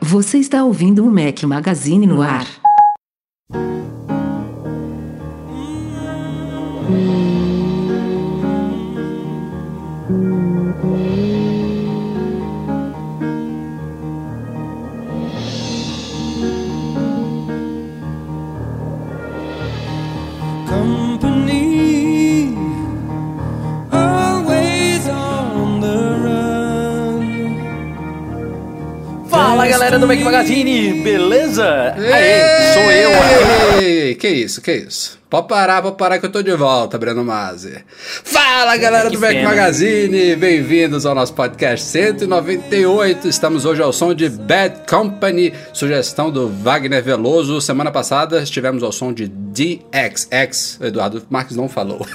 Você está ouvindo o Mac Magazine no ar. company galera do Mac Magazine, beleza? Aê, sou eu. Ei, que isso, que isso? Pode parar, pode parar que eu tô de volta, Breno Mazzi. Fala galera do Mac. Magazine, bem-vindos ao nosso podcast 198. Estamos hoje ao som de Bad Company, sugestão do Wagner Veloso. Semana passada estivemos ao som de DXX. Eduardo Marques não falou.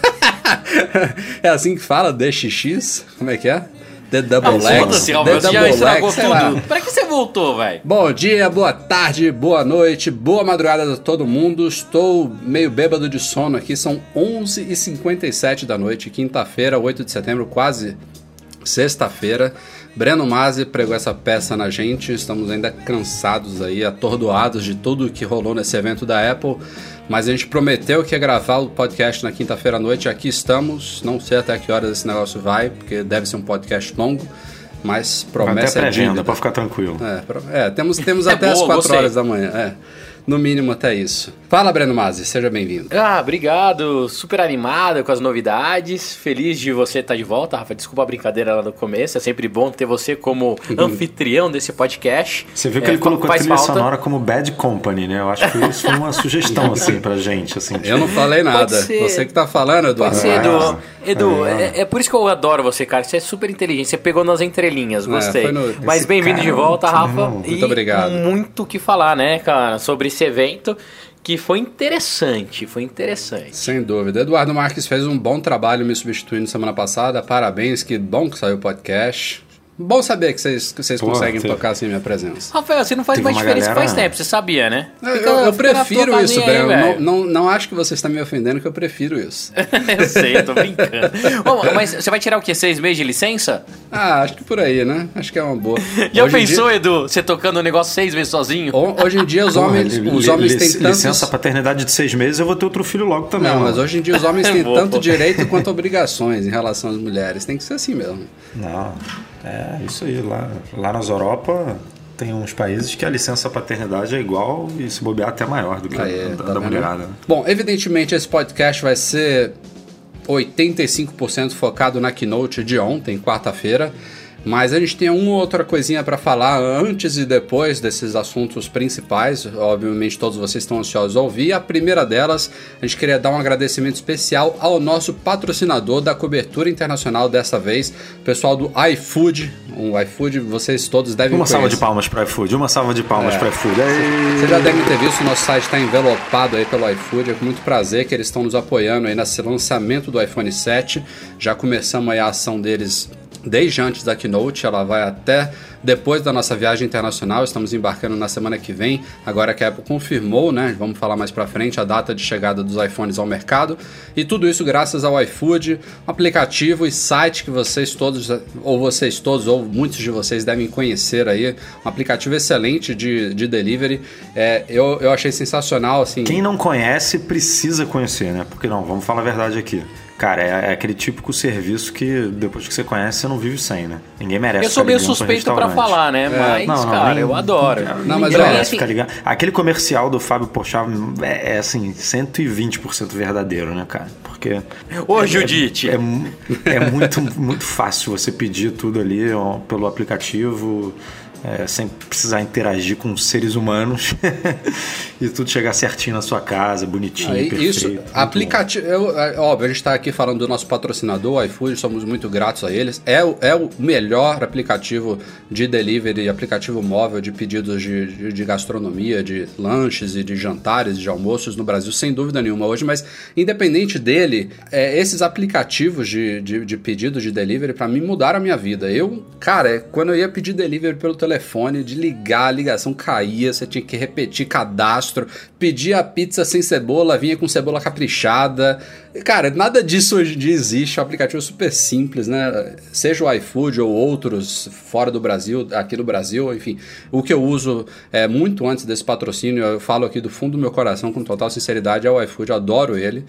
é assim que fala? DXX? Como é que é? The Ah, Double X? foda-se, Rafael, The você já Double estragou X, tudo. Pra que você voltou, velho? Bom dia, boa tarde, boa noite, boa madrugada a todo mundo. Estou meio bêbado de sono aqui, são 11h57 da noite, quinta-feira, 8 de setembro, quase sexta-feira. Breno Mazzi pregou essa peça na gente, estamos ainda cansados aí, atordoados de tudo que rolou nesse evento da Apple, mas a gente prometeu que ia gravar o podcast na quinta-feira à noite, aqui estamos, não sei até que horas esse negócio vai, porque deve ser um podcast longo, mas Até promessa é pré-venda, dívida. pra ficar tranquilo. É, é, temos, temos É até as boa, 4 gostei. horas da manhã. É, no mínimo até isso. Fala, Breno Mazzi, seja bem-vindo. Ah, obrigado. Super animado com as novidades. Feliz de você estar de volta, Rafa. Desculpa a brincadeira lá no começo. É sempre bom ter você como anfitrião desse podcast. Você viu que É, ele colocou a trilha falta. sonora como Bad Company, né? Eu acho que isso foi uma sugestão, assim, pra gente, assim. Eu não falei nada. ser. Você que tá falando, Eduardo. Pode ser, Edu. Ah, Edu, ah. é, é por isso que eu adoro você, cara. Você é super inteligente. Você pegou nas entrelinhas, gostei. foi no- Mas bem-vindo de é volta, Rafa. Muito e obrigado. muito o que falar, né, cara, sobre esse evento que foi interessante. Foi interessante. Sem dúvida. Eduardo Marques fez um bom trabalho me substituindo semana passada. Parabéns, que bom que saiu o podcast. Bom saber que vocês, que vocês Pô, conseguem você- tocar sem minha presença. Rafael, você não faz Teve mais diferença galera- faz tempo, você sabia, né? Eu, Fica- eu- eu prefiro isso, Breno. Não, não, não acho que você está me ofendendo, que eu prefiro isso. eu sei, eu tô brincando. Bom, mas você vai tirar o quê? Seis meses de licença? Ah, acho que por aí, né? Acho que é uma boa. Já Hoje pensou, dia- Edu, você tocando o negócio seis meses sozinho? ho- Hoje em dia os homens, os homens têm tantos... Licença paternidade de seis meses, eu vou ter outro filho logo também. Não, mano. mas hoje em dia os homens têm Boa. tanto direito quanto obrigações em relação às mulheres. Tem que ser assim mesmo. Não, é isso aí. Lá, lá nas Europa tem uns países que a licença paternidade é igual e se bobear até maior do que Aí, a da, tá da mulherada. né? Bom, evidentemente esse podcast vai ser 85% focado na keynote de ontem, quarta-feira. Mas a gente tem uma outra coisinha para falar antes e depois desses assuntos principais. Obviamente todos vocês estão ansiosos a ouvir. A primeira delas, a gente queria dar um agradecimento especial ao nosso patrocinador da cobertura internacional dessa vez, o pessoal do iFood. O iFood, vocês todos devem Uma salva de conhecer. palmas para iFood, uma salva de palmas É. para iFood. Aê! Vocês já devem ter visto, o nosso site está envelopado aí pelo iFood. É com muito prazer que eles estão nos apoiando aí nesse lançamento do iPhone 7. Já começamos aí a ação deles desde antes da Keynote, ela vai até depois da nossa viagem internacional. Estamos embarcando na semana que vem. Agora que a Apple confirmou, né? Vamos falar mais pra frente a data de chegada dos iPhones ao mercado. E tudo isso graças ao iFood, aplicativo e site que vocês todos, ou vocês todos, ou muitos de vocês devem conhecer aí. Um aplicativo excelente de, de delivery. É, eu, eu achei sensacional, assim. Quem não conhece precisa conhecer, né? Porque não, vamos falar a verdade aqui. Cara, é, é aquele típico serviço que depois que você conhece, você não vive sem, né? Ninguém merece Eu sou ficar meio suspeito pra restaurante. falar, né? Mas, Não, não, cara, nem- eu adoro. Não, mas Ninguém olha, merece assim, ficar ligando. Aquele comercial do Fábio Porchat é, é, assim, 120% verdadeiro, né, cara? Porque. Ô, é, Judite. É, é é muito, muito fácil você pedir tudo ali ó, pelo aplicativo. É, sem precisar interagir com seres humanos e tudo chegar certinho na sua casa, bonitinho, Aí, perfeito. isso, aplicativo. eu- é, óbvio, a gente está aqui falando do nosso patrocinador, o iFood, somos muito gratos a eles. É, o- é o melhor aplicativo de delivery, aplicativo móvel de pedidos de, de, de gastronomia, de lanches e de jantares, de almoços no Brasil, sem dúvida nenhuma hoje. Mas, independente dele, é, esses aplicativos de, de, de pedido de delivery, para mim, mudaram a minha vida. Eu, cara, é, quando eu ia pedir delivery pelo telefone, de ligar, a ligação caía, você tinha que repetir cadastro, pedir a pizza sem cebola, vinha com cebola caprichada. Cara, nada disso hoje em dia existe, o aplicativo é super simples, né? Seja o iFood ou outros fora do Brasil, aqui no Brasil, enfim. O que eu uso é muito antes desse patrocínio, eu falo aqui do fundo do meu coração com total sinceridade, é o iFood, eu adoro ele.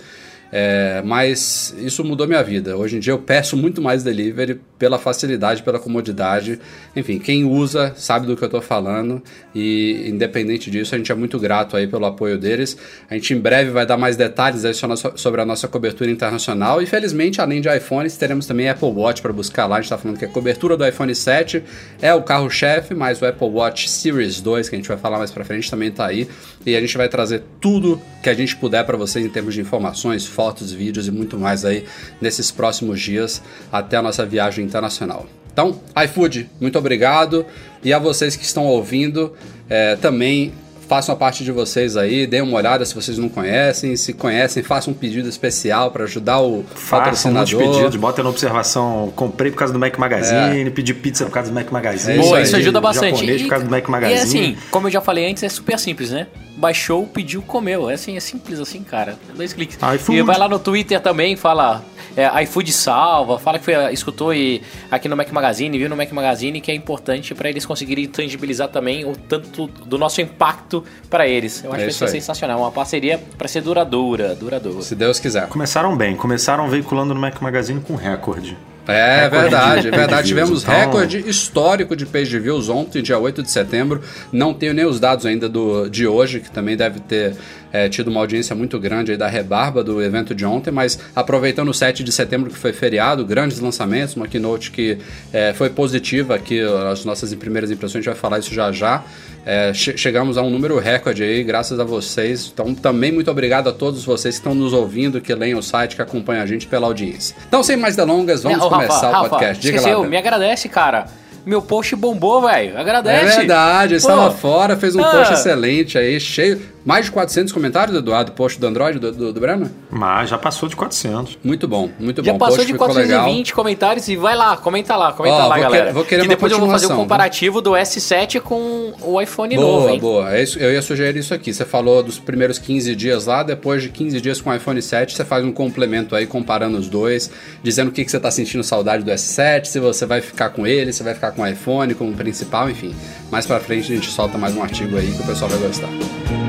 É, mas isso mudou minha vida. Hoje em dia eu peço muito mais delivery pela facilidade, pela comodidade. Enfim, quem usa sabe do que eu estou falando e independente disso, a gente é muito grato aí pelo apoio deles. A gente em breve vai dar mais detalhes aí so- sobre a nossa cobertura internacional e felizmente, além de iPhones, teremos também Apple Watch para buscar lá. A gente está falando que a cobertura do iPhone 7 é o carro-chefe, mas o Apple Watch Series 2, que a gente vai falar mais para frente, também está aí. E a gente vai trazer tudo que a gente puder para vocês em termos de informações, fotos, vídeos e muito mais aí nesses próximos dias até a nossa viagem internacional. Então, iFood, muito obrigado. E a vocês que estão ouvindo, é, também façam a parte de vocês aí, deem uma olhada se vocês não conhecem. Se conhecem, façam um pedido especial para ajudar o Façam patrocinador. pedidos, bota na observação, comprei por causa do Mac Magazine, pedi pizza por causa do Mac Magazine. É isso Boa, aí. isso ajuda bastante. Japonês por causa do Mac Magazine. E assim, como eu já falei antes, é super simples, né? Baixou, pediu, comeu. É assim, é simples assim, cara. Dois cliques. iFood. E vai lá no Twitter também, fala é, iFood salva, fala que foi, escutou e, aqui no Mac Magazine, viu no Mac Magazine, que é importante para eles conseguirem tangibilizar também o tanto do nosso impacto para eles. Eu acho É que isso é sensacional. Uma parceria para ser duradoura, duradoura. Se Deus quiser. Começaram bem, começaram veiculando no Mac Magazine com recorde. É Recorde verdade, de é verdade. Tivemos então- recorde histórico de page views ontem, dia 8 de setembro. Não tenho nem os dados ainda do, de hoje, que também deve ter é, tido uma audiência muito grande aí da rebarba do evento de ontem, mas aproveitando o 7 de setembro, que foi feriado, grandes lançamentos, uma keynote que é, foi positiva aqui, as nossas primeiras impressões, a gente vai falar isso já já. É, che- chegamos a um número recorde aí, graças a vocês. Então, também muito obrigado a todos vocês que estão nos ouvindo, que leem o site, que acompanham a gente pela audiência. Então, sem mais delongas, vamos É, ô, começar Rafa, o Rafa, podcast. Diga esqueceu, lá. me agradece, cara. Meu post bombou, velho. É Agradece. verdade, ele Pô. estava fora, fez um Ah. post excelente aí, cheio. Mais de 400 comentários, Eduardo, do post do Android, do, do, do Breno? Mas já passou de 400. Muito bom, muito Já bom. O passou post de ficou 420 comentários e vai lá, comenta lá, comenta Ó, lá, vou galera. querer- vou querer que depois eu vou fazer o continuação, comparativo do S7 com o iPhone Boa, novo, hein? boa. É Eu ia sugerir isso aqui. Você falou dos primeiros 15 dias lá, depois de 15 dias com o iPhone 7, você faz um complemento aí, comparando os dois, dizendo o que, que você tá sentindo saudade do S7, se você vai ficar com ele, se vai ficar com o iPhone como principal, enfim. Mais pra frente a gente solta mais um artigo aí que o pessoal vai gostar.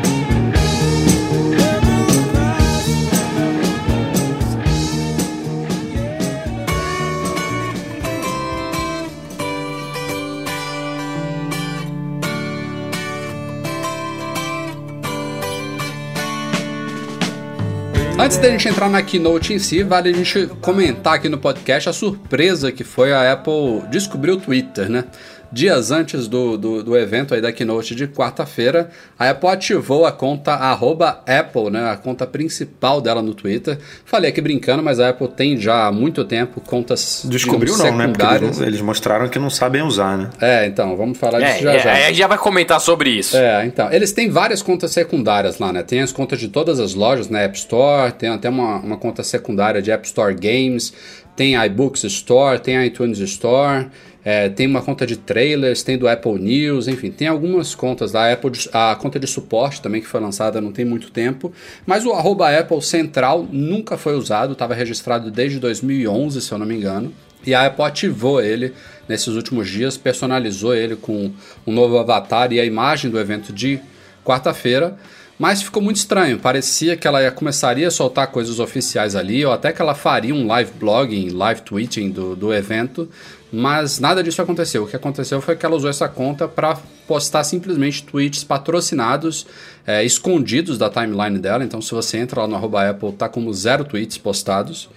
Antes da gente entrar na keynote em si, vale a gente comentar aqui no podcast a surpresa que foi a Apple descobrir o Twitter, né? Dias antes do, do, do evento aí da keynote de quarta-feira, a Apple ativou a conta arroba Apple, né? A conta principal dela no Twitter. Falei aqui brincando, mas a Apple tem já há muito tempo contas Descobriu não, né? Porque eles, mostraram que não sabem usar, né? É, então, vamos falar disso É, já é, já. gente já vai comentar sobre isso. É, então. Eles têm várias contas secundárias lá, né? Tem as contas de todas as lojas na App Store, tem até uma, uma conta secundária de App Store Games, tem iBooks Store, tem iTunes Store, é, tem uma conta de trailers, tem do Apple News, enfim, tem algumas contas da Apple, a conta de suporte também que foi lançada não tem muito tempo, mas o Apple central nunca foi usado, estava registrado desde 2011, se eu não me engano. E a Apple ativou ele nesses últimos dias, personalizou ele com um novo avatar e a imagem do evento de quarta-feira. Mas ficou muito estranho. Parecia que ela ia, começaria a soltar coisas oficiais ali, ou até que ela faria um live blogging, live tweeting do, do evento. Mas nada disso aconteceu. O que aconteceu foi que ela usou essa conta para postar simplesmente tweets patrocinados, é, escondidos da timeline dela. Então, se você entra lá no arroba Apple, tá como zero tweets postados.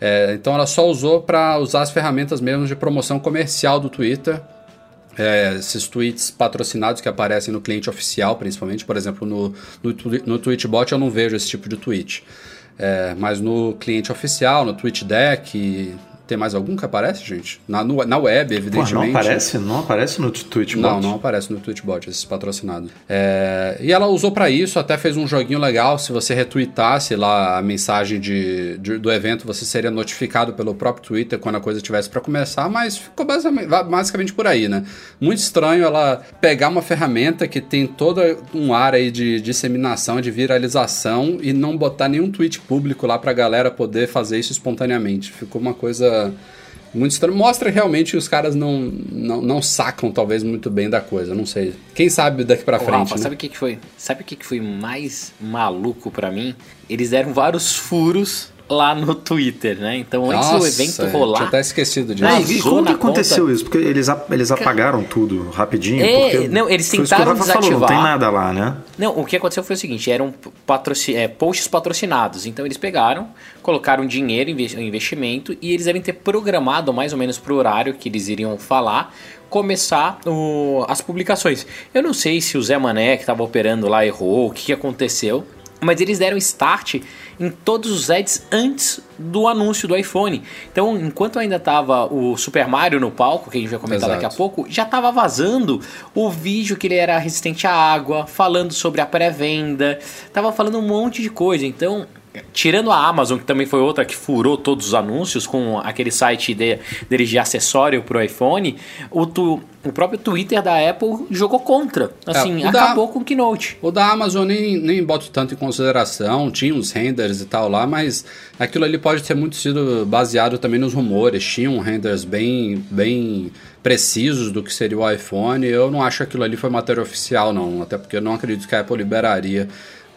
É, então ela só usou para usar as ferramentas mesmo de promoção comercial do Twitter. é, esses tweets patrocinados que aparecem no cliente oficial, principalmente, por exemplo, no, no, no Tweetbot eu não vejo esse tipo de tweet. É, mas no cliente oficial, no TweetDeck, tem mais algum que aparece, gente? Na, no, na web, evidentemente. Pô, não aparece, não aparece no Twitchbot? Não, não aparece no Twitchbot, esses patrocinados. É, e ela usou para isso, até fez um joguinho legal. Se você retweetasse lá a mensagem de, de do evento, você seria notificado pelo próprio Twitter quando a coisa estivesse para começar, mas ficou basicamente, basicamente por aí, né? Muito estranho ela pegar uma ferramenta que tem todo um ar aí de disseminação, de viralização e não botar nenhum tweet público lá pra galera poder fazer isso espontaneamente. Ficou uma coisa muito estranho. Mostra realmente que os caras não, não, não, sacam, talvez, muito bem da coisa. Não sei. Quem sabe daqui pra Ô, frente. Rafa, né? sabe o que, que foi? Sabe o que, que foi mais maluco para mim? Eles deram vários furos lá no Twitter, né? Então antes Nossa, do evento rolar. Tinha até esquecido disso. Não, e como que aconteceu conta... isso? Porque eles, eles apagaram tudo rapidinho. É, não, eles tentaram desativar. Falou, não tem nada lá, né? Não, o que aconteceu foi o seguinte: eram patroci... é, posts patrocinados. Então eles pegaram, colocaram dinheiro em investimento e eles devem ter programado mais ou menos pro horário que eles iriam falar começar o, as publicações. Eu não sei se o Zé Mané que estava operando lá errou, o que, que aconteceu, mas eles deram start em todos os ads antes do anúncio do iPhone. Então, enquanto ainda estava o Super Mario no palco, que a gente vai comentar Exato. daqui a pouco, já estava vazando o vídeo que ele era resistente à água, falando sobre a pré-venda, estava falando um monte de coisa. Então, tirando a Amazon, que também foi outra que furou todos os anúncios com aquele site de, deles de acessório pro iPhone, o, tu, o próprio Twitter da Apple jogou contra. Assim, é, acabou da, com o Keynote. O da Amazon nem, nem boto tanto em consideração, tinha uns renders e tal lá, mas aquilo ali pode ter muito sido baseado também nos rumores. Tinham renders bem, bem precisos do que seria o iPhone. Eu não acho que aquilo ali foi matéria oficial, não. Até porque eu não acredito que a Apple liberaria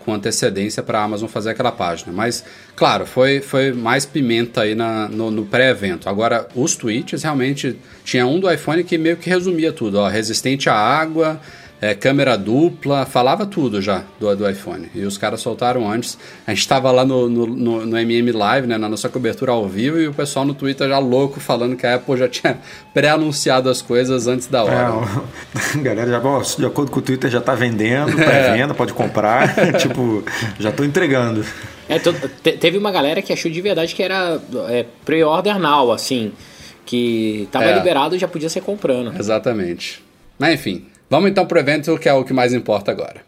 com antecedência para a Amazon fazer aquela página. Mas, claro, foi, foi mais pimenta aí na, no, no pré-evento. Agora, os tweets realmente tinha um do iPhone que meio que resumia tudo, ó, resistente à água, é, câmera dupla, falava tudo já do, do iPhone. E os caras soltaram antes. A gente estava lá no, no, no, no, MM Live, né, na nossa cobertura ao vivo, e o pessoal no Twitter já louco falando que a Apple já tinha pré-anunciado as coisas antes da hora. É, galera já, bom, de acordo com o Twitter, já está vendendo, pré-venda, pode comprar. tipo, já estou entregando. É, teve uma galera que achou de verdade que era é, pre-order now, assim, que estava é. liberado e já podia ser comprando. Exatamente. Mas enfim, Vamos então pro evento que é o que mais importa agora.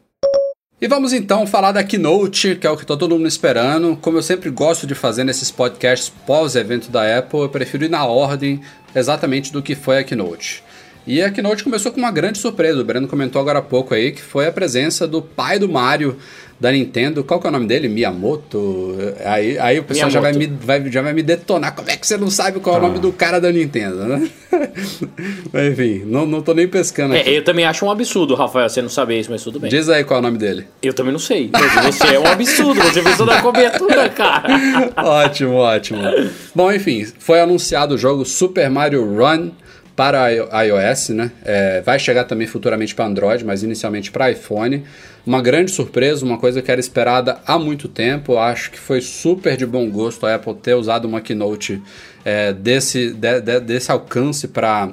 E vamos então falar da Keynote, que é o que tá todo mundo esperando. Como eu sempre gosto de fazer nesses podcasts pós-evento da Apple, eu prefiro ir na ordem exatamente do que foi a Keynote. E a Keynote começou com uma grande surpresa, o Breno comentou agora há pouco aí, que foi a presença do pai do Mario da Nintendo. Qual que é o nome dele? Miyamoto? Aí, aí o pessoal já vai, me, vai, já vai me detonar. Como é que você não sabe qual é o nome ah. do cara da Nintendo, né? mas enfim, não, não tô nem pescando é, aqui. É, eu também acho um absurdo, Rafael, você não saber isso, mas tudo bem. Diz aí qual é o nome dele. Eu também não sei. Você é um absurdo, você fez toda a cobertura, cara. ótimo, ótimo. Bom, enfim, foi anunciado o jogo Super Mario Run para iOS, né? É, vai chegar também futuramente para Android, mas inicialmente para iPhone. Uma grande surpresa, uma coisa que era esperada há muito tempo. Acho que foi super de bom gosto a Apple ter usado uma keynote é, desse, de, de, desse alcance para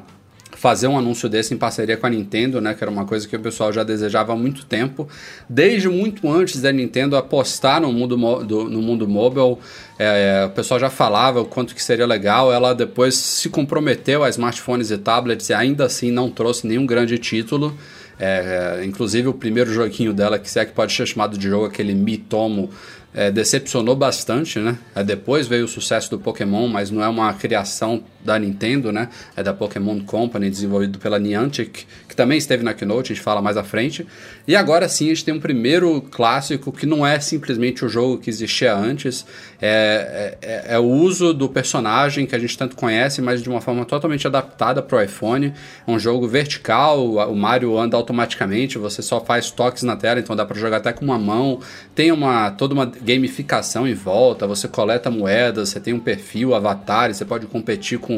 fazer um anúncio desse em parceria com a Nintendo, né, que era uma coisa que o pessoal já desejava há muito tempo, desde muito antes da Nintendo apostar no mundo, do, no mundo mobile, é, o pessoal já falava o quanto que seria legal, ela depois se comprometeu a smartphones e tablets e ainda assim não trouxe nenhum grande título, é, é, inclusive o primeiro joguinho dela, que se é que pode ser chamado de jogo, aquele Mitomo, é, decepcionou bastante, né? É, depois veio o sucesso do Pokémon, mas não é uma criação da Nintendo, né? É da Pokémon Company, desenvolvido pela Niantic, que também esteve na Keynote, a gente fala mais à frente. E agora sim a gente tem um primeiro clássico que não é simplesmente o jogo que existia antes, é, é, é, é o uso do personagem que a gente tanto conhece, mas de uma forma totalmente adaptada para o iPhone. É um jogo vertical, o Mario anda automaticamente, você só faz toques na tela, então dá para jogar até com uma mão. Tem uma toda uma gamificação em volta, você coleta moedas, você tem um perfil, avatares, você pode competir com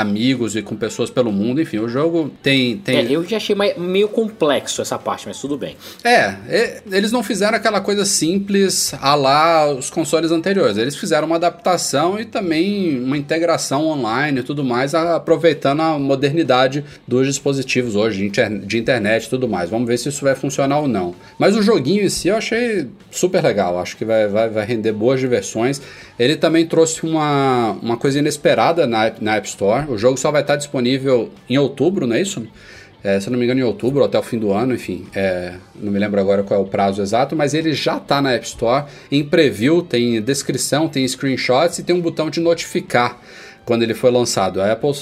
amigos e com pessoas pelo mundo. Enfim, o jogo tem. tem... É, eu já achei meio complexo essa parte, mas tudo bem. É, eles não fizeram aquela coisa simples a lá os consoles anteriores. Eles fizeram uma adaptação e também uma integração online e tudo mais, aproveitando a modernidade dos dispositivos hoje, de, inter- de internet e tudo mais. Vamos ver se isso vai funcionar ou não. Mas o joguinho em si eu achei super legal. Acho que vai, vai, vai render boas diversões. Ele também trouxe uma, uma coisa inesperada na, na App Store. O jogo só vai estar disponível em outubro, não é isso? É, se eu não me engano, em outubro ou até o fim do ano, enfim. é, não me lembro agora qual é o prazo exato, mas ele já está na App Store em preview, tem descrição, tem screenshots e tem um botão de notificar quando ele foi lançado. A Apple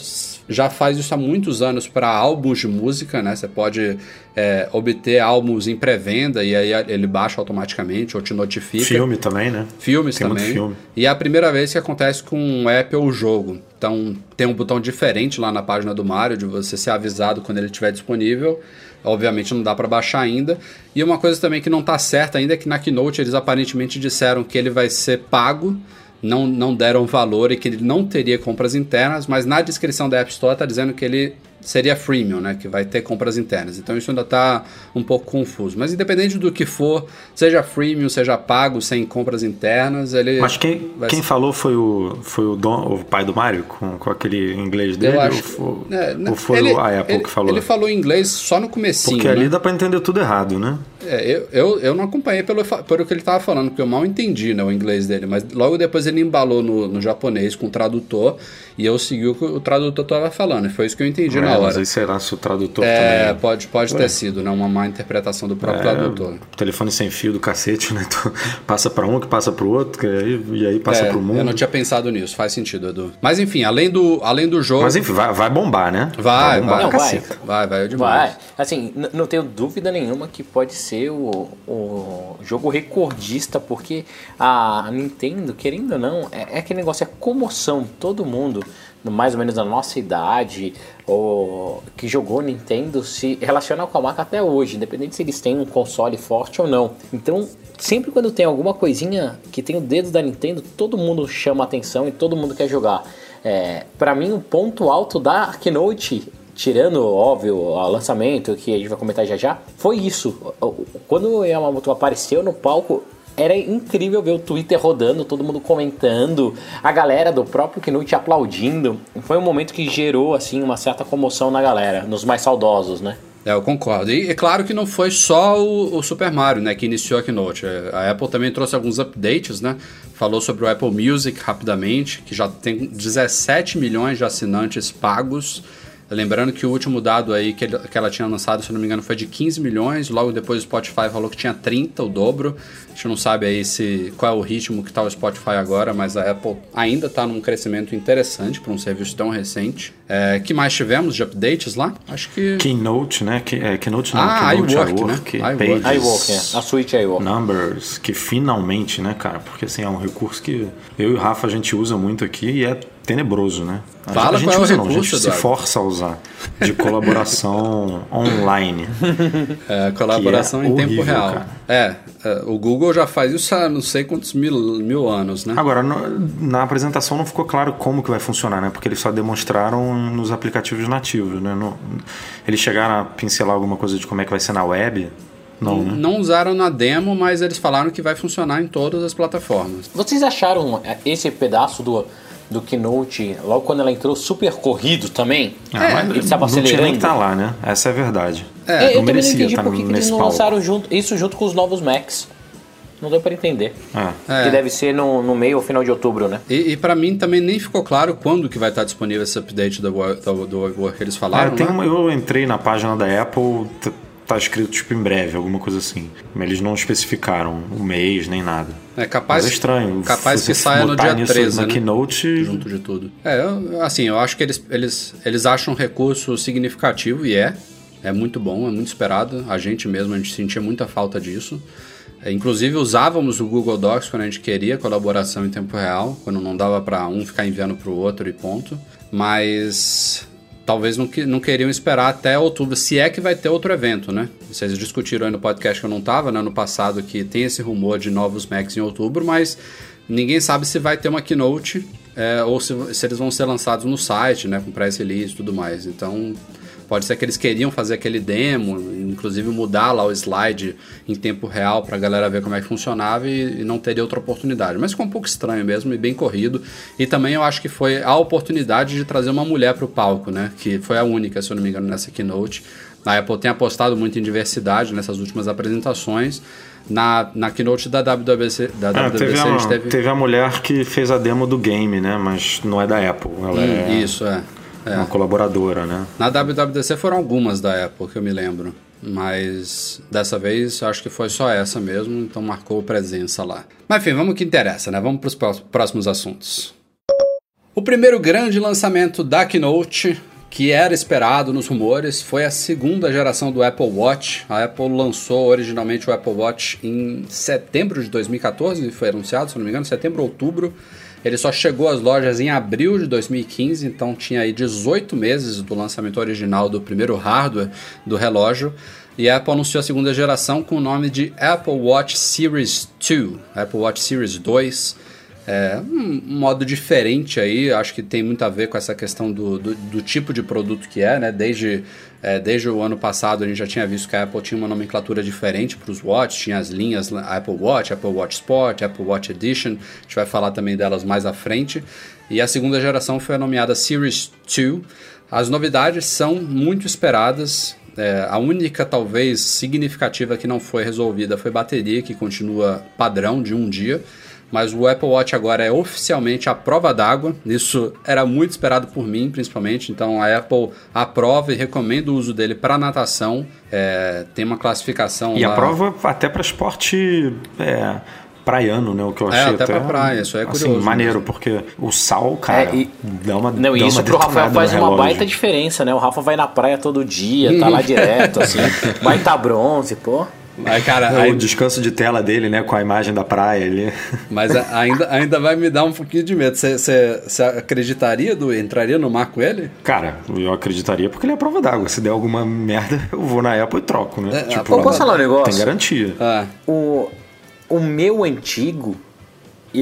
já faz isso há muitos anos para álbuns de música, né? Você pode é, obter álbuns em pré-venda e aí ele baixa automaticamente ou te notifica. Filme também, né? Filmes Tem muito também. filme. E é a primeira vez que acontece com um app ou jogo. Então tem um botão diferente lá na página do Mario de você ser avisado quando ele estiver disponível. Obviamente não dá para baixar ainda. E uma coisa também que não tá certa ainda é que na Keynote eles aparentemente disseram que ele vai ser pago. Não, não deram valor e que ele não teria compras internas, mas na descrição da App Store tá dizendo que ele seria freemium, né? Que vai ter compras internas. Então isso ainda está um pouco confuso. Mas independente do que for, seja freemium, seja pago, sem compras internas, ele. Mas quem, quem ser- falou foi o, foi o, don, o pai do Mario, com, com aquele inglês dele? Eu acho. Ou foi, é, né, ou foi ele- a Apple ele- que falou? Ele falou inglês só no comecinho. Porque né? ali dá pra entender tudo errado, né? É, eu, eu, eu não acompanhei pelo, pelo que ele estava falando, porque eu mal entendi né, o inglês dele, mas logo depois ele embalou no, no japonês com o tradutor e eu segui o que o tradutor estava falando, e foi isso que eu entendi na É, Mas hora. aí será se o tradutor É, também. pode, pode Ué. ter sido, né? Uma má interpretação do próprio É, tradutor. telefone sem fio do cacete, né? Tu passa pra um, que passa pro outro, que aí, e aí passa É, pro mundo. Eu não tinha pensado nisso, faz sentido, Edu. Mas enfim, além do, além do jogo. Mas enfim, vai, vai bombar, né? Vai, bombar vai. Não, vai. Vai, vai, demais. Vai. Assim, não tenho dúvida nenhuma que pode ser o, o jogo recordista, porque a Nintendo, querendo ou não, é, é aquele negócio, é comoção. Todo mundo, mais ou menos da nossa idade, ou que jogou Nintendo, se relaciona com a marca até hoje, independente se eles têm um console forte ou não. Então, sempre quando tem alguma coisinha que tem o dedo da Nintendo, todo mundo chama atenção e todo mundo quer jogar. É, para mim, o ponto alto da Keynote tirando, óbvio, o lançamento, que a gente vai comentar já já, foi isso. Quando o Yamamoto apareceu no palco, era incrível ver o Twitter rodando, todo mundo comentando, a galera do próprio Keynote aplaudindo. Foi um momento que gerou, assim, uma certa comoção na galera, nos mais saudosos, né? É, eu concordo. E é claro que não foi só o, o Super Mario, né, que iniciou a Keynote. É, A Apple também trouxe alguns updates, né? Falou sobre o Apple Music rapidamente, que já tem 17 milhões de assinantes pagos. Lembrando que o último dado aí que, ele- que ela tinha lançado, se eu não me engano, foi de 15 milhões. Logo depois o Spotify falou que tinha 30, o dobro. A gente não sabe aí se qual é o ritmo que está o Spotify agora, mas a Apple ainda está num crescimento interessante para um serviço tão recente. É, que mais tivemos de updates lá? Acho que Keynote, né? Que, é, Keynote não, Ah, Keynote iWork, né? iWork, iWork. Pages, iWork, é. A Switch iWork. Numbers, que finalmente, né, cara? Porque assim, é um recurso que eu e o Rafa a gente usa muito aqui e é tenebroso, né? A, Fala a gente qual é o usa não, a recurso, gente se força a usar de colaboração online. É, colaboração Que é em tempo horrível, real. cara. É, é, o Google já faz isso há não sei quantos mil, mil anos, né? Agora, no- na apresentação não ficou claro como que vai funcionar, né? Porque eles só demonstraram nos aplicativos nativos, né? No- eles chegaram a pincelar alguma coisa de como é que vai ser na web? Não, né? Não usaram na demo, mas eles falaram que vai funcionar em todas as plataformas. Vocês acharam é, esse pedaço do, do Keynote, logo quando ela entrou, super corrido também? Ah, mas Ele estava não tinha nem acelerando. que estar lá, né? Essa é a verdade. É, eu não também não merecia entendi estar por que que eles não palco. lançaram junto, isso junto com os novos Macs. Não deu pra entender. É. Que deve ser no, no meio ou final de outubro, né? E, e para mim também nem ficou claro quando que vai estar disponível esse update do, do, do iWork que eles É, falaram, tem né? uma- eu entrei na página da Apple, tá escrito tipo em breve, alguma coisa assim. Mas Eles não especificaram o mês nem nada. É capaz, Mas é estranho. Capaz que saia no dia nisso 13, na né? Keynote, junto de tudo. É, assim, eu acho que eles, eles, eles acham um recurso significativo e é. É muito bom, é muito esperado. A gente mesmo, a gente sentia muita falta disso. É, inclusive usávamos o Google Docs quando a gente queria colaboração em tempo real, quando não dava para um ficar enviando para o outro e ponto. Mas talvez não, não queriam esperar até outubro, se é que vai ter outro evento, né? Vocês discutiram aí no podcast que eu não tava, né? No passado que tem esse rumor de novos Macs em outubro, mas ninguém sabe se vai ter uma keynote é, ou se, se eles vão ser lançados no site, né, com press release e tudo mais. Então, pode ser que eles queriam fazer aquele demo, inclusive mudar lá o slide em tempo real para a galera ver como é que funcionava e, e, não teria outra oportunidade. Mas ficou um pouco estranho mesmo e bem corrido. E também eu acho que foi a oportunidade de trazer uma mulher para o palco, né, que foi a única, se eu não me engano, nessa keynote. A Apple tem apostado muito em diversidade nessas últimas apresentações. Na, na keynote da WWC, da Ah, WWDC teve, a teve... teve a mulher que fez a demo do game, né? Mas não é da Apple. Ela Hum, é Isso, é. É. uma colaboradora, né? Na WWDC foram algumas da Apple que eu me lembro. Mas dessa vez acho que foi só essa mesmo, então marcou presença lá. Mas enfim, vamos que interessa, né? Vamos para os pró- próximos assuntos. O primeiro grande lançamento da Keynote, que era esperado nos rumores, foi a segunda geração do Apple Watch. A Apple lançou originalmente o Apple Watch em setembro de 2014, foi anunciado, se não me engano, setembro ou outubro. Ele só chegou às lojas em abril de 2015, então tinha aí 18 meses do lançamento original do primeiro hardware do relógio. E a Apple anunciou a segunda geração com o nome de Apple Watch Series 2, Apple Watch Series 2. É um modo diferente aí, acho que tem muito a ver com essa questão do, do, do tipo de produto que é, né? Desde, é, desde o ano passado a gente já tinha visto que a Apple tinha uma nomenclatura diferente para os Watch, tinha as linhas Apple Watch, Apple Watch Sport, Apple Watch Edition, a gente vai falar também delas mais à frente. E a segunda geração foi nomeada Series 2. As novidades são muito esperadas, é, a única, talvez, significativa que não foi resolvida foi bateria, que continua padrão de um dia. Mas o Apple Watch agora é oficialmente a prova d'água. Isso era muito esperado por mim, principalmente. Então a Apple aprova e recomenda o uso dele para natação. É, tem uma classificação E lá. a prova até para esporte é, praiano, né? O que eu É, achei até pra praia, isso aí é assim, curioso maneiro, mesmo. porque o sal, cara, É, e- dá uma Não, dá e isso uma pro Rafael faz uma baita diferença, né? O Rafa vai na praia todo dia, tá lá direto, assim. Baita bronze, pô. Aí, cara, É, aí- o descanso de tela dele, né, com a imagem da praia ali. mas ainda, ainda vai me dar um pouquinho de medo. Você- acreditaria, do, entraria no mar com ele? Cara, eu acreditaria porque ele é prova d'água. Se der alguma merda, eu vou na Apple e troco, né? É, tipo, pô, posso falar um negócio? Tem garantia. Ah, O, o meu antigo,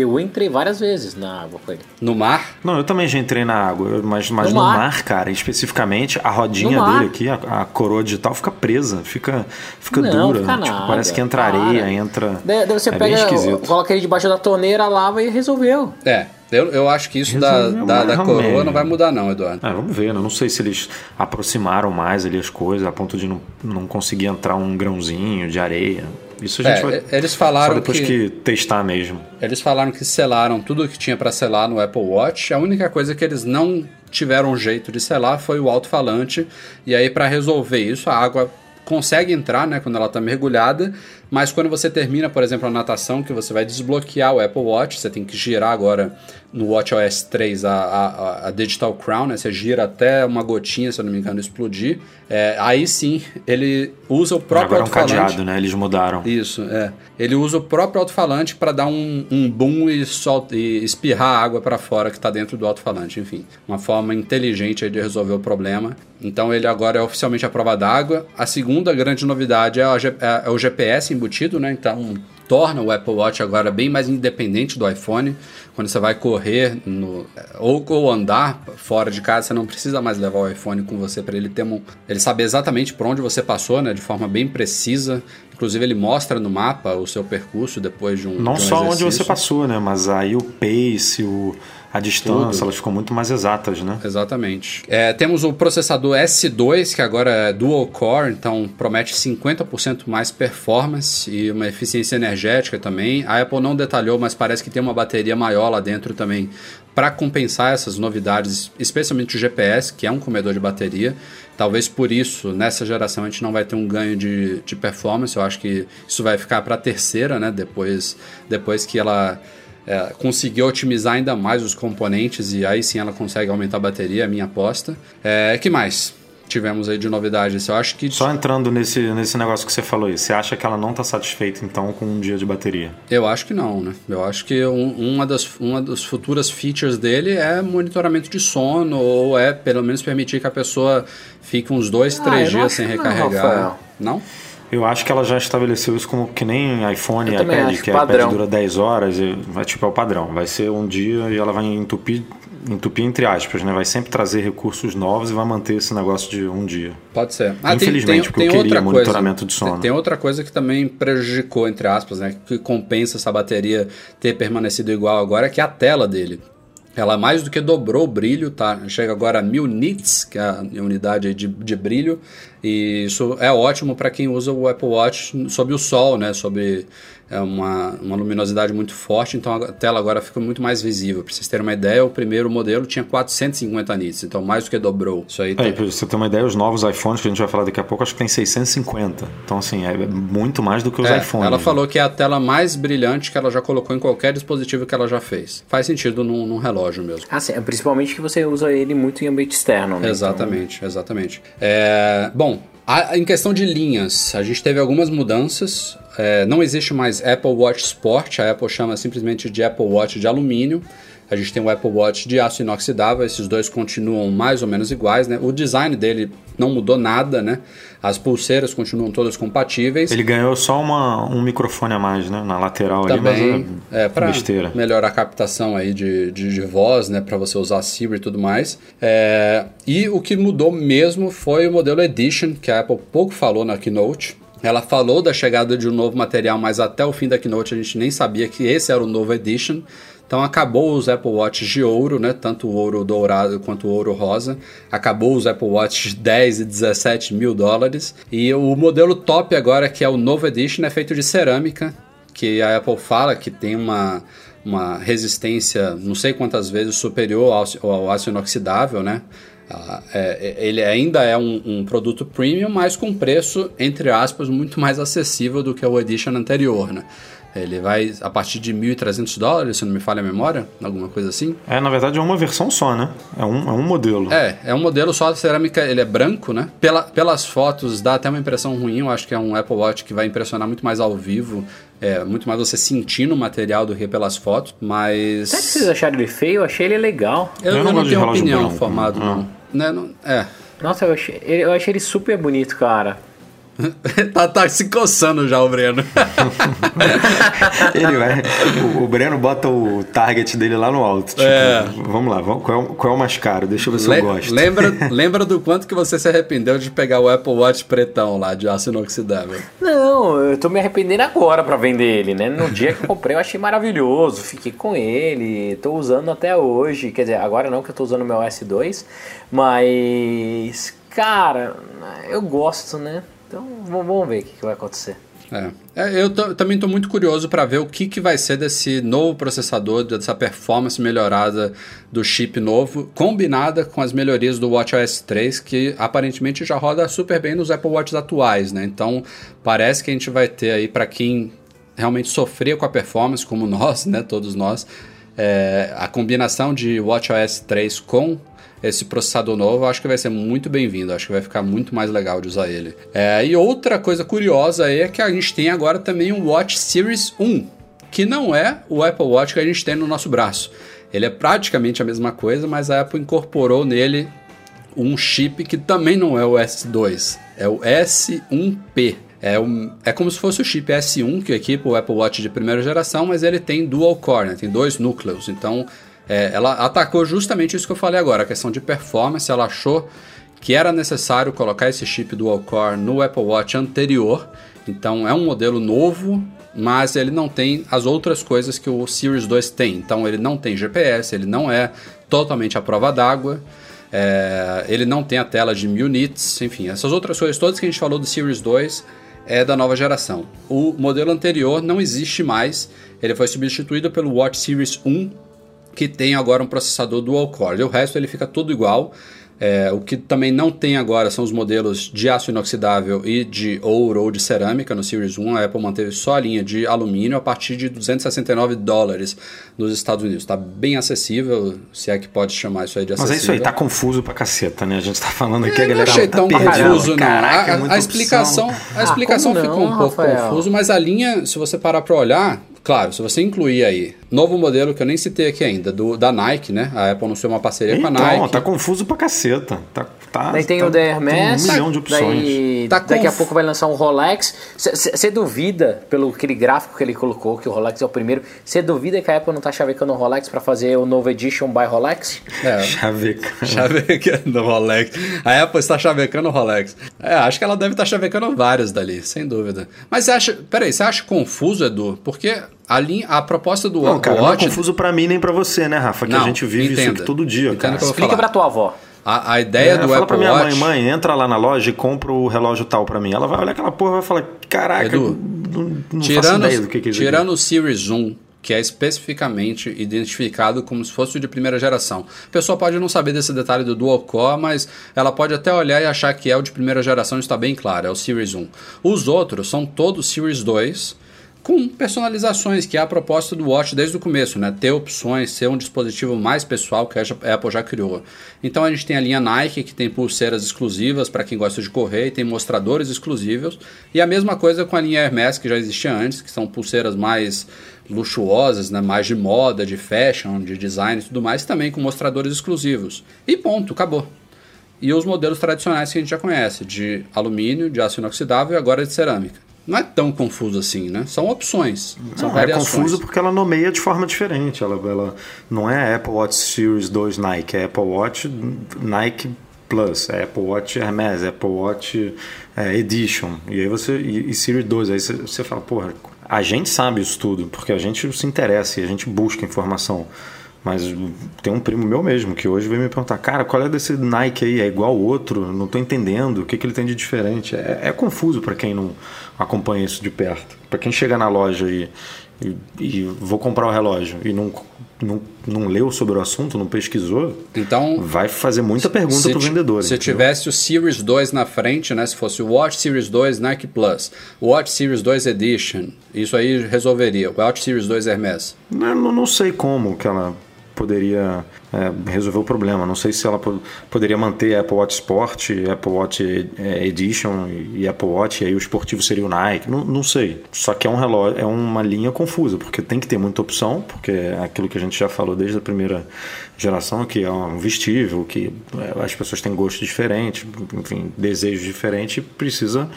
eu entrei várias vezes na água com ele. no mar? Não, eu também já entrei na água, mas, mas No no, mar. mar. cara, especificamente, a rodinha No mar. dele aqui, a, a coroa digital fica presa, fica, fica Não, dura. fica tipo, nada, parece que entra para. areia, entra. Daí, você é pega, coloca ele debaixo da torneira, lava e resolveu. É, eu, eu acho que isso da, Resolveu da, da coroa não vai mudar, não, Eduardo. É, vamos ver, né? Não sei se eles aproximaram mais ali as coisas a ponto de não, não conseguir entrar um grãozinho de areia. Isso a gente É, vai. eles falaram só depois que- que... testar mesmo. Eles falaram que selaram tudo o que tinha para selar no Apple Watch. A única coisa que eles não tiveram jeito de selar foi o alto-falante. E aí, para resolver isso, a água consegue entrar, né, quando ela está mergulhada. Mas quando você termina, por exemplo, a natação, que você vai desbloquear o Apple Watch, você tem que girar agora no WatchOS 3 a, a, a Digital Crown, né? Você gira até uma gotinha, se eu não me engano, explodir. É, aí sim, ele usa o próprio Agora é um alto-falante. cadeado, né? Eles mudaram. Isso, é. Ele usa o próprio alto-falante para dar um, um boom e, solta, e espirrar a água para fora que está dentro do alto-falante. Enfim, uma forma inteligente de resolver o problema. Então ele agora é oficialmente a prova d'água. A segunda grande novidade é, a é- é o GPS embutido, né? Então torna o Apple Watch agora bem mais independente do iPhone. Quando você vai correr no, ou, ou andar fora de casa, você não precisa mais levar o iPhone com você para ele ter um, ele saber exatamente por onde você passou, né? De forma bem precisa. Inclusive ele mostra no mapa o seu percurso depois de um Não de um só onde você exercício. passou, né? Mas aí o pace, o, a distância, Tudo. elas ficam muito mais exatas, né? Exatamente. É, temos o processador S2, que agora é dual core, então promete 50% mais performance e uma eficiência energética também. A Apple não detalhou, mas parece que tem uma bateria maior lá dentro também para compensar essas novidades, especialmente o GPS, que é um comedor de bateria. Talvez por isso, nessa geração, a gente não vai ter um ganho de, de performance. Eu acho que isso vai ficar para a terceira, né? Depois, depois que ela é, conseguir otimizar ainda mais os componentes e aí sim ela consegue aumentar a bateria, a minha aposta. É, que mais tivemos aí de novidades? Eu acho que Só entrando nesse, nesse negócio que você falou aí, você acha que ela não está satisfeita então com um dia de bateria? eu acho que não, né? Eu acho que um- uma, das, uma das futuras features dele é monitoramento de sono ou é pelo menos permitir que a pessoa fique uns dois, Ah, três não dias sem não, recarregar. Rafael. Não? Eu acho que ela já estabeleceu isso como que nem iPhone Eu e iPad, acho, que padrão. iPad dura 10 horas, e vai, tipo, é o padrão. Vai ser um dia e ela vai entupir, entupir entre aspas, né? Vai sempre trazer recursos novos e vai manter esse negócio de um dia. Pode ser. Ah, Infelizmente, porque eu queria monitoramento de sono. Tem, tem outra coisa que também prejudicou, entre aspas, né? Que compensa essa bateria ter permanecido igual agora, que é a tela dele. Ela mais do que dobrou o brilho, tá? Chega agora a 1000 nits, que é a unidade de, de brilho. E isso é ótimo para quem usa o Apple Watch sob o sol, né? Sob é uma, uma luminosidade muito forte, então a tela agora fica muito mais visível. Para vocês terem uma ideia, o primeiro modelo tinha 450 nits, então mais do que dobrou. Isso aí É, tem- e pra você ter uma ideia, os novos iPhones que a gente vai falar daqui a pouco, acho que tem 650. Então, assim, é muito mais do que os É, iPhones. Ela né? falou que é a tela mais brilhante que ela já colocou em qualquer dispositivo que ela já fez. Faz sentido num, num relógio mesmo. Ah, sim, principalmente que você usa ele muito em ambiente externo, né? Exatamente, exatamente. É, bom, a- em questão de linhas, a gente teve algumas mudanças. É, não existe mais Apple Watch Sport, a Apple chama simplesmente de Apple Watch de alumínio. A gente tem o Apple Watch de aço inoxidável, esses dois continuam mais ou menos iguais, né? O design dele não mudou nada, né? As pulseiras continuam todas compatíveis. Ele ganhou só uma, um microfone a mais, né? Na lateral ali, também mas é, é, para besteira. melhorar a captação aí de, de, de voz, né, para você usar Siri e tudo mais. É, e o que mudou mesmo foi o modelo Edition, que a Apple pouco falou na Keynote. Ela falou da chegada de um novo material, mas até o fim da Keynote a gente nem sabia que esse era o novo Edition. Então acabou os Apple Watch de ouro, né? Tanto o ouro dourado quanto o ouro rosa. Acabou os Apple Watch de 10 e 17 mil dólares. E o modelo top agora, que é o novo Edition, é feito de cerâmica, que a Apple fala que tem uma, uma resistência não sei quantas vezes superior ao, ao aço inoxidável, né? Ah, é, é, ele ainda é um, um produto premium, mas com preço, entre aspas, muito mais acessível do que o Edition anterior, né? Ele vai a partir de 1.300 dólares, se não me falha a memória, alguma coisa assim. É, na verdade, é uma versão só, né? É um, é um modelo. É, é um modelo só de cerâmica, ele é branco, né? Pela, pelas fotos dá até uma impressão ruim, eu acho que é um Apple Watch que vai impressionar muito mais ao vivo, é, muito mais você sentindo o material do que pelas fotos, mas... Sabe que vocês acharam ele feio? Eu achei ele legal. Eu, Eu não não, tenho opinião branco, formado, não. não. Né, não- É. Nossa, eu achei, eu achei ele super bonito, cara. tá, tá se coçando já o Breno. Ele vai. O, o Breno bota o target dele lá no alto. Tipo, É. vamos lá, vamos- qual, é, o- qual é o mais caro? Deixa eu ver se Le- eu gosto. lembra, lembra do quanto que você se arrependeu de pegar o Apple Watch pretão lá, de aço inoxidável. Não, eu tô me arrependendo agora pra vender ele, né? No dia que eu comprei eu achei maravilhoso, fiquei com ele, tô usando até hoje. Quer dizer, agora não que eu tô usando o meu S2, mas cara, eu gosto, né? Então vamos ver o que, que vai acontecer. É. É, eu também estou muito curioso para ver o que, que vai ser desse novo processador, dessa performance melhorada do chip novo, combinada com as melhorias do WatchOS 3, que aparentemente já roda super bem nos Apple Watches atuais, né? Então parece que a gente vai ter aí para quem realmente sofria com a performance, como nós, né? Todos nós, é, a combinação de WatchOS 3 com esse processador novo, acho que vai ser muito bem-vindo, acho que vai ficar muito mais legal de usar ele. É, e outra coisa curiosa aí é que a gente tem agora também um Watch Series 1, que não é o Apple Watch que a gente tem no nosso braço. Ele é praticamente a mesma coisa, mas a Apple incorporou nele um chip que também não é o S2, é o S1P. É, um, é como se fosse o chip S1 que equipa o Apple Watch de primeira geração, mas ele tem dual core, né? tem dois núcleos. Então, é, ela atacou justamente isso que eu falei agora, a questão de performance. Ela achou que era necessário colocar esse chip dual core no Apple Watch anterior. Então, é um modelo novo, mas ele não tem as outras coisas que o Series 2 tem. Então, ele não tem GPS, ele não é totalmente à prova d'água. É, ele não tem a tela de 1000 nits, enfim, essas outras coisas todas que a gente falou do Series 2 é da nova geração. O modelo anterior não existe mais, ele foi substituído pelo Watch Series 1, que tem agora um processador dual core. E o resto ele fica tudo igual. É, o que também não tem agora são os modelos de aço inoxidável e de ouro ou de cerâmica no Series 1. A Apple manteve só a linha de alumínio a partir de 269 dólares nos Estados Unidos. Está bem acessível, se é que pode chamar isso aí de Mas acessível. é isso aí, tá confuso pra caceta, né? A gente tá falando aqui, a Eu não galera achei tá tão perdida. confuso, não. Caraca, é a, muita a explicação, a explicação como não, ficou um pouco Rafael? confuso, mas a linha, se você parar para olhar, claro, se você incluir aí Novo modelo que eu nem citei aqui ainda, do, da Nike, né? A Apple anunciou uma parceria com a Então, Nike. tá confuso pra caceta. Tá, tá, Daí tem tá- o da Hermes, Tem um milhão de opções. daí Tá daqui a pouco vai lançar um Rolex. Você duvida, pelo aquele gráfico que ele colocou, que o Rolex é o primeiro, você duvida que a Apple não tá chavecando o Rolex pra fazer o novo Edition by Rolex? É, Chaveca. Chavecando o Rolex. A Apple está chavecando o Rolex. É, acho que ela deve estar chavecando vários dali, sem dúvida. Mas você acha. Peraí, você acha confuso, Edu? Porque a, linha, a proposta do Não, cara, não é Watch. confuso pra mim nem pra você, né, Rafa? Que Não, a gente vive isso entenda. aqui todo dia, Entenda cara. Explica falar. pra tua avó. A, a ideia É, do fala Apple pra minha Watch. mãe, mãe, entra lá na loja e compra o relógio tal pra mim. Ela vai olhar aquela porra e vai falar, caraca, Edu, não, não faço tirando, ideia do que, que é isso aqui. tirando o Series 1, que é especificamente identificado como se fosse o de primeira geração. A pessoa pode não saber desse detalhe do dual core, mas ela pode até olhar e achar que é o de primeira geração, está bem claro, é o Series 1. Os outros são todos Series 2, com personalizações, que é a proposta do Watch desde o começo, né? Ter opções, ser um dispositivo mais pessoal que a Apple já criou. Então a gente tem a linha Nike, que tem pulseiras exclusivas para quem gosta de correr, e tem mostradores exclusivos. E a mesma coisa com a linha Hermes, que já existia antes, que são pulseiras mais luxuosas, né? mais de moda, de fashion, de design e tudo mais, também com mostradores exclusivos. E ponto, acabou. E os modelos tradicionais que a gente já conhece, de alumínio, de aço inoxidável e agora de cerâmica. Não é tão confuso assim, né? São opções, são Não, é variações. confuso porque ela nomeia de forma diferente. Ela, ela não é Apple Watch Series 2 Nike, é Apple Watch Nike Plus, é Apple Watch Hermes, é Apple Watch é, Edition. E aí você. E, e Series 2. Aí você, você fala, porra, a gente sabe isso tudo, porque a gente se interessa e a gente busca informação. Mas tem um primo meu mesmo que hoje veio me perguntar, cara, qual é desse Nike aí? É igual ao outro? Não tô entendendo. O que, que ele tem de diferente? É, é confuso para quem não acompanha isso de perto. Para quem chega na loja e, e, e vou comprar o relógio e não, não, não leu sobre o assunto, não pesquisou, Então, vai fazer muita pergunta pro ti- vendedor. se entendeu? tivesse o Series 2 na frente, né? Se fosse o Watch Series 2 Nike Plus, o Watch Series 2 Edition, isso aí resolveria. O Watch Series 2 Hermes. Não, não sei como que ela poderia é, resolver o problema. Não sei se ela po- poderia manter Apple Watch Sport, Apple Watch é, Edition e Apple Watch, e aí o esportivo seria o Nike. Não, não sei. Só que é um relógio, é uma linha confusa, porque tem que ter muita opção, porque é aquilo que a gente já falou desde a primeira geração, que é um vestível, que é, as pessoas têm gostos diferentes, enfim, desejos diferentes, precisa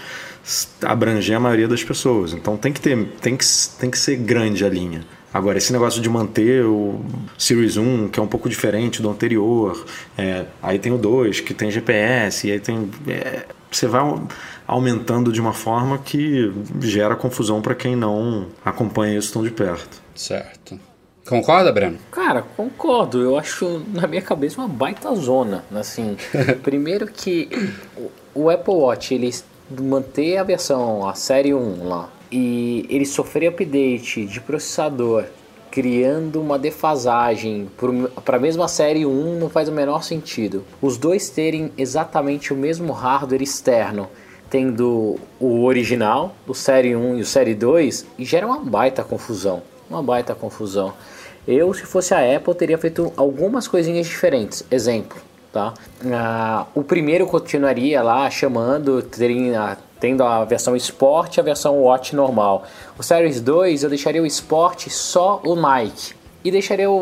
abranger a maioria das pessoas. Então tem que ter, tem que, tem que ser grande a linha. Agora, esse negócio de manter o Series 1, que é um pouco diferente do anterior, é, aí tem o 2, que tem GPS, e aí tem. é, você vai au- aumentando de uma forma que gera confusão para quem não acompanha isso tão de perto. Certo. Concorda, Breno? Cara, concordo. Eu acho, na minha cabeça, uma baita zona. Assim, primeiro que o, o Apple Watch, ele manter a versão, a série 1 lá, e ele sofrer update de processador, criando uma defasagem para a mesma série 1 não faz o menor sentido. Os dois terem exatamente o mesmo hardware externo, tendo o original, o série 1 e o série 2, e gera uma baita confusão. Uma baita confusão. Eu, se fosse a Apple, teria feito algumas coisinhas diferentes. Exemplo, tá? Ah, o primeiro continuaria lá chamando, teria, tendo a versão Sport e a versão Watch normal. O Series 2 eu deixaria o Sport só o Nike e deixaria o,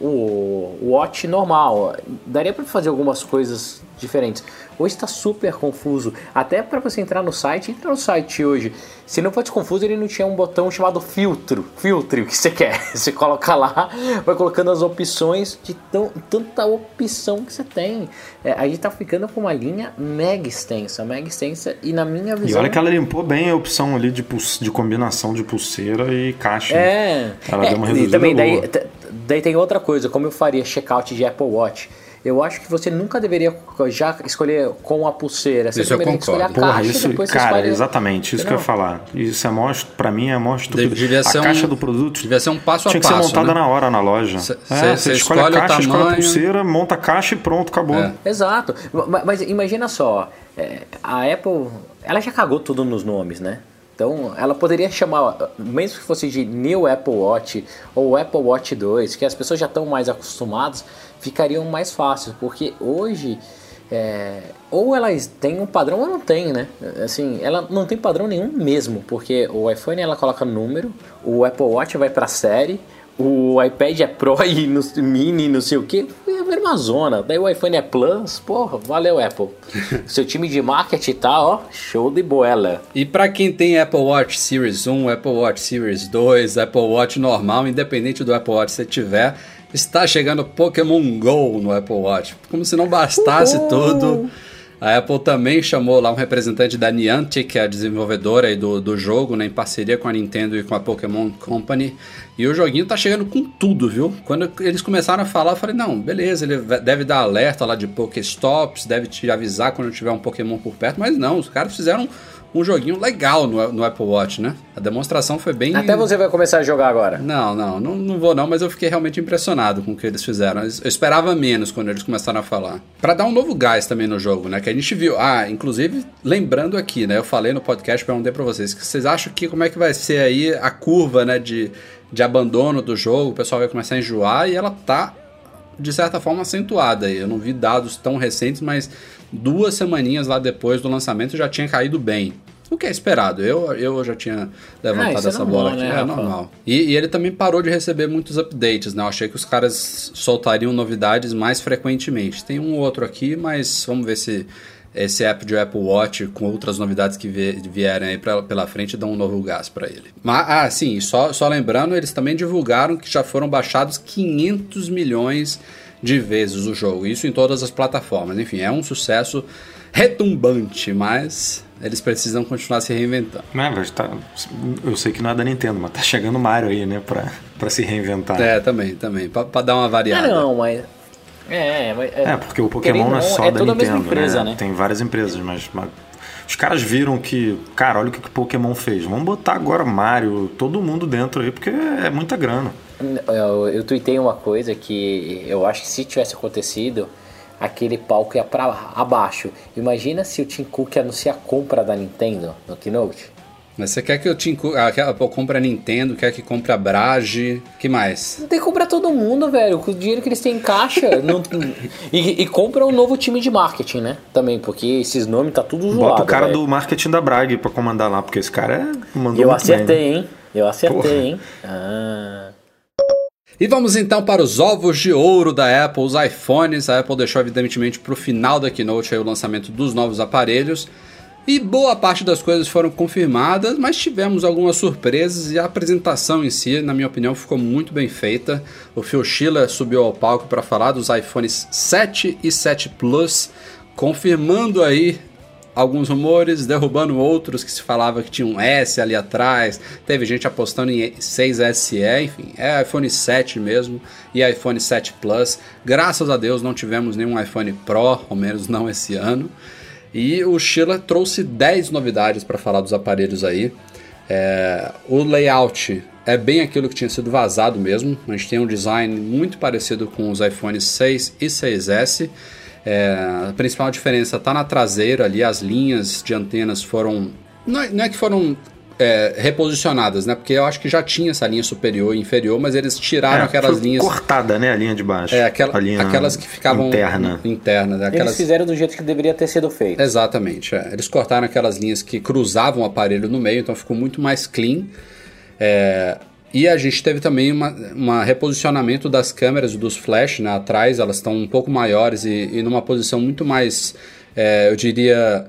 o, o Watch normal. Daria para fazer algumas coisas diferentes. Hoje está super confuso. Até para você entrar no site, entra no site hoje. Se não fosse confuso, ele não tinha um botão chamado filtro. Filtre o que você quer. Você coloca lá, vai colocando as opções de tão, tanta opção que você tem. É, a gente tá ficando com uma linha mega extensa, mega extensa. E na minha E visão. olha que ela limpou bem a opção ali de, de combinação de pulseira e caixa. É. Ela é, deu uma e reduzida também daí, boa. t- daí tem outra coisa, como eu faria checkout de Apple Watch. Eu acho que você nunca deveria já escolher com a pulseira. Você Isso eu primeiro tem que escolher a concordo. Porra, caixa isso, cara, escolhe... exatamente, isso que eu ia falar. Isso é mó, pra mim é mó estúpido. Devia ser a um- caixa do produto devia ser um passo a tinha que passo, ser montada né? na hora na loja. Cê- é, cê- você cê escolhe, escolhe a caixa, escolhe a pulseira, monta a caixa e pronto, acabou. É. Exato. Ma- Mas imagina só, é, a Apple, ela já cagou tudo nos nomes, né? Então, ela poderia chamar, mesmo que fosse de New Apple Watch ou Apple Watch 2, que as pessoas já estão mais acostumadas, ficariam mais fáceis, porque hoje é, ou elas têm um padrão ou não tem, né? Assim, ela não tem padrão nenhum mesmo, porque o iPhone ela coloca número, o Apple Watch vai para série, o iPad é Pro e no, Mini, não sei o que, é a mesma zona. Daí o iPhone é Plus, porra, valeu Apple. Seu time de marketing tá, ó, show de boela. E para quem tem Apple Watch Series 1, Apple Watch Series 2, Apple Watch normal, independente do Apple Watch que você tiver, está chegando Pokémon GO no Apple Watch. Como se não bastasse Uhul. tudo. A Apple também chamou lá um representante da Niantic, que é a desenvolvedora do, do jogo, né, em parceria com a Nintendo e com a Pokémon Company. E o joguinho tá chegando com tudo, viu? Quando eles começaram a falar, eu falei, não, beleza, ele deve dar alerta lá de Pokéstops, deve te avisar quando tiver um Pokémon por perto, mas não, os caras fizeram um joguinho legal no, no, Apple Watch, né? A demonstração foi bem. Até você vai começar a jogar agora. Não, não, não, não vou não, mas eu fiquei realmente impressionado com o que eles fizeram. Eu esperava menos quando eles começaram a falar. Para dar um novo gás também no jogo, né? Que a gente viu. Ah, inclusive, lembrando aqui, né? Eu falei no podcast, perguntei pra vocês, que vocês acham que como é que vai ser aí a curva, né? De, de abandono do jogo, o pessoal vai começar a enjoar e ela tá de certa forma acentuada aí. Eu não vi dados tão recentes, mas duas semaninhas lá depois do lançamento já tinha caído bem. O que é esperado. Eu, eu já tinha levantado ah, essa é normal, bola aqui. Né, é normal. E, e, ele também parou de receber muitos updates, né? Eu achei que os caras soltariam novidades mais frequentemente. Tem um outro aqui, mas vamos ver se esse app de Apple Watch com outras novidades que vierem aí pra, pela frente dão um novo gás para ele. Mas, ah, sim, só, só lembrando, eles também divulgaram que já foram baixados 500 milhões de vezes o jogo. Isso em todas as plataformas. Enfim, é um sucesso retumbante, mas eles precisam continuar se reinventando. Não, mas tá, eu sei que não é da Nintendo, mas tá chegando o Mario aí, né, pra, pra se reinventar. É, também, também, pra, pra dar uma variada. Ah, não, mas... É, mas, é, é, porque o Pokémon não é só é da Nintendo, empresa, né? né? Tem várias empresas, mas, mas, os caras viram que, cara, olha o que o Pokémon fez. Vamos botar agora Mario, todo mundo dentro aí, porque é muita grana. Eu, eu tuitei uma coisa que eu acho que se tivesse acontecido, aquele palco ia para abaixo. Imagina se o Tim Cook anuncia a compra da Nintendo no Keynote. Mas você quer que Tim Cook ah, quer, compre a Nintendo, quer que compre a Brage, que mais? Tem que comprar todo mundo, velho, com o dinheiro que eles têm em caixa. não, e, e compra um novo time de marketing, né? Também, porque esses nomes tá tudo zoado. Bota o cara véio. do marketing da Brage pra comandar lá, porque esse cara é, mandou Eu acertei, bem, né? hein? Eu acertei, Porra. hein? Ah... E vamos então para os ovos de ouro da Apple, os iPhones. A Apple deixou evidentemente para o final da keynote o lançamento dos novos aparelhos. E boa parte das coisas foram confirmadas, mas tivemos algumas surpresas e a apresentação em si, na minha opinião, ficou muito bem feita. O Phil Schiller subiu ao palco para falar dos iPhones 7 e 7 Plus, confirmando aí alguns rumores, derrubando outros que se falava que tinha um S ali atrás. Teve gente apostando em 6SE, enfim, é iPhone 7 mesmo e iPhone 7 Plus. Graças a Deus não tivemos nenhum iPhone Pro, ao menos não esse ano. E o Sheila trouxe 10 novidades para falar dos aparelhos aí. É, o layout é bem aquilo que tinha sido vazado mesmo. A gente tem um design muito parecido com os iPhones 6 e 6S. É, a principal diferença está na traseira ali, as linhas de antenas foram. Não é, não é que foram é, reposicionadas, né? Porque eu acho que já tinha essa linha superior e inferior, mas eles tiraram é, aquelas linhas. Cortada, né? A linha de baixo. É, aquela, aquelas que ficavam. Interna. Internas. Né? Aquelas... Eles fizeram do jeito que deveria ter sido feito. Exatamente. É. Eles cortaram aquelas linhas que cruzavam o aparelho no meio, então ficou muito mais clean. É, e a gente teve também um reposicionamento das câmeras dos flash né, atrás, elas estão um pouco maiores e, e numa posição muito mais, é, eu diria,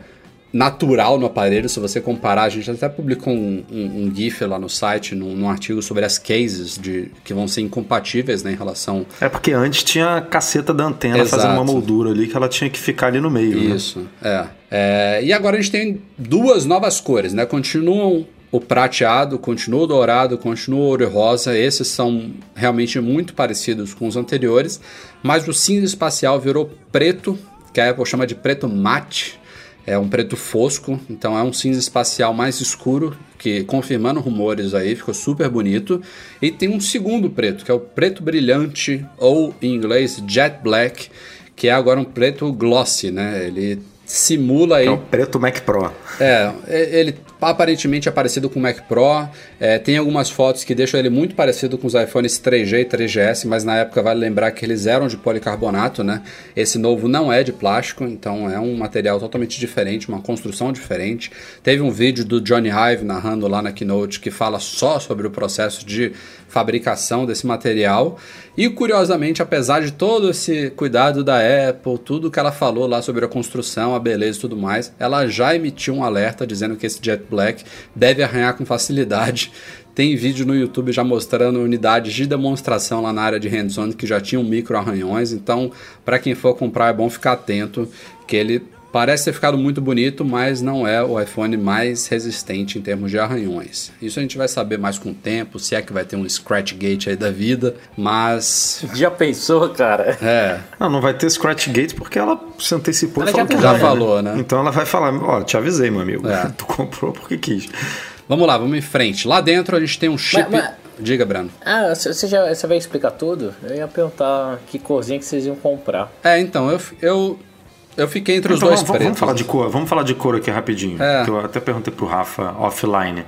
natural no aparelho. Se você comparar, a gente até publicou um, um, um GIF lá no site, num, num, artigo sobre as cases de, que vão ser incompatíveis né, em relação. É porque antes tinha a caceta da antena Exato. fazendo uma moldura ali que ela tinha que ficar ali no meio. Né? Isso, né? é. é. E agora a gente tem duas novas cores, né? Continuam o prateado continua o dourado, continua o ouro e rosa. Esses são realmente muito parecidos com os anteriores, mas o cinza espacial virou preto, que a Apple chama de preto mate. É um preto fosco, então é um cinza espacial mais escuro, que confirmando rumores aí, ficou super bonito. E tem um segundo preto, que é o preto brilhante, ou em inglês jet black, que é agora um preto glossy, né? Ele simula aí. É o preto Mac Pro. É, ele aparentemente é parecido com o Mac Pro. É, tem algumas fotos que deixam ele muito parecido com os iPhones 3G e 3GS, mas na época vale lembrar que eles eram de policarbonato, né? Esse novo não é de plástico, então é um material totalmente diferente, uma construção diferente. Teve um vídeo do Johnny Hive narrando lá na Keynote que fala só sobre o processo de fabricação desse material. E curiosamente, apesar de todo esse cuidado da Apple, tudo que ela falou lá sobre a construção, a beleza e tudo mais, ela já emitiu um alerta dizendo que esse Black deve arranhar com facilidade. Tem vídeo no YouTube já mostrando unidades de demonstração lá na área de hands-on que já tinham micro arranhões. Então, para quem for comprar, é bom ficar atento que ele Parece ter ficado muito bonito, mas não é o iPhone mais resistente em termos de arranhões. Isso a gente vai saber mais com o tempo, se é que vai ter um scratch gate aí da vida, mas. Já pensou, cara? É. Não, não vai ter scratch gate porque ela se antecipou Ela e falou já que Já vai, falou, né? Então ela vai falar: Ó, te avisei, meu amigo. É. Tu comprou porque quis. Vamos lá, vamos em frente. Lá dentro a gente tem um chip. Mas- mas- Diga, Brano. Ah, você já você vai explicar tudo? Eu ia perguntar que corzinha que vocês iam comprar. É, então, eu, eu, eu fiquei entre os Então, dois vamos, pretos. vamos falar de cor, vamos falar de cor aqui rapidinho. É. Que eu até perguntei pro Rafa offline.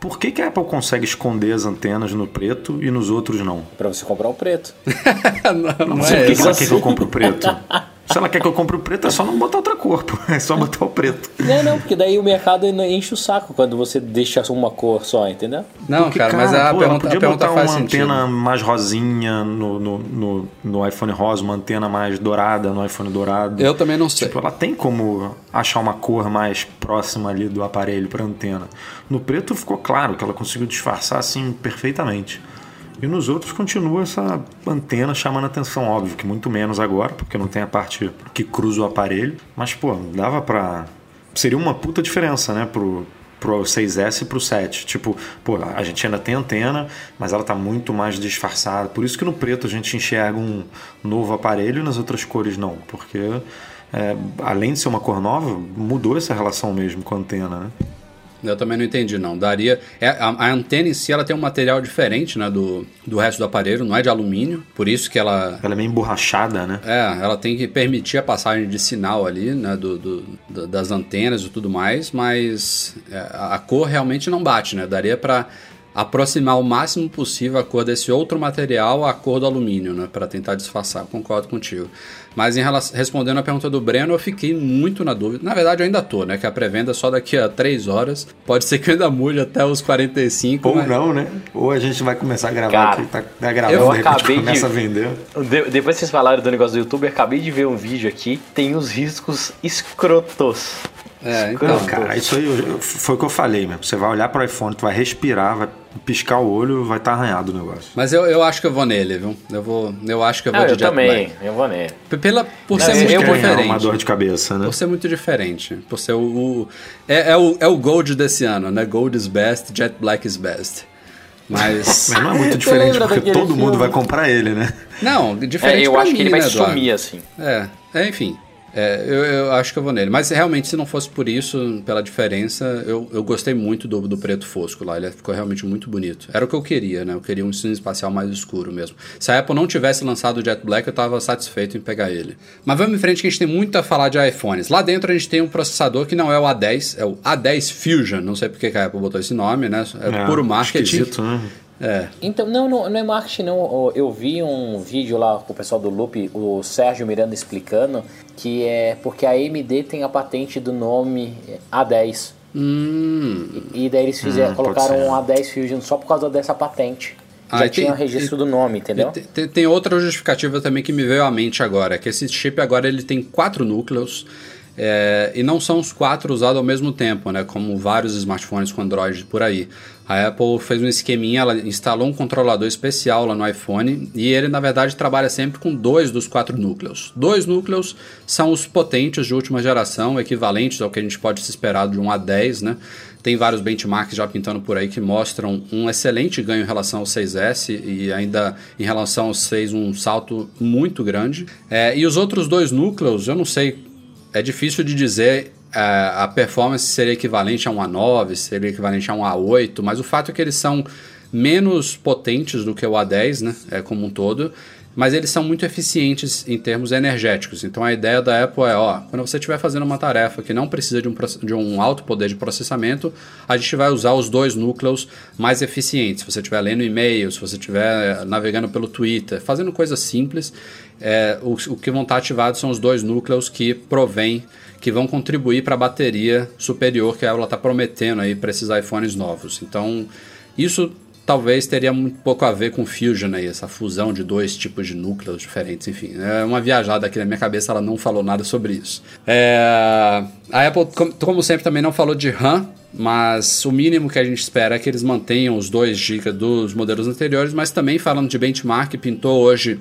Por que, que a Apple consegue esconder as antenas no preto e nos outros não? Pra você comprar o preto. não, não Por que, é que isso. ela quer que eu compre o preto? Se ela quer que eu compre o preto, é só não botar outra cor, pô. É só botar o preto. Não, não, porque daí o mercado enche o saco quando você deixa uma cor só, entendeu? Não, Porque, cara, mas a pô, ela pergunta, a podia pergunta botar faz uma sentido. antena mais rosinha no, no, no, no iPhone rosa, uma antena mais dourada no iPhone dourado. Eu também não sei. Tipo, ela tem como achar uma cor mais próxima ali do aparelho para antena. No preto ficou claro que ela conseguiu disfarçar assim perfeitamente. E nos outros continua essa antena chamando atenção, óbvio que muito menos agora, porque não tem a parte que cruza o aparelho. Mas, pô, dava pra. Seria uma puta diferença, né, pro, pro 6S e pro 7. Tipo, pô, a gente ainda tem antena, mas ela tá muito mais disfarçada. Por isso que no preto a gente enxerga um novo aparelho e nas outras cores não, porque é, além de ser uma cor nova, mudou essa relação mesmo com a antena, né? Eu também não entendi, não. Daria. é, a, a antena em si ela tem um material diferente né, do, do resto do aparelho, não é de alumínio, por isso que ela. Ela é meio emborrachada, né? É, ela tem que permitir a passagem de sinal ali, né, do, do- da- das antenas e tudo mais, mas é, a a cor realmente não bate, né? Daria para aproximar o máximo possível a cor desse outro material à cor do alumínio, né, para tentar disfarçar. Concordo contigo. Mas em relação, respondendo a pergunta do Breno, eu fiquei muito na dúvida. Na verdade, eu ainda tô, né? Que a pré-venda é só daqui a 3 horas. Pode ser que eu ainda mude até os 45. Ou mas- não, né? Ou a gente vai começar a gravar Cara, aqui, tá, tá gravando, eu de repente acabei de- começa a vender. De- depois que vocês falaram do negócio do YouTube, eu acabei de ver um vídeo aqui. Tem os riscos escrotos. É, então. Não, cara, isso aí eu- eu- foi o que eu falei mesmo. Você vai olhar pro iPhone, tu vai respirar, vai piscar o olho, vai estar arranhado o negócio. Mas eu, eu acho que eu vou nele, viu? Eu vou, eu acho que eu vou Ah, de eu Jet também, Black. eu vou nele. Pela, por Não, ser eu- muito eu vou- Querem arrumar diferente. dor de cabeça, né? Por ser muito diferente. Por ser o. o- é, é o é o Gold desse ano, né? Gold is best, Jet Black is best. Mas. Mas não é muito diferente, porque todo mundo filme? vai comprar ele, né? não, É, diferente eu pra acho mim, que ele vai né, Eduardo? sumir assim. É, é, enfim. É, eu, eu acho que eu vou nele. Mas realmente, se não fosse por isso, pela diferença, eu, eu gostei muito do, do preto fosco lá. Ele ficou realmente muito bonito. Era o que eu queria, né? Eu queria um cinza espacial mais escuro mesmo. Se a Apple não tivesse lançado o Jet Black, eu tava satisfeito em pegar ele. Mas vamos em frente que a gente tem muito a falar de iPhones. Lá dentro a gente tem um processador que não é o A10, é o A10 Fusion. Não sei porque que a Apple botou esse nome, né? É, puro marketing. Esquisito, né? É. Então, não, não, não é marketing, não. Eu vi um vídeo lá com o pessoal do Loop, o Sérgio Miranda explicando que é porque a AMD tem a patente do nome A10. Hum. E daí eles fizeram, Hum, colocaram um A10 Fusion só por causa dessa patente. Ah, Já tem- tinha o registro e- do nome, entendeu? Tem, tem outra justificativa também que me veio à mente agora, que esse chip agora ele tem quatro núcleos é, e não são os quatro usados ao mesmo tempo, né? Como vários smartphones com Android por aí. A Apple fez um esqueminha, ela instalou um controlador especial lá no iPhone e ele na verdade trabalha sempre com dois dos quatro núcleos. Dois núcleos são os potentes de última geração, equivalentes ao que a gente pode se esperar de um A10, né? Tem vários benchmarks já pintando por aí que mostram um excelente ganho em relação ao 6S e ainda em relação ao 6 um salto muito grande. É, e os outros dois núcleos, eu não sei, é difícil de dizer a performance seria equivalente a um A9, seria equivalente a um A8, mas o fato é que eles são menos potentes do que o A10, né, é, como um todo. Mas eles são muito eficientes em termos energéticos. Então a ideia da Apple é, ó, quando você estiver fazendo uma tarefa que não precisa de um, de um alto poder de processamento, a gente vai usar os dois núcleos mais eficientes. Se você estiver lendo e-mail, se você estiver navegando pelo Twitter, fazendo coisas simples, é, o, o que vão estar ativados são os dois núcleos que provém que vão contribuir para a bateria superior que ela está prometendo aí para esses iPhones novos. Então, isso talvez teria muito pouco a ver com Fusion aí, essa fusão de dois tipos de núcleos diferentes, enfim. É uma viajada aqui na minha cabeça, ela não falou nada sobre isso. É... A Apple, como sempre, também não falou de RAM, mas o mínimo que a gente espera é que eles mantenham os 2 GB dos modelos anteriores, mas também falando de benchmark, pintou hoje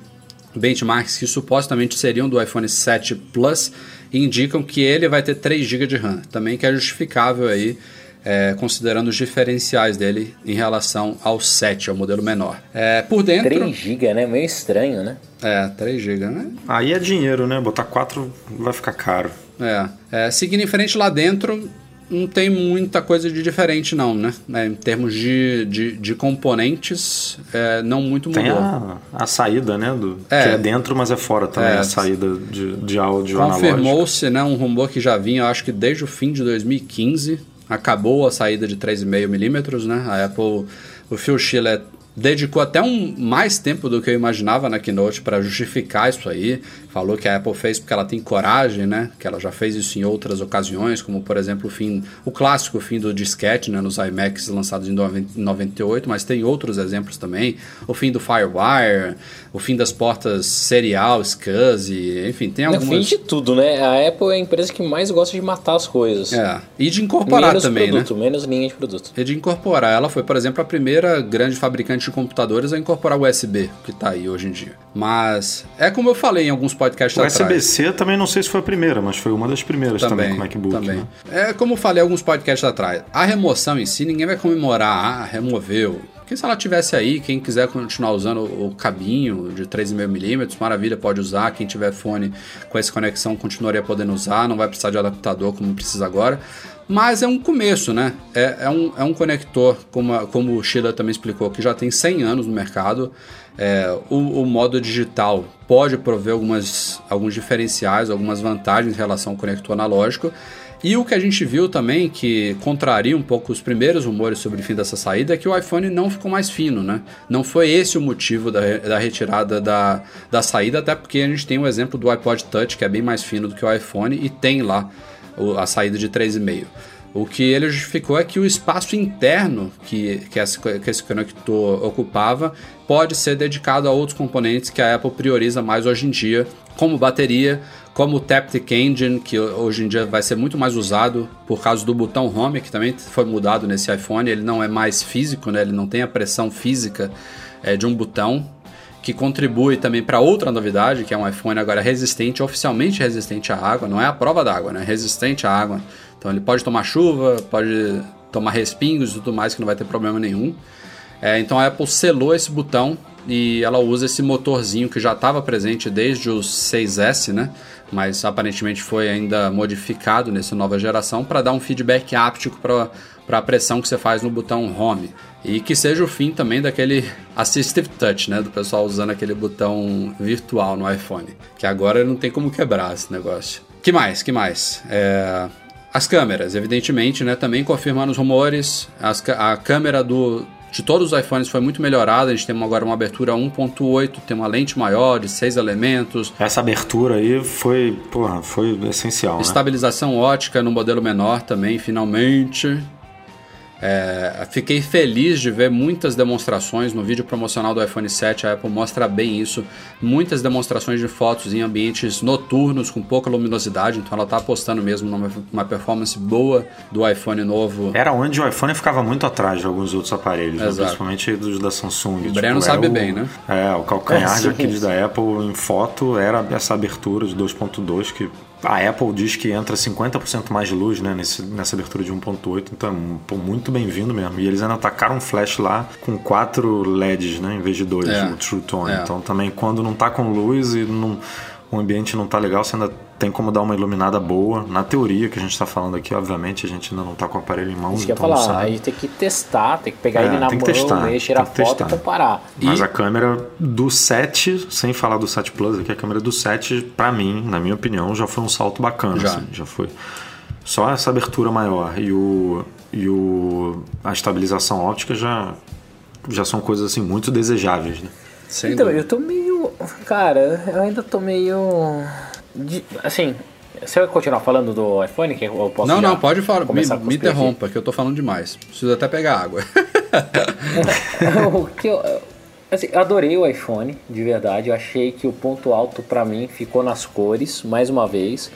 benchmarks que supostamente seriam do iPhone 7 Plus indicam que ele vai ter 3 GB de RAM, também que é justificável aí, é, considerando os diferenciais dele em relação ao 7, ao modelo menor. É, por dentro... 3 GB, né? Meio estranho, né? É, 3 GB, né? Aí é dinheiro, né? Botar 4 vai ficar caro. É. é seguindo em frente lá dentro, não tem muita coisa de diferente, não, né? É, em termos de, de, de componentes, é, não muito mudou. Tem a, a saída, né? Do, é, que é dentro, mas é fora também, é, a saída de, de áudio Confirmou-se, né? Um rumor que já vinha, eu acho que desde o fim de 2015, acabou a saída de 3,5mm, né? A Apple, o Phil Schiller dedicou até um mais tempo do que eu imaginava na Keynote para justificar isso aí. Falou que a Apple fez porque ela tem coragem, né? Que ela já fez isso em outras ocasiões, como por exemplo o fim, o clássico fim do disquete, né? Nos iMacs lançados em 98, mas tem outros exemplos também. O fim do FireWire, o fim das portas serial, SCSI, enfim, tem algumas... É o fim de tudo, né? A Apple é a empresa que mais gosta de matar as coisas. É, e de incorporar menos também, produto, né? Menos linha de produto. E de incorporar. Ela foi, por exemplo, a primeira grande fabricante de computadores a incorporar o USB, que está aí hoje em dia. Mas, é como eu falei em alguns podcasts o atrás. O USB-C também não sei se foi a primeira, mas foi uma das primeiras também, também com o MacBook. Também. Né? É como eu falei alguns podcasts atrás. A remoção em si, ninguém vai comemorar, ah, removeu porque se ela tivesse aí, quem quiser continuar usando o cabinho de 3,5mm, maravilha, pode usar. Quem tiver fone com essa conexão continuaria podendo usar, não vai precisar de adaptador como precisa agora. Mas é um começo, né? É, é, um, é um conector, como, como o Sheila também explicou, que já tem 100 anos no mercado. É, o, o, modo digital pode prover algumas, alguns diferenciais, algumas vantagens em relação ao conector analógico. E o que a gente viu também, que contraria um pouco os primeiros rumores sobre o fim dessa saída, é que o iPhone não ficou mais fino, né? Não foi esse o motivo da, da retirada da, da saída, até porque a gente tem o exemplo do iPod Touch, que é bem mais fino do que o iPhone, e tem lá a saída de 3,5. O que ele justificou é que o espaço interno que, que, esse, que esse conector ocupava pode ser dedicado a outros componentes que a Apple prioriza mais hoje em dia, como bateria, como o Taptic Engine, que hoje em dia vai ser muito mais usado por causa do botão Home, que também foi mudado nesse iPhone. Ele não é mais físico, né? ele não tem a pressão física é, de um botão, que contribui também para outra novidade, que é um iPhone agora resistente, oficialmente resistente à água, não é a prova d'água, né? Resistente à água. Então ele pode tomar chuva, pode tomar respingos e tudo mais, que não vai ter problema nenhum. É, então a Apple selou esse botão e ela usa esse motorzinho que já estava presente desde o 6S, né? Mas aparentemente foi ainda modificado nessa nova geração para dar um feedback áptico para a pressão que você faz no botão Home. E que seja o fim também daquele Assistive Touch, né? Do pessoal usando aquele botão virtual no iPhone. Que agora não tem como quebrar esse negócio. Que mais? Que mais? É... As câmeras, evidentemente, né? Também confirmando os rumores. As, a câmera do, de todos os iPhones foi muito melhorada. A gente tem agora uma abertura 1.8, tem uma lente maior de seis elementos. Essa abertura aí foi, porra, foi essencial. Né? Estabilização ótica no modelo menor também, finalmente. É, fiquei feliz de ver muitas demonstrações no vídeo promocional do iPhone 7. A Apple mostra bem isso. Muitas demonstrações de fotos em ambientes noturnos com pouca luminosidade. Então ela está apostando mesmo numa performance boa do iPhone novo. Era onde o iPhone ficava muito atrás de alguns outros aparelhos, né? principalmente dos da Samsung. O tipo, Breno sabe o, bem, né? É, o calcanhar é, de aqueles da Apple em foto era essa abertura de 2.2 que a Apple diz que entra 50% mais de luz né, nesse, nessa abertura de 1.8, então é muito bem-vindo mesmo. E eles ainda atacaram um flash lá com quatro LEDs, né, em vez de dois, é. o True Tone. É. Então também quando não tá com luz e não o ambiente não tá legal, você ainda tem como dar uma iluminada boa. Na teoria que a gente está falando aqui, obviamente, a gente ainda não tá com o aparelho em mãos, Isso que eu ia então não falar, sabe. a gente tem que testar, tem que pegar É, ele na tem mão, testar, ver, tirar tem que foto testar. e comparar. Mas E- a câmera do 7, sem falar do 7 Plus, aqui a câmera do 7, pra mim, na minha opinião, já foi um salto bacana. Já. assim, já foi. Só essa abertura maior e o e o a estabilização óptica já já são coisas assim muito desejáveis, né? Sem Então, dúvida. eu tô meio. Cara, eu ainda tô meio. de- assim, você vai continuar falando do iPhone? Que eu posso Não, não, pode falar. Me, me interrompa, que eu tô falando demais. Preciso até pegar água. o que eu, assim, adorei o iPhone, de verdade. Eu achei que o ponto alto pra mim ficou nas cores, mais uma vez.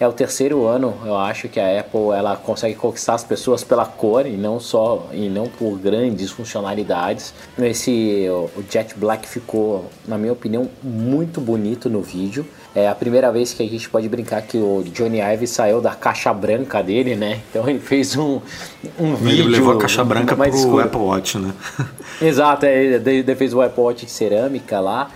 É o terceiro ano, eu acho que a Apple ela consegue conquistar as pessoas pela cor e não só e não por grandes funcionalidades. Esse o Jet Black ficou, na minha opinião, muito bonito no vídeo. É a primeira vez que a gente pode brincar que o Johnny Ive saiu da caixa branca dele, né? Então ele fez um, um vídeo. Ele levou a caixa branca mais pro escuro. Apple Watch, né? Exato, é, ele ele fez o Apple Watch de cerâmica lá,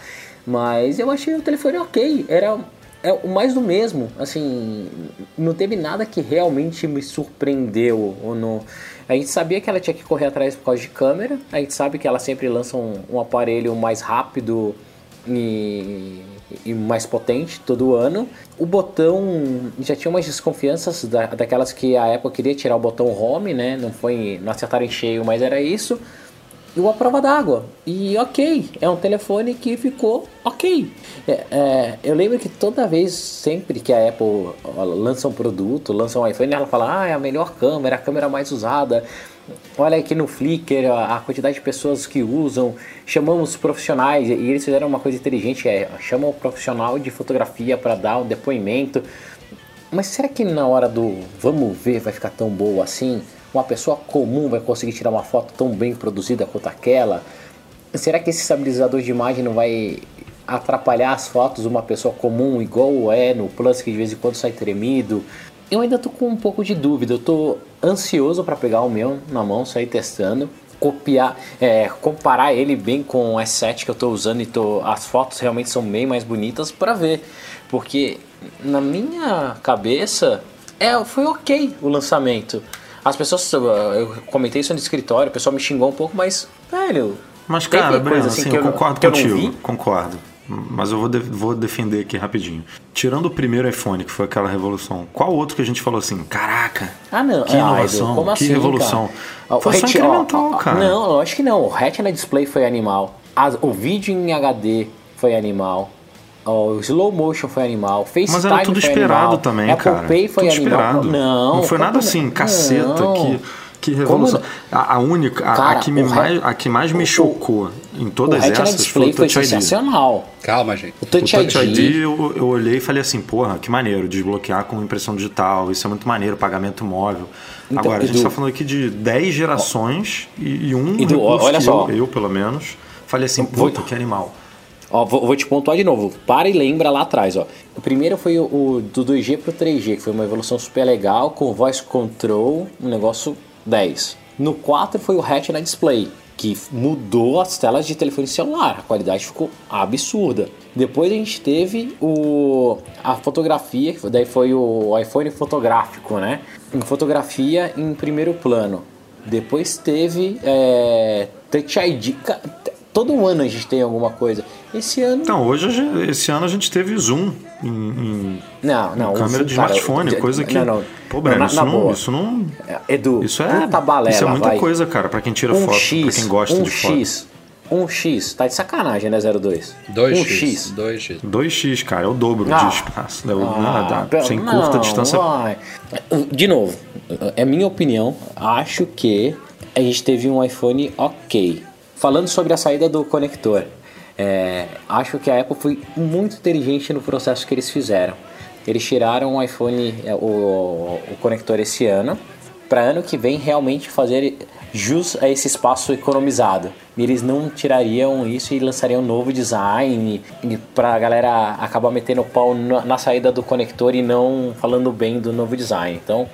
mas eu achei o telefone ok, era é o mais do mesmo, assim, não teve nada que realmente me surpreendeu. Ou não. A gente sabia que ela tinha que correr atrás por causa de câmera, a gente sabe que ela sempre lança um, um aparelho mais rápido e, e mais potente todo ano. O botão já tinha umas desconfianças da, daquelas que a Apple queria tirar o botão home, né? Não foi, não acertaram em cheio, mas era isso e uma prova d'água. E ok, é um telefone que ficou ok. É, é, eu lembro que toda vez, sempre que a Apple lança um produto, lança um iPhone, ela fala: Ah, é a melhor câmera, a câmera mais usada. Olha aqui no Flickr a, a quantidade de pessoas que usam. Chamamos profissionais, e eles fizeram uma coisa inteligente: é chamam o profissional de fotografia para dar um depoimento. Mas será que na hora do vamos ver vai ficar tão boa assim? Uma pessoa comum vai conseguir tirar uma foto tão bem produzida quanto aquela? Será que esse estabilizador de imagem não vai atrapalhar as fotos de uma pessoa comum, igual é no Plus, que de vez em quando sai tremido? Eu ainda tô com um pouco de dúvida, eu tô ansioso para pegar o meu na mão, sair testando, copiar, é, comparar ele bem com o S7 que eu tô usando e tô, as fotos realmente são bem mais bonitas para ver, porque na minha cabeça é, foi ok o lançamento. As pessoas, eu comentei isso no escritório, o pessoal me xingou um pouco, mas, velho. Mas, cara, Breno, coisa assim, que eu concordo que eu contigo. concordo. Mas eu vou, de- vou defender aqui rapidinho. Tirando o primeiro iPhone, que foi aquela revolução, qual outro que a gente falou assim, caraca, Ah, não. que ah, inovação, como que assim, revolução. cara? Foi O só Ret- incremental, ó, cara. Não, lógico que não. O Retina Display foi animal. As- o vídeo em HD foi animal. O slow motion foi animal. FaceTime Mas era tudo foi esperado animal. também, Apple cara. Pay foi tudo animal. esperado. Não, não foi nada assim, caceta, não. que, que revolução. A, a única, a, a Cara, que me o mais, a que mais me o- chocou em O todas Retina essas Display foi foi o Touch ID. sensacional. Calma, gente. O O Touch, Touch ID, ID eu, eu olhei e falei assim, porra, que maneiro, desbloquear com impressão digital, isso é muito maneiro, pagamento móvel. Então, Agora, a gente está falando aqui de 10 gerações e, e um Edu, recurso olha que só. Eu, eu, pelo menos, falei assim, Vou- puta, que animal. Ó, vou, vou te pontuar de novo. Para e lembra lá atrás, ó. O primeiro foi o, o do 2G pro 3G, que foi uma evolução super legal, com voice control, um negócio 10. No 4 foi o Retina Display, que mudou as telas de telefone celular. A qualidade ficou absurda. Depois a gente teve o, a fotografia, daí foi o iPhone fotográfico, né? Em fotografia em primeiro plano. Depois teve é, Touch ID. Todo ano a gente tem alguma coisa. Esse ano. Então, hoje, a gente- esse ano a gente teve zoom em, em Não, não. o câmera zoom, de cara, smartphone, eu- coisa que... Não, não. Pô, Breno, na, isso, na não, boa. isso não... Edu, Isso é, puta balela, isso é muita vai. coisa, cara, pra quem tira um foto, X, pra quem gosta um de foto. X, um X, tá de sacanagem, né, 02? 2x. Um X. 2x. 2x, cara, é o dobro Ah. de espaço. né? Ah, Dá- pelo- sem não, curta distância. vai. De novo, é minha opinião. Acho que a gente teve um iPhone ok. Falando sobre a saída do conector, é, acho que a Apple foi muito inteligente no processo que eles fizeram. Eles tiraram o iPhone, é, o, o conector esse ano, para ano que vem realmente fazer jus a esse espaço economizado. Eles não tirariam isso e lançariam um novo design para a galera acabar metendo o pau na, na saída do conector e não falando bem do novo design. Então,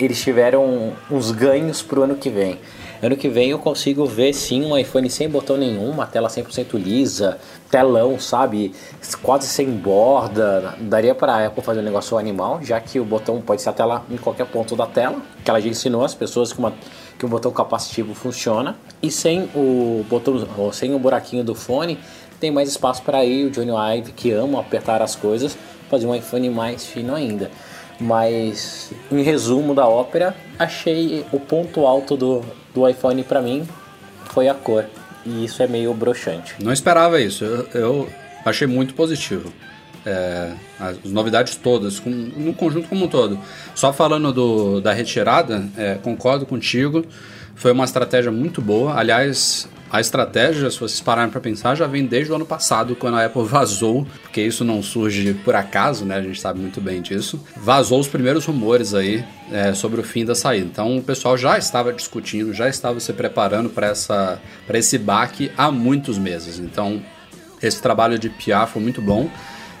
eles tiveram uns ganhos pro ano que vem. Ano que vem eu consigo ver sim um iPhone sem botão nenhum, uma tela 100% lisa, telão, sabe? Quase sem borda. Daria para a Apple fazer um negócio animal, já que o botão pode ser a tela em qualquer ponto da tela, que ela já ensinou as pessoas que, uma, que o botão capacitivo funciona. E sem o botão, sem o buraquinho do fone, tem mais espaço para ir o Johnny Ive, que ama apertar as coisas, fazer um iPhone mais fino ainda. Mas, em resumo da ópera, achei o ponto alto do, do iPhone para mim foi a cor. E isso é meio broxante. Não esperava isso. Eu, eu achei muito positivo. É, as novidades todas, com, no conjunto como um todo. Só falando do, da retirada, é, concordo contigo. Foi uma estratégia muito boa. Aliás, a estratégia, se vocês pararem para pensar, já vem desde o ano passado, quando a Apple vazou, porque isso não surge por acaso, né? A gente sabe muito bem disso. Vazou os primeiros rumores aí é, sobre o fim da saída. Então o pessoal já estava discutindo, já estava se preparando para esse baque há muitos meses. Então esse trabalho de PR foi muito bom.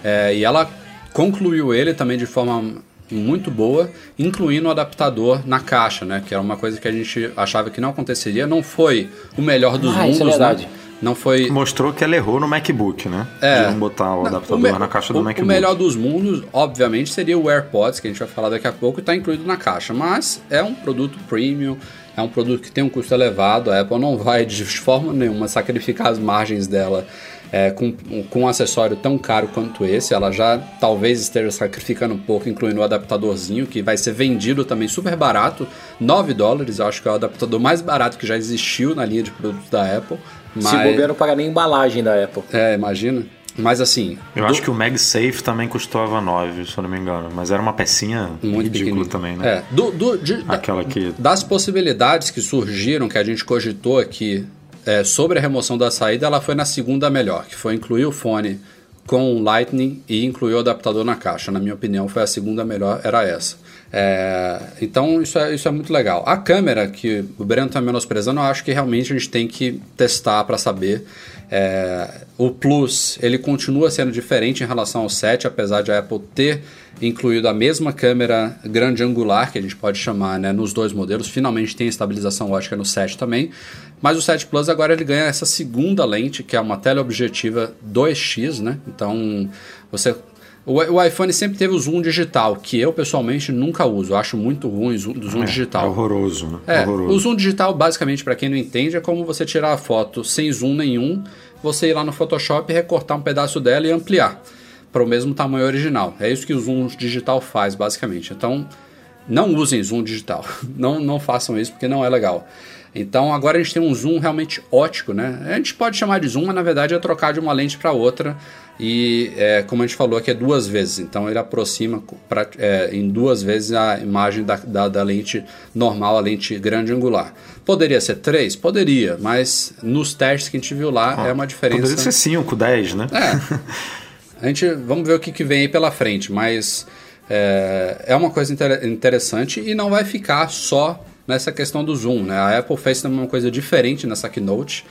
É, e ela concluiu ele também de forma muito boa, incluindo o adaptador na caixa, né? Que era uma coisa que a gente achava que não aconteceria. Não foi o melhor dos Ah, mundos, isso é verdade. né? Não foi. Mostrou que ela errou no MacBook, né? É. De não botar o adaptador me- na caixa do o, MacBook. O melhor dos mundos, obviamente, seria o AirPods, que a gente vai falar daqui a pouco, e está incluído na caixa. Mas é um produto premium, é um produto que tem um custo elevado. A Apple não vai de forma nenhuma sacrificar as margens dela é, com, com um acessório tão caro quanto esse. Ela já talvez esteja sacrificando um pouco, incluindo o adaptadorzinho, que vai ser vendido também super barato, 9 dólares. Eu acho que é o adaptador mais barato que já existiu na linha de produtos da Apple. Mas, Se bobear, não paga nem embalagem da Apple. É, imagina. Mas assim, Eu acho que o MagSafe também custava 9, se eu não me engano. Mas era uma pecinha muito ridícula também, né? É, do, do- de- da- Aquela que- das possibilidades que surgiram, que a gente cogitou aqui é, sobre a remoção da saída, ela foi na segunda melhor, que foi incluir o fone com Lightning e incluir o adaptador na caixa. Na minha opinião, foi a segunda melhor, era essa. É, então isso é, isso é muito legal. A câmera que o Breno está menosprezando, eu acho que realmente a gente tem que testar para saber. É, o Plus ele continua sendo diferente em relação ao 7, apesar de a Apple ter incluído a mesma câmera grande angular, que a gente pode chamar né, nos dois modelos. Finalmente tem estabilização ótica no 7 também. Mas o 7 Plus agora ele ganha essa segunda lente, que é uma teleobjetiva 2x, né? Então você o, iPhone sempre teve o zoom digital, que eu pessoalmente nunca uso. Eu acho muito ruim o zoom, do zoom É, digital. É horroroso, né? É, horroroso. o zoom digital, basicamente, para quem não entende, é como você tirar a foto sem zoom nenhum, você ir lá no Photoshop, recortar um pedaço dela e ampliar para o mesmo tamanho original. É isso que o zoom digital faz, basicamente. Então, não usem zoom digital. Não, não façam isso porque não é legal. Então, agora a gente tem um zoom realmente ótico, né? A gente pode chamar de zoom, mas na verdade é trocar de uma lente para outra. E, é, como a gente falou aqui, é duas vezes. Então, ele aproxima pra, é, em duas vezes a imagem da, da, da lente normal, a lente grande angular. Poderia ser três? Poderia, mas nos testes que a gente viu lá é uma diferença. Poderia ser 5, 10, né? É. A gente vamos ver o que, que vem aí pela frente, mas é, é uma coisa inter- interessante e não vai ficar só nessa questão do zoom. Né? A Apple fez também uma coisa diferente nessa keynote.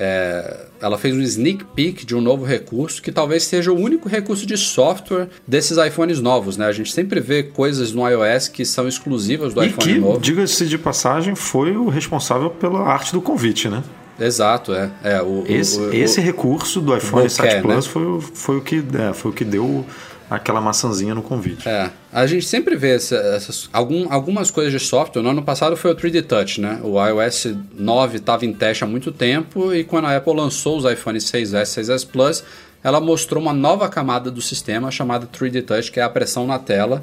É, ela fez um sneak peek de um novo recurso que talvez seja o único recurso de software desses iPhones novos. Né? A gente sempre vê coisas no iOS que são exclusivas do E iPhone que, novo. diga-se de passagem, foi o responsável pela arte do convite, né? Exato, é. é o, Esse, o- o- esse recurso do iPhone bokeh, 7 Plus né? foi, o- foi, o que, é, foi o que deu aquela maçãzinha no convite. É, a gente sempre vê essa- essas, algum, algumas coisas de software. No ano passado foi o 3D Touch, né? O iOS 9 estava em teste há muito tempo e quando a Apple lançou os iPhones 6S, 6S Plus, ela mostrou uma nova camada do sistema chamada 3D Touch, que é a pressão na tela.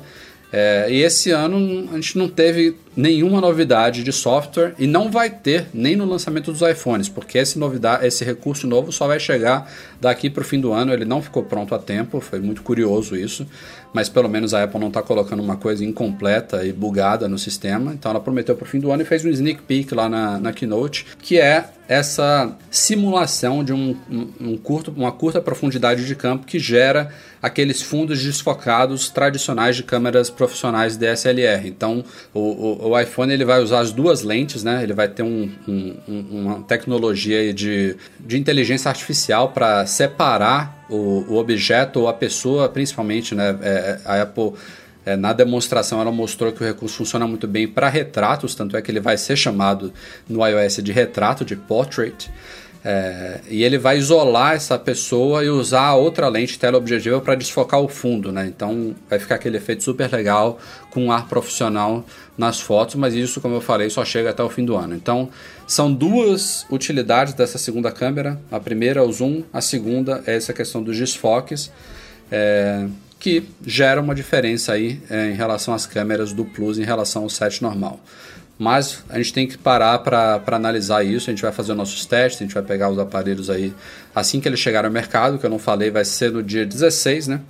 É, e esse ano a gente não teve nenhuma novidade de software e não vai ter nem no lançamento dos iPhones, porque esse, novidade, esse recurso novo só vai chegar daqui para o fim do ano. Ele não ficou pronto a tempo, foi muito curioso isso, mas pelo menos a Apple não está colocando uma coisa incompleta e bugada no sistema. Então ela prometeu para o fim do ano e fez um sneak peek lá na, na Keynote, que é essa simulação de um, um- curto, uma curta profundidade de campo que gera aqueles fundos desfocados tradicionais de câmeras profissionais DSLR. Então, o, o- o iPhone ele vai usar as duas lentes, né? Ele vai ter um- um- um- uma tecnologia de, de inteligência artificial para separar o, o objeto ou a pessoa, principalmente, né? É, a Apple É, na demonstração ela mostrou que o recurso funciona muito bem para retratos, tanto é que ele vai ser chamado no iOS de retrato, de portrait. É, e ele vai isolar essa pessoa e usar a outra lente teleobjetiva para desfocar o fundo, né? Então vai ficar aquele efeito super legal com um ar profissional nas fotos, mas isso, como eu falei, só chega até o fim do ano. Então são duas utilidades dessa segunda câmera. A primeira é o zoom, a segunda é essa questão dos desfoques. É, que gera uma diferença aí é, em relação às câmeras do Plus em relação ao set normal. Mas a gente tem que parar para analisar isso. A gente vai fazer nossos testes, a gente vai pegar os aparelhos aí assim que eles chegarem ao mercado, que eu não falei, vai ser no dia 16, né?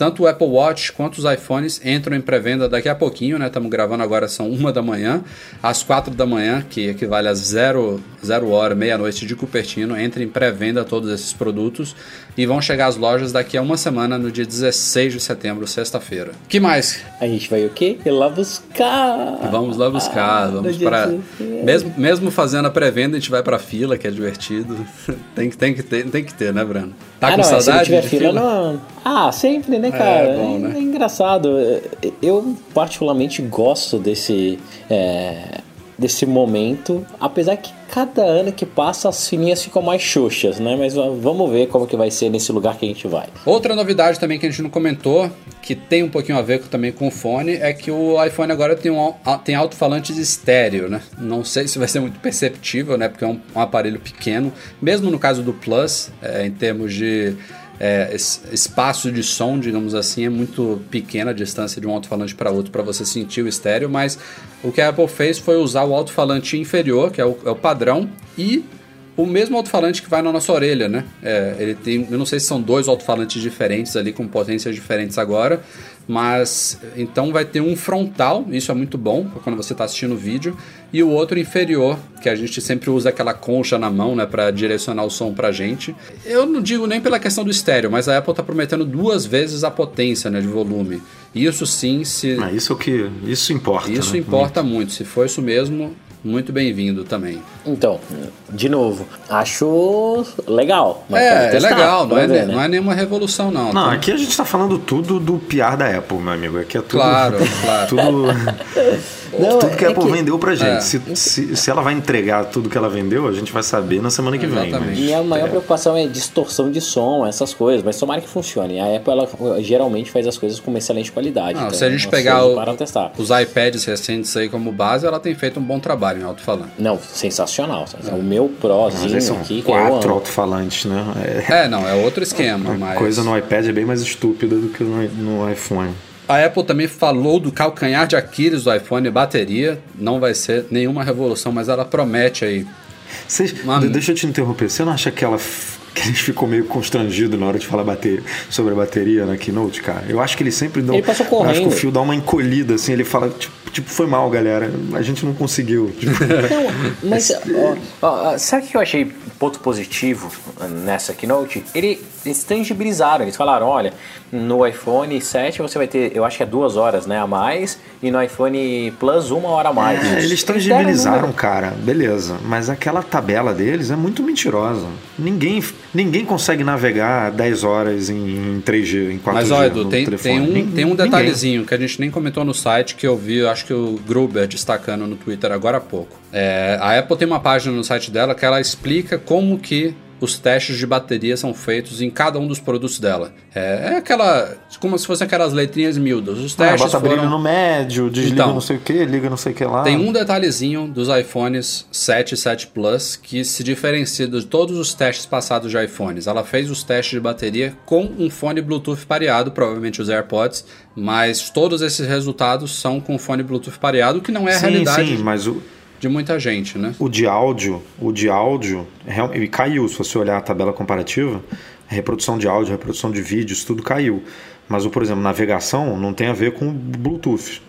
Tanto o Apple Watch quanto os iPhones entram em pré-venda daqui a pouquinho, né? Estamos gravando agora, são uma da manhã, às quatro da manhã, que equivale a zero, zero hora, meia-noite de Cupertino, entra em pré-venda todos esses produtos e vão chegar às lojas daqui a uma semana, no dia 16 de setembro, sexta-feira. que mais? A gente vai o quê? Ir lá buscar. Vamos lá buscar, ah, vamos para mesmo, mesmo fazendo a pré-venda, a gente vai para fila, que é divertido. tem, que, tem, que ter, tem que ter, né, Brano? Tá ah, com não, saudade? Se não tiver fila, fila, não. Ah, sempre, né, cara? É, bom, né? é engraçado. Eu particularmente gosto desse. É desse momento, apesar que cada ano que passa as fininhas ficam mais xoxas, né? Mas vamos ver como que vai ser nesse lugar que a gente vai. Outra novidade também que a gente não comentou, que tem um pouquinho a ver também com o fone, é que o iPhone agora tem, um, tem alto-falantes estéreo, né? Não sei se vai ser muito perceptível, né? Porque é um, um aparelho pequeno, mesmo no caso do Plus, é, em termos de é, espaço de som, digamos assim, é muito pequena a distância de um alto-falante para outro para você sentir o estéreo, mas o que a Apple fez foi usar o alto-falante inferior, que é o, é o padrão, e o mesmo alto-falante que vai na nossa orelha, né? É, ele tem, eu não sei se são dois alto-falantes diferentes ali com potências diferentes agora, mas então vai ter um frontal, isso é muito bom quando você está assistindo o vídeo, e o outro inferior, que a gente sempre usa aquela concha na mão, né, para direcionar o som pra gente. Eu não digo nem pela questão do estéreo, mas a Apple está prometendo duas vezes a potência, né, de volume. Isso sim, se ah, isso é o que isso importa. Isso né? importa muito. muito. Se for isso mesmo, muito bem-vindo também. Então, de novo, acho legal. é, é legal, não é, ver, né? não é nenhuma revolução, não. Não, aqui a gente está falando tudo do PR da Apple, meu amigo. Aqui é tudo. Claro, claro. tudo. Não, tudo que a é Apple que... vendeu pra gente. É. Se, se, se, ela vai entregar tudo que ela vendeu, a gente vai saber na semana que Exatamente. vem. Mas... Minha maior é. preocupação é distorção de som, essas coisas, mas tomara que funcione. A Apple ela, geralmente faz as coisas com uma excelente qualidade. Não, então, se a gente pegar o, os iPads recentes aí como base, ela tem feito um bom trabalho em alto-falante. Não, sensacional. É. O meu Prozinho são aqui. Quatro alto-falantes, né? É... é, não, é outro esquema. A mas... coisa no iPad é bem mais estúpida do que no, no iPhone. A Apple também falou do calcanhar de Aquiles do iPhone, bateria. Não vai ser nenhuma revolução, mas ela promete aí. Cês, Uma... Deixa eu te interromper. Você não acha que ela que a gente ficou meio constrangido na hora de falar bateria, sobre a bateria na Keynote, cara. Eu acho que ele sempre dá. Ele passou correndo. acho que o fio dá uma encolhida, assim, ele fala, tipo, tipo foi mal, galera. A gente não conseguiu. Tipo. Não, mas ó, ó, sabe o que eu achei ponto positivo nessa Keynote? Ele, eles tangibilizaram, eles falaram, olha, no iPhone 7 você vai ter, eu acho que é duas horas né, a mais, e no iPhone Plus uma hora a mais. É, eles tangibilizaram, cara, beleza. Mas aquela tabela deles é muito mentirosa. Ninguém Ninguém consegue navegar 10 horas em 3G, em 4G. Mas olha, Edu, tem, tem, um, tem um detalhezinho Ninguém. que a gente nem comentou no site que eu vi, acho que o Gruber destacando no Twitter agora há pouco. É, a Apple tem uma página no site dela que ela explica como que os testes de bateria são feitos em cada um dos produtos dela. É, é aquela. como se fossem aquelas letrinhas miúdas. Os ah, testes. Ah, bota foram... no médio, desliga então, não sei o que, liga não sei o que lá. Tem um detalhezinho dos iPhones 7 e 7 Plus que se diferencia de todos os testes passados de iPhones. Ela fez os testes de bateria com um fone Bluetooth pareado, provavelmente os AirPods, mas todos esses resultados são com fone Bluetooth pareado, que não é a sim, realidade. Sim, mas o de muita gente, né? O de áudio, o de áudio, caiu. Se você olhar a tabela comparativa, a reprodução de áudio, reprodução de vídeos, tudo caiu. Mas, por exemplo, navegação não tem a ver com Bluetooth,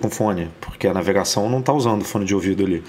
com fone, porque a navegação não está usando fone de ouvido ali.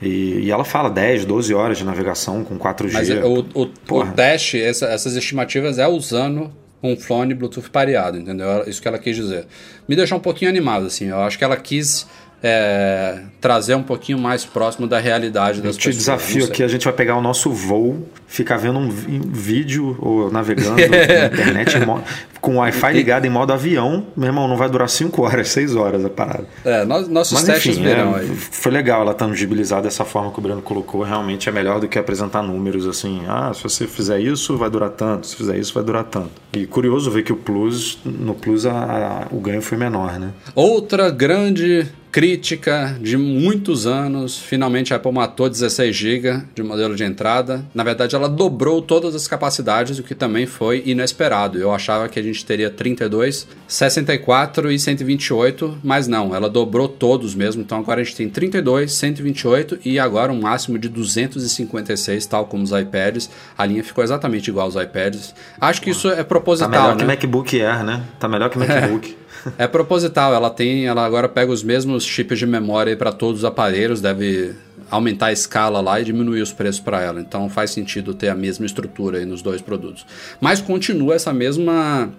E, e, ela fala 10, 12 horas de navegação com 4G. Mas o, o, o teste, essa, essas estimativas é usando um fone Bluetooth pareado, entendeu? Isso que ela quis dizer. Me deixou um pouquinho animado, assim. Eu acho que ela quis é, trazer um pouquinho mais próximo da realidade das Eu te pessoas. desafio aqui, a gente vai pegar o nosso voo, ficar vendo um vídeo ou navegando na internet em mo- com o Wi-Fi ligado em modo avião. Meu irmão, não vai durar 5 horas, 6 horas a parada. É, nós- nossos Mas testes enfim, virão é, aí. foi legal ela tangibilizar dessa forma que o Breno colocou. Realmente é melhor do que apresentar números assim. Ah, se você fizer isso, vai durar tanto. Se fizer isso, vai durar tanto. E curioso ver que o Plus, no Plus, a- a- o ganho foi menor, né? Outra grande crítica de muitos anos, finalmente a Apple matou 16 GB de modelo de entrada. Na verdade, ela dobrou todas as capacidades, o que também foi inesperado. Eu achava que a gente teria 32, 64 e 128, mas não, ela dobrou todos mesmo. Então agora a gente tem 32, 128 e agora um máximo de 256, tal como os iPads. A linha ficou exatamente igual aos iPads. Acho que isso é Tá proposital, melhor né? que MacBook Air, né? Tá melhor que MacBook. É proposital, ela tem, ela agora pega os mesmos chips de memória para todos os aparelhos, deve aumentar a escala lá e diminuir os preços para ela. Então faz sentido ter a mesma estrutura nos dois produtos. Mas continua essa mesma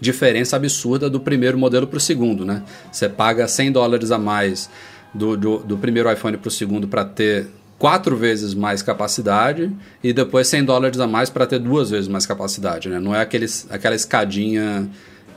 diferença absurda do primeiro modelo para o segundo, né? Você paga 100 dólares a mais do, do, do primeiro iPhone para o segundo para ter quatro vezes mais capacidade e depois 100 dólares a mais para ter duas vezes mais capacidade, né? Não é aqueles, aquela escadinha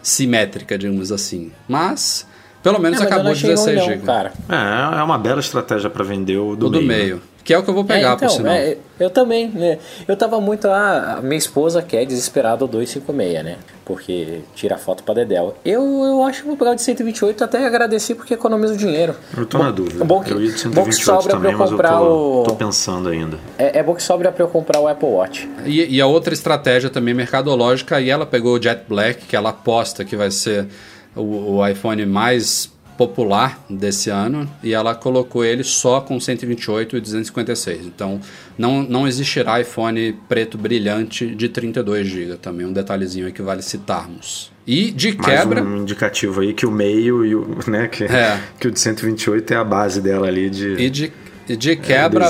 simétrica, digamos assim. Mas, pelo menos É, acabou achei 16 ruim não, GB. É, é uma bela estratégia para vender o do, O do meio. Que é o que eu vou pegar, É, então, por sinal. é, eu também, né? Eu tava muito. Ah, a minha esposa quer desesperado o 256, né? Porque tira foto pra Dedel. Eu, eu acho que vou pegar o de 128 até agradeci porque economizo dinheiro. Eu tô na dúvida. Bom que, eu ia de bom que 128 sobra também, pra eu mas eu comprar tô, o. tô pensando ainda. É, é bom que sobra pra eu comprar o Apple Watch. E, e a outra estratégia também mercadológica, e ela pegou o Jet Black, que ela aposta que vai ser o, o iPhone mais popular desse ano, e ela colocou ele só com 128 e 256. Então não, não existirá iPhone preto brilhante de 32 GB, também um detalhezinho aí que vale citarmos. E de Mais quebra, um indicativo aí que o meio e o, né, que, É. que o de 128 é a base dela ali de E de, e de quebra,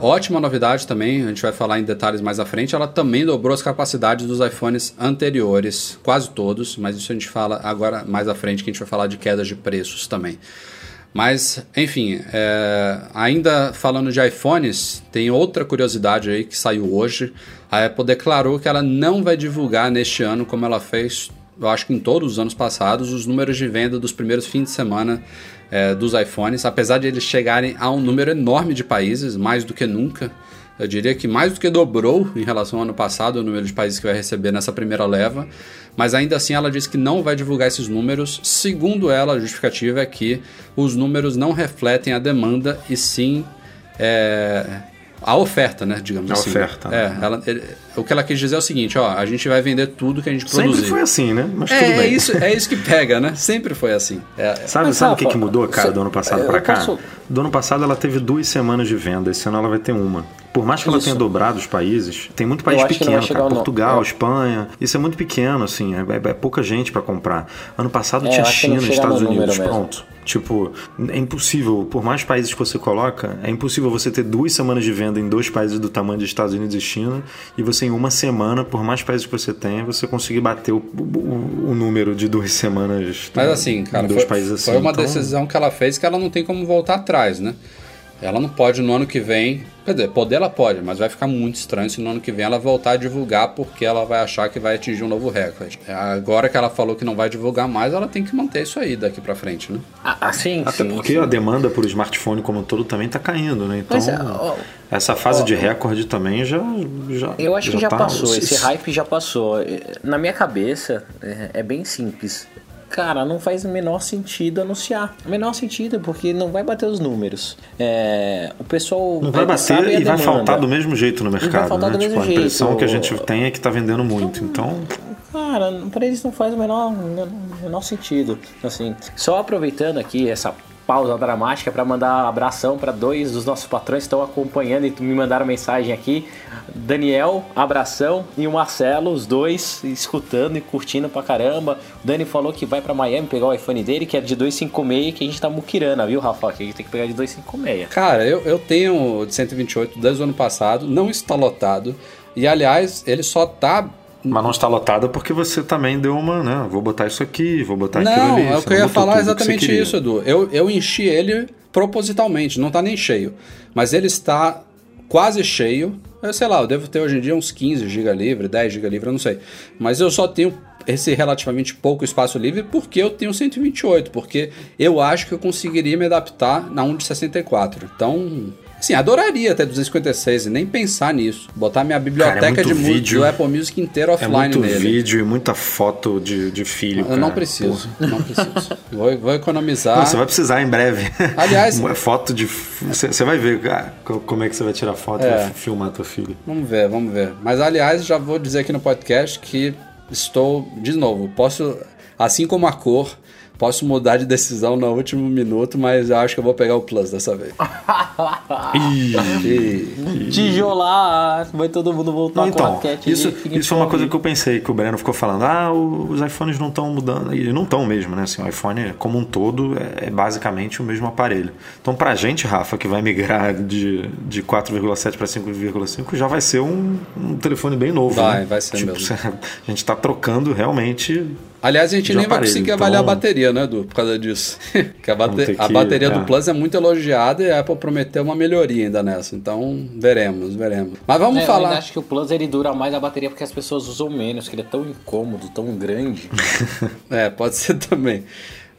É ótima novidade também, a gente vai falar em detalhes mais à frente, ela também dobrou as capacidades dos iPhones anteriores, quase todos, mas isso a gente fala agora mais à frente, que a gente vai falar de quedas de preços também. Mas, enfim, é, ainda falando de iPhones, tem outra curiosidade aí que saiu hoje. A Apple declarou que ela não vai divulgar neste ano, como ela fez, eu acho que em todos os anos passados, os números de venda dos primeiros fins de semana é, dos iPhones, apesar de eles chegarem a um número enorme de países, mais do que nunca. Eu diria que mais do que dobrou em relação ao ano passado o número de países que vai receber nessa primeira leva, mas ainda assim ela diz que não vai divulgar esses números. Segundo ela, a justificativa é que os números não refletem a demanda e sim é, a oferta, né? Digamos A assim. oferta, né? É, ela- ele- o que ela quis dizer é o seguinte: ó, a gente vai vender tudo que a gente Sempre produzir. foi assim, né? Mas É, tudo é bem. isso, é isso que pega, né? Sempre foi assim. É, Sabe, Mas, sabe o que, que mudou, cara, cê- do ano passado eu pra cá? posso- Do ano passado ela teve duas semanas de venda, esse ano ela vai ter uma. Por mais que ela Isso. tenha dobrado os países, tem muito país não pequeno, cara. Portugal, é. Espanha, isso é muito pequeno, assim, é, é- é pouca gente pra comprar. Ano passado É, tinha não China, Estados Unidos, mesmo. pronto. Tipo, é impossível, por mais países que você coloca, é impossível você ter duas semanas de venda em dois países do tamanho dos Estados Unidos e China, e você em uma semana, por mais países que você tenha, você conseguir bater o, o- o número de duas semanas Mas assim, cara, dois foi, países assim. foi uma Então, decisão que ela fez que ela não tem como voltar atrás, né? Ela não pode no ano que vem. Quer dizer, poder ela pode, mas vai ficar muito estranho se no ano que vem ela voltar a divulgar porque ela vai achar que vai atingir um novo recorde. Agora que ela falou que não vai divulgar mais, ela tem que manter isso aí daqui pra frente, né? Ah, ah, sim, Até sim, porque sim. a demanda por smartphone como um todo também está caindo, né? Então, Mas, ó, essa fase ó, de recorde também já. já Eu acho que já tá- passou, esse hype já passou. Na minha cabeça, é, é bem simples. Cara, não faz o menor sentido anunciar. O menor sentido, porque não vai bater os números. É, o pessoal. Não vai bater e vai faltar do mesmo jeito no mercado, faltar né? do Tipo, mesmo a impressão jeito. que a gente tem é que tá vendendo muito. Então, Cara, pra eles não faz o menor, menor sentido. Assim, só aproveitando aqui essa pausa dramática para mandar abração para dois dos nossos patrões que estão acompanhando e me mandaram mensagem aqui. Daniel, abração, e o Marcelo, os dois escutando e curtindo pra caramba. O Dani falou que vai para Miami pegar o iPhone dele, que é de 256, que a gente tá muquirana, viu, Rafa? Que a gente tem que pegar de 256. Cara, eu, eu tenho de 128 desde o ano passado, não está lotado. E aliás, ele só tá Mas não está lotada porque você também deu uma, né? Vou botar isso aqui, vou botar aquilo Não, ali. é o que eu não ia falar que exatamente queria. isso, Edu. Eu, eu enchi ele propositalmente, não tá nem cheio. Mas ele está quase cheio. Eu sei lá, eu devo ter hoje em dia uns 15 GB livre, 10 GB livre, eu não sei. Mas eu só tenho esse relativamente pouco espaço livre porque eu tenho 128, porque eu acho que eu conseguiria me adaptar na 1 de 64. Então, assim, adoraria até 256 e nem pensar nisso. Botar minha biblioteca muito de música do Apple Music inteiro É offline muito nele. vídeo e muita foto de, de filho. Eu não cara. preciso, Porra. não preciso. Vou, vou economizar. Não, você vai precisar em breve. Aliás- foto de. Você vai ver ah, co- como é que você vai tirar foto e É. vai filmar teu filho. Vamos ver, vamos ver. Mas aliás, já vou dizer aqui no podcast que estou, de novo, posso, assim como a cor, posso mudar de decisão no último minuto, mas eu acho que eu vou pegar o Plus dessa vez. Tijolar, vai todo mundo voltar com a então, raquete isso, isso é uma coisa que eu pensei, que o Breno ficou falando, ah, os iPhones não estão mudando, e não estão mesmo, né? Assim, o iPhone como um todo é, é basicamente o mesmo aparelho. Então, pra gente, Rafa, que vai migrar de, de 4,7 para 5,5, já vai ser um, um telefone bem novo. Vai, né? vai ser Tipo, mesmo. A gente tá trocando realmente aliás, a gente nem vai aparelho, conseguir avaliar a então- bateria, né, Edu? Por causa disso. que a, bate- a bateria é. do Plus é muito elogiada e a Apple prometeu uma melhoria ainda nessa. Então, veremos, veremos. Mas vamos É, Eu falar. ainda acho que o Plus ele dura mais a bateria porque as pessoas usam menos, que ele é tão incômodo, tão grande. É, pode ser também.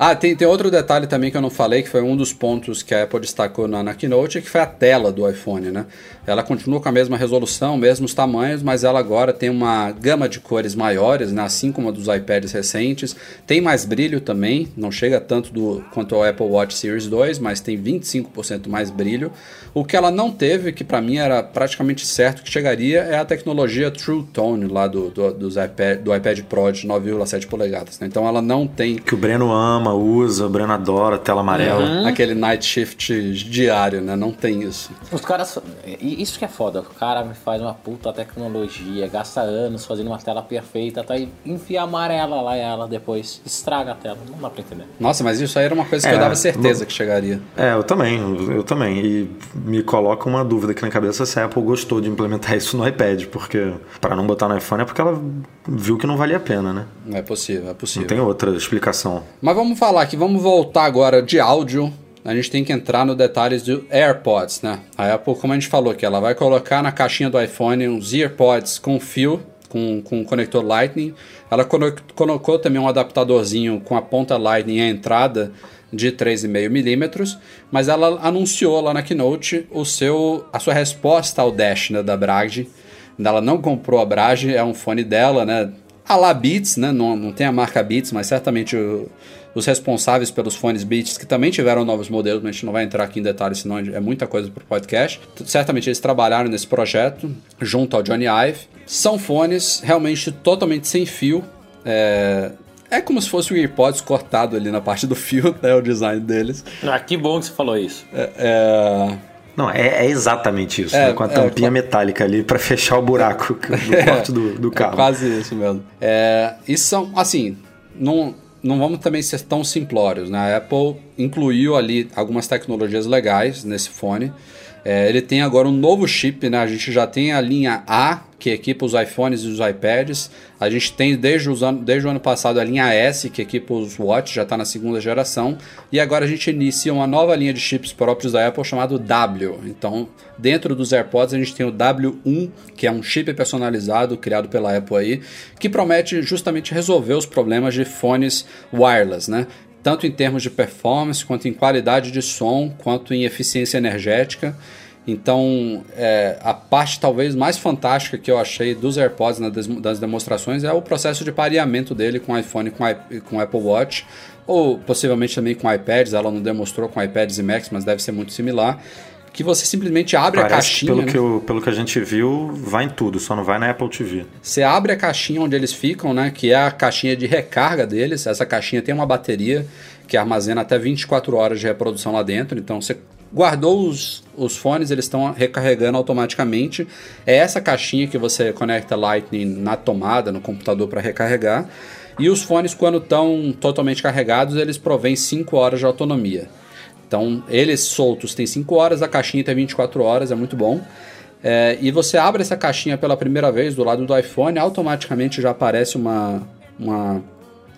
Ah, tem, tem outro detalhe também que eu não falei, que foi um dos pontos que a Apple destacou na, na Keynote, que foi a tela do iPhone, né? Ela continua com a mesma resolução, mesmos tamanhos, mas ela agora tem uma gama de cores maiores, né? assim como a dos iPads recentes. Tem mais brilho também, não chega tanto do, quanto ao Apple Watch Series 2, mas tem 25% mais brilho. O que ela não teve, que para mim era praticamente certo que chegaria, é a tecnologia True Tone lá do, do, dos iPad, do iPad Pro de 9,7 polegadas. Né? Então ela não tem que o Breno ama, usa, o Breno adora, tela amarela. aquele night shift diário, né? Não tem isso. Os caras. e Isso que é foda. O cara me faz uma puta tecnologia, gasta anos fazendo uma tela perfeita, tá aí, enfia amarela lá e ela depois estraga a tela. Não dá pra entender. Nossa, mas isso aí era uma coisa que É, eu dava certeza que chegaria. É, eu também, eu também. E me coloca uma dúvida aqui na cabeça se a Apple gostou de implementar isso no iPad, porque para não botar no iPhone é porque ela viu que não valia a pena, né? Não é possível, é possível. Não tem outra explicação. Mas vamos falar aqui, vamos voltar agora de áudio. A gente tem que entrar no detalhes do AirPods, né? A Apple, como a gente falou aqui, ela vai colocar na caixinha do iPhone uns AirPods com fio, com, com conector Lightning. Ela colo- colocou também um adaptadorzinho com a ponta Lightning a entrada de 3,5 milímetros, mas ela anunciou lá na Keynote o seu, a sua resposta ao Dash né, da Bragg. Ela não comprou a Brage, é um fone dela, né? A la Beats, né? Não, não tem a marca Beats, mas certamente o- os responsáveis pelos fones Beats, que também tiveram novos modelos, mas a gente não vai entrar aqui em detalhes, senão é muita coisa para o podcast. Certamente eles trabalharam nesse projeto, junto ao Johnny Ive. São fones realmente totalmente sem fio. É, é como se fosse o AirPods cortado ali na parte do fio, né? O design deles. Ah, que bom que você falou isso. É, é, Não, é, é exatamente isso, É, né? Com a é, tampinha metálica ali para fechar o buraco do corte do, do carro. É quase isso mesmo. É, e são, assim, não, não vamos também ser tão simplórios, né? A Apple incluiu ali algumas tecnologias legais nesse fone. É, ele tem agora um novo chip, né? A gente já tem a linha A, que equipa os iPhones e os iPads. A gente tem desde, os ano, desde o ano passado a linha S, que equipa os Watch, já está na segunda geração. E agora a gente inicia uma nova linha de chips próprios da Apple chamado W. Então, dentro dos AirPods a gente tem o W1, que é um chip personalizado criado pela Apple aí, que promete justamente resolver os problemas de fones wireless, né? Tanto em termos de performance, quanto em qualidade de som, quanto em eficiência energética. Então, é, a parte talvez mais fantástica que eu achei dos AirPods na des- das demonstrações é o processo de pareamento dele com iPhone com, com Apple Watch, ou possivelmente também com iPads. Ela não demonstrou com iPads e Macs, mas deve ser muito similar. Que você simplesmente abre a Parece que caixinha. pelo, né? que eu- pelo que a gente viu, vai em tudo, só não vai na Apple TV. Você abre a caixinha onde eles ficam, né? Que é a caixinha de recarga deles. Essa caixinha tem uma bateria que armazena até 24 horas de reprodução lá dentro. Então você guardou os, os fones, eles estão recarregando automaticamente. É essa caixinha que você conecta Lightning na tomada, no computador para recarregar. E os fones, quando estão totalmente carregados, eles provêm 5 horas de autonomia. Então, eles soltos têm 5 horas, a caixinha tem 24 horas, é muito bom. É, e você abre essa caixinha pela primeira vez do lado do iPhone, automaticamente já aparece uma, uma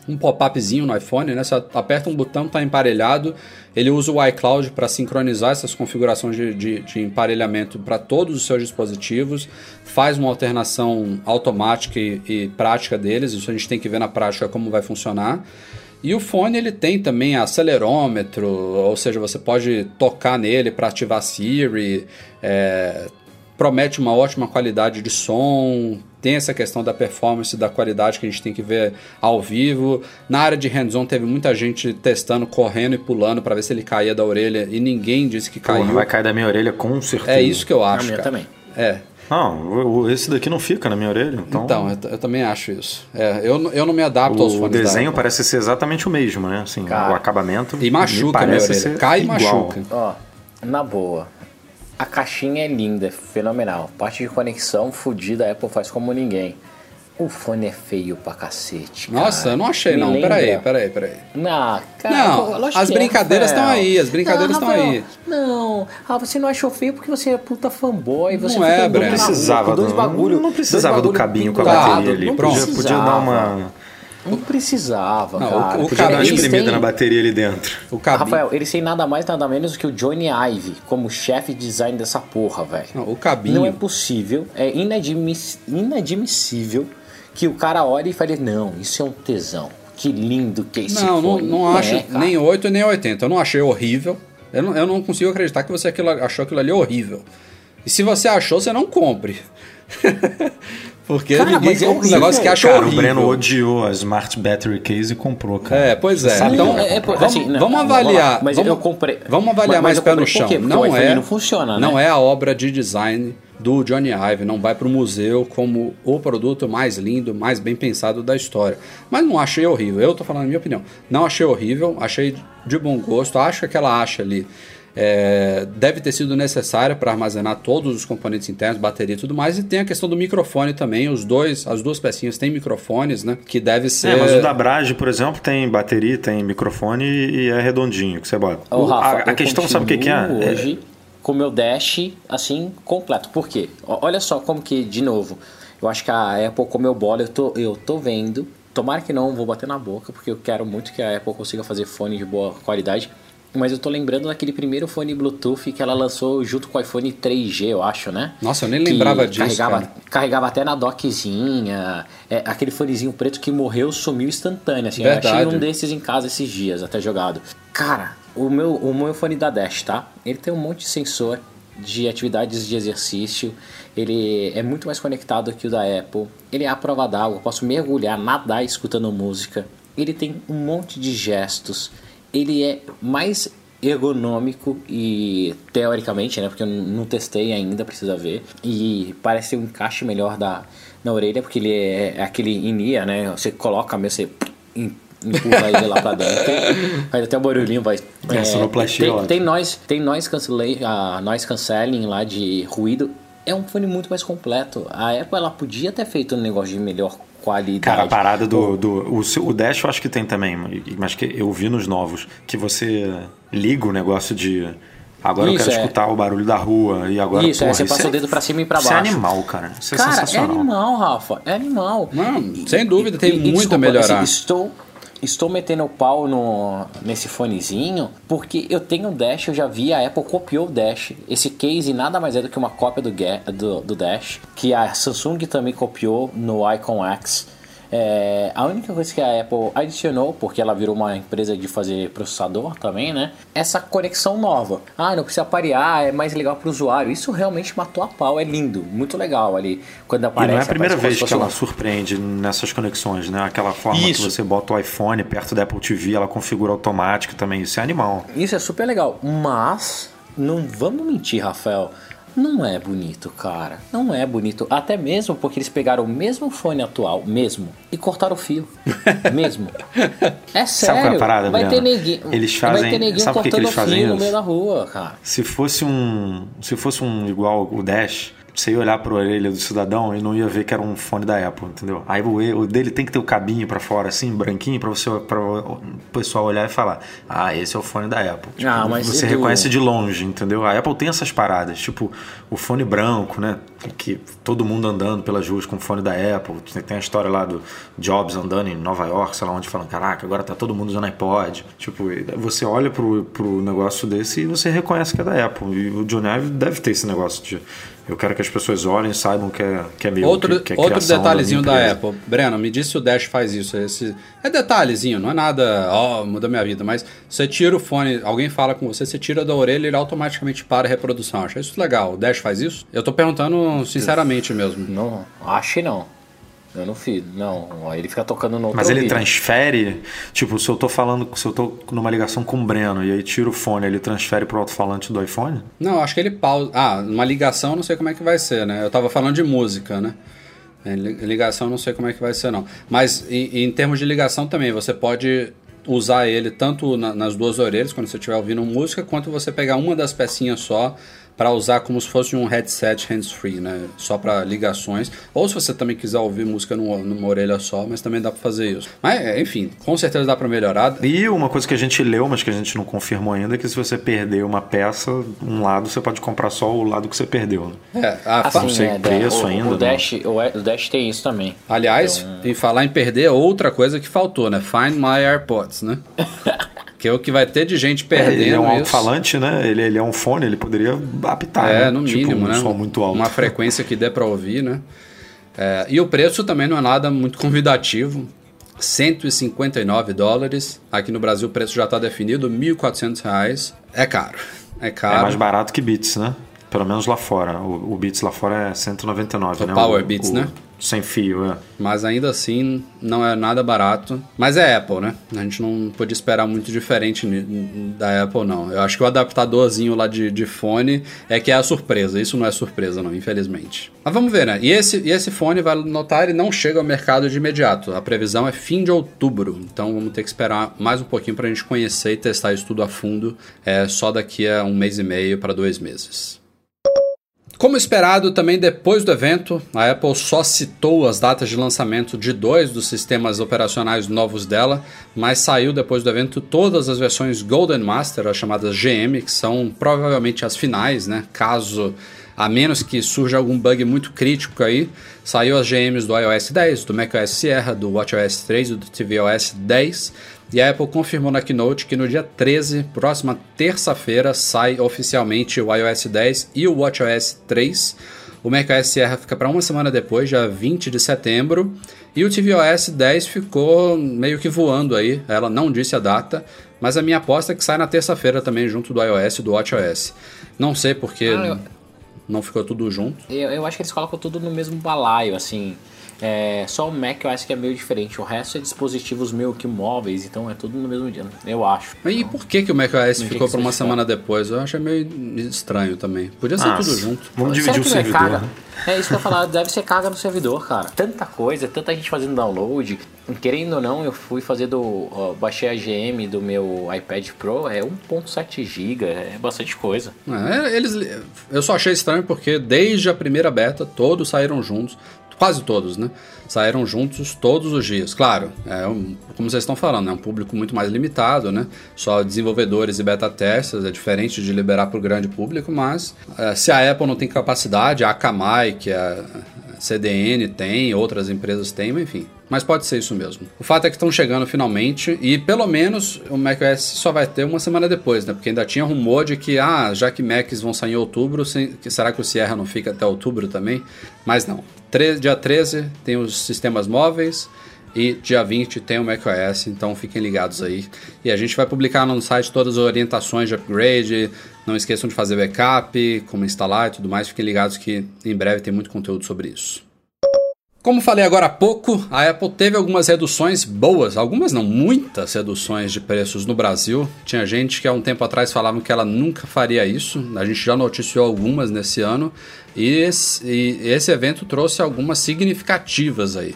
um pop-upzinho no iPhone, né? Você aperta um botão, está emparelhado. Ele usa o iCloud para sincronizar essas configurações de, de, de emparelhamento para todos os seus dispositivos, faz uma alternação automática e, e, prática deles. Isso a gente tem que ver na prática como vai funcionar. E o fone ele tem também acelerômetro, ou seja, você pode tocar nele para ativar Siri. É, promete uma ótima qualidade de som, tem essa questão da performance, da qualidade que a gente tem que ver ao vivo. Na área de hands-on teve muita gente testando, correndo e pulando para ver se ele caía da orelha e ninguém disse que caiu. Porra, vai cair da minha orelha com certeza. É isso que eu acho. Na minha cara. também. É. Não, esse daqui não fica na minha orelha. Então, então eu, eu, também acho isso. É, eu, eu não me adapto o, aos fones. O desenho parece ser exatamente o mesmo, né? Assim, cara, o acabamento. E machuca a minha orelha. Cai e machuca. Ó, na boa. A caixinha é linda, é fenomenal. Parte de conexão fodida, a Apple faz como ninguém. O fone é feio pra cacete. Cara. Nossa, eu não achei, Me não. lembra- Peraí, peraí, peraí. Não, cara, Não, as é, brincadeiras estão aí, as brincadeiras Não, estão aí. Não, ah, você não achou feio porque você é puta fanboy. Você Não é, Breno. rua precisava do, bagulho, não precisava do cabinho com a bateria ali. não Podia, podia precisava. dar uma, Não precisava, Não, o- cara. o podia cabinho- dar uma Eles espremida têm- na bateria ali dentro. O cabinho. Rafael, eles têm nada mais, nada menos que o Johnny Ive como chefe de design dessa porra, velho. Não, o cabinho. Não é possível, é inadmiss- inadmissível que o cara olhe e fale, não, isso é um tesão. Que lindo que é esse Não, não, fone." não é, acho cara. nem 8 nem 80. Eu não achei horrível. Eu não, eu não consigo acreditar que você aquilo- achou aquilo ali horrível. E se você achou, você não compre. Porque Cara, ninguém é compra um horrível. negócio que acha Cara, horrível. o Breno odiou a Smart Battery Case e comprou, cara. É, pois é. Então, que é É, é, por- vamos, assim, não, vamos avaliar. Mas vamos, eu comprei. Vamos avaliar Mas- mas mais pé no chão. quê? Porque Não é, não funciona, não né? é a obra de design do Johnny Ive. Não vai para o museu como o produto mais lindo, mais bem pensado da história. Mas não achei horrível. Eu tô falando a minha opinião. Não achei horrível. Achei de bom gosto. Acho que aquela acha ali é, deve ter sido necessária para armazenar todos os componentes internos, bateria e tudo mais. E tem a questão do microfone também. Os dois, as duas pecinhas têm microfones, né? Que deve ser. É, mas o da Brage, por exemplo, tem bateria, tem microfone e é redondinho que você bota. Ô, O- Rafa, a, a questão, sabe o que, que é? É- Hoje, com o meu Dash, assim, completo. Por quê? Olha só como que, de novo, eu acho que a Apple comeu bola, eu tô, eu tô vendo. Tomara que não, vou bater na boca, porque eu quero muito que a Apple consiga fazer fone de boa qualidade. Mas eu tô lembrando daquele primeiro fone Bluetooth que ela lançou junto com o iPhone 3G, eu acho, né? Nossa, eu nem Que lembrava disso, Carregava, cara. carregava até na dockzinha. É, aquele fonezinho preto que morreu, sumiu instantâneo. Assim, eu achei Verdade. um desses em casa esses dias, até jogado. Cara, o meu, o meu fone da Dash, tá? Ele tem um monte de sensor de atividades de exercício. Ele é muito mais conectado que o da Apple. Ele é à prova d'água, posso mergulhar, nadar escutando música. Ele tem um monte de gestos. Ele é mais ergonômico e teoricamente, né? Porque eu não testei ainda, precisa ver. E parece ter um encaixe melhor da, na orelha, porque ele é, é aquele in-ear, né? Você coloca mesmo, você empurra ele lá pra dentro. Faz até um barulhinho, vai. É, sonoplastia, tem, ótimo. tem noise, tem noise cancelling, a noise cancelling lá de ruído. É um fone muito mais completo. A Apple ela podia ter feito um negócio de melhor qualidade. Cara, a parada do. do o, o Dash eu acho que tem também, mas que eu vi nos novos, que você liga o negócio de. Agora eu Isso, quero é. escutar o barulho da rua e agora. Isso, é, porra, você passa é- o dedo pra cima e pra Isso é baixo. animal, cara. Isso é Cara, é sensacional. animal, Rafa. É animal. Não, sem dúvida, tem muito a desculpa, melhorar. assim, estou, estou metendo o pau no, nesse fonezinho porque eu tenho o Dash, eu já vi, a Apple copiou o Dash. Esse case nada mais é do que uma cópia do, do, do Dash, que a Samsung também copiou no Icon X. É, a única coisa que a Apple adicionou, porque ela virou uma empresa de fazer processador também, né? Essa conexão nova. Ah, não precisa parear, é mais legal para o usuário. Isso realmente matou a pau, é lindo, muito legal ali. Quando E aparece, não é a primeira vez que ela surpreende nessas conexões, né? Aquela forma Isso. que você bota o iPhone perto da Apple TV, ela configura automático também. Isso é animal. Isso é super legal, mas não vamos mentir, Rafael. Não é bonito, cara. Não é bonito. Até mesmo porque eles pegaram o mesmo fone atual, mesmo, e cortaram o fio. mesmo. É sério. Sabe qual é a parada, vai ter neguinho, Eles vai fazem- ter neguinho sabe por que cortando eles fazem fio no meio da rua, cara. Se fosse um, se fosse um igual o Dash, você ia olhar para a orelha do cidadão e não ia ver que era um fone da Apple, entendeu? Aí o, o dele tem que ter o cabinho para fora, assim, branquinho, para você para o pessoal olhar e falar: ah, esse é o fone da Apple. Tipo, Ah, mas você Edu- reconhece de longe, entendeu? A Apple tem essas paradas, tipo o fone branco, né? Que todo mundo andando pelas ruas com o fone da Apple. Tem a história lá do Jobs andando em Nova York, sei lá onde, falando: caraca, agora tá todo mundo usando iPod. Tipo, você olha pro, pro negócio desse e você reconhece que é da Apple. E o Johnny Ive deve ter esse negócio de. Eu quero que as pessoas olhem e saibam que é, que é meu. Outro, que, que é outro detalhezinho da, empresa. Apple. Breno, me diz se o Dash faz isso. Esse, é detalhezinho, não é nada, ó, muda minha vida. Mas você tira o fone, alguém fala com você, você tira da orelha e ele automaticamente para a reprodução. Acho isso legal. O Dash faz isso? Eu tô perguntando sinceramente mesmo. Não, acho que não. Eu não fiz. Não, ó, ele fica tocando no outro Mas ele ouvido. transfere, tipo, se eu tô falando, se eu tô numa ligação com o Breno e aí tiro o fone, ele transfere pro alto-falante do iPhone? Não, acho que ele pausa. Ah, uma ligação não sei como é que vai ser, né? Eu tava falando de música, né? É, li- Ligação não sei como é que vai ser, não. Mas em, em termos de ligação também, você pode usar ele tanto na- nas duas orelhas, quando você estiver ouvindo música, quanto você pegar uma das pecinhas só para usar como se fosse um headset hands-free, né? Só para ligações. Ou se você também quiser ouvir música numa, numa orelha só, mas também dá para fazer isso. Mas, é, enfim, com certeza dá para melhorar. E uma coisa que a gente leu, mas que a gente não confirmou ainda, é que se você perder uma peça, um lado, você pode comprar só o lado que você perdeu. né? É, a fa- não sei é, preço o, ainda, O né? Dash, o, o Dash tem isso também. Aliás, em falar em perder, outra coisa que faltou, né? Find My AirPods, né? que é o que vai ter de gente perdendo ele é um alto-falante, né? Ele, ele é um fone, ele poderia apitar, É, né? no Tipo, mínimo, um né? som muito alto. Uma frequência que dê pra ouvir, né? É, e o preço também não é nada muito convidativo. 159 dólares. Aqui no Brasil o preço já está definido, 1.400 reais. É caro. É É caro. mais barato que Beats, né? Pelo menos lá fora. O, o Beats lá fora é 199, O né? Power o, Beats, o- né? Sem fio, é. Mas ainda assim, não é nada barato. Mas é Apple, né? A gente não podia esperar muito diferente da Apple, não. Eu acho que o adaptadorzinho lá de, de fone é que é a surpresa. Isso não é surpresa, não, infelizmente. Mas vamos ver, né? E esse, e esse fone, vai notar, ele não chega ao mercado de imediato. A previsão é fim de outubro. Então vamos ter que esperar mais um pouquinho pra gente conhecer e testar isso tudo a fundo. É só daqui a um mês e meio para dois meses. Como esperado, também depois do evento, a Apple só citou as datas de lançamento de dois dos sistemas operacionais novos dela, mas saiu depois do evento todas as versões Golden Master, as chamadas GM, que são provavelmente as finais, né? Caso a menos que surja algum bug muito crítico aí, saiu as GMs do iOS 10, do macOS Sierra, do watchOS 3 e do tvOS 10. E a Apple confirmou na Keynote que no dia 13, próxima terça-feira, sai oficialmente o iOS 10 e o watchOS 3. O macOS Sierra fica para uma semana depois, dia 20 de setembro. E o tvOS 10 ficou meio que voando aí, ela não disse a data, mas a minha aposta é que sai na terça-feira também, junto do iOS e do watchOS. Não sei porque Ah, eu- não ficou tudo junto. Eu, eu acho que eles colocam tudo no mesmo balaio, assim. É, só o Mac eu acho que é meio diferente. O resto é dispositivos meio que móveis, então é tudo no mesmo dia. Eu acho. E por que, que o macOS Não ficou para uma semana depois? Eu achei meio estranho também. Podia ser Ah, tudo junto. Vamos Será dividir o é servidor, carga? né? É isso que eu ia falar, deve ser carga no servidor, cara. Tanta coisa, tanta gente fazendo download. Querendo ou não, eu fui fazer do. ó, baixei a GM do meu iPad Pro, é 1.7 GB, é bastante coisa. É, eles, eu só achei estranho porque desde a primeira beta todos saíram juntos, quase todos, né? Saíram juntos todos os dias. Claro, é um- como vocês estão falando, é um público muito mais limitado, né? Só desenvolvedores e beta testers, é diferente de liberar para o grande público, mas é, se a Apple não tem capacidade, a Akamai, que é a CDN tem, outras empresas têm, enfim. Mas pode ser isso mesmo. O fato é que estão chegando finalmente e pelo menos o macOS só vai ter uma semana depois, né? Porque ainda tinha rumor de que, ah, já que Macs vão sair em outubro, será que o Sierra não fica até outubro também? Mas não. Tre- dia 13 tem os sistemas móveis e dia 20 tem o macOS, então fiquem ligados aí. E a gente vai publicar no site todas as orientações de upgrade. Não esqueçam de fazer backup, como instalar e tudo mais. Fiquem ligados que em breve tem muito conteúdo sobre isso. Como falei agora há pouco, a Apple teve algumas reduções boas, algumas não, muitas reduções de preços no Brasil. Tinha gente que há um tempo atrás falava que ela nunca faria isso, a gente já noticiou algumas nesse ano, e esse, e esse evento trouxe algumas significativas aí.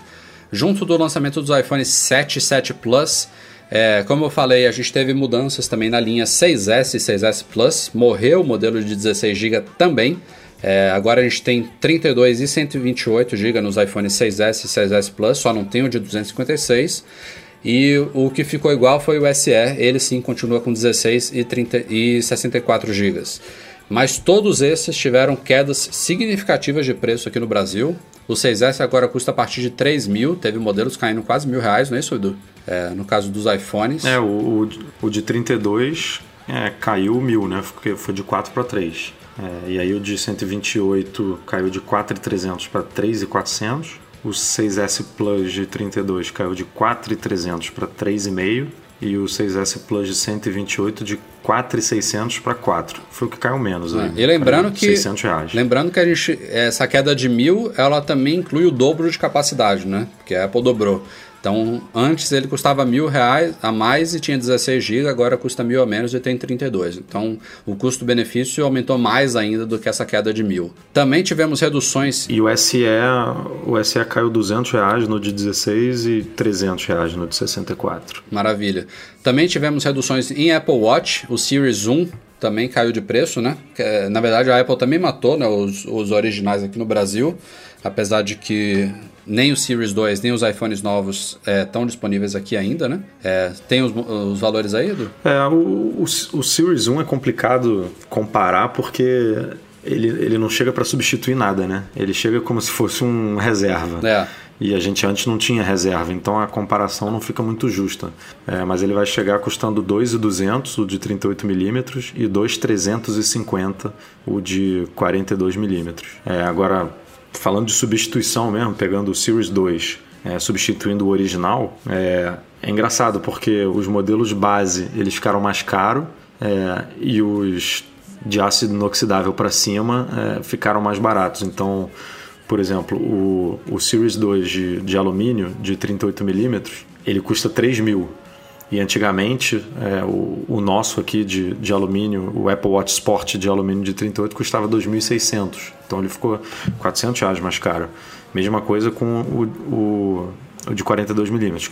Junto do lançamento dos iPhones 7 e 7 Plus, é, como eu falei, a gente teve mudanças também na linha 6S e 6S Plus, morreu o modelo de 16GB também, É, agora a gente tem 32 e 128 GB nos iPhones 6S e 6S Plus, só não tem o de 256. E o que ficou igual foi o SE, ele sim continua com 16 e, 30, e 64 GB. Mas todos esses tiveram quedas significativas de preço aqui no Brasil. O 6S agora custa a partir de 3 mil, teve modelos caindo quase mil reais, não é isso, Edu? É, no caso dos iPhones. É, o, o, o de 32 é, caiu mil, né? Porque foi de 4 para 3. É, e aí o de 128 caiu de 4.300 para 3.400. O 6S Plus de 32 caiu de 4.300 para 3,5 e o 6S Plus de 128 de 4.600 para 4. Foi o que caiu menos. É, aí, e lembrando que 600 reais. lembrando que a gente essa queda de mil ela também inclui o dobro de capacidade, né? Porque a Apple dobrou. Então, antes ele custava mil reais a mais e tinha 16 GB, agora custa mil a menos e tem 32. Então, o custo-benefício aumentou mais ainda do que essa queda de mil. Também tivemos reduções. E o SE, o SE caiu 200 reais no de 16 e 300 reais no de 64. Maravilha. Também tivemos reduções em Apple Watch, o Series 1 também caiu de preço, né? Na verdade, a Apple também matou né, os, os originais aqui no Brasil, apesar de que nem o Series 2, nem os iPhones novos estão é, disponíveis aqui ainda, né? É, tem os, os, valores aí, Edu? É, o, o, o, Series 1 é complicado comparar porque ele, ele não chega para substituir nada, né? Ele chega como se fosse um reserva. É. E a gente antes não tinha reserva, então a comparação não fica muito justa. É, mas ele vai chegar custando 2,200 o de 38mm e 2,350 o de 42mm. É, agora, falando de substituição mesmo, pegando o Series 2, é, substituindo o original, é, é, engraçado porque os modelos base eles ficaram mais caros é, e os de ácido inoxidável para cima é, ficaram mais baratos. Então, por exemplo, o, o Series 2 de, de alumínio de 38mm ele custa 3 mil e antigamente, é, o, o, nosso aqui de, de alumínio, o Apple Watch Sport de alumínio de 38, custava 2.600. Então ele ficou 400 reais mais caro. Mesma coisa com o, o, o de 42 milímetros.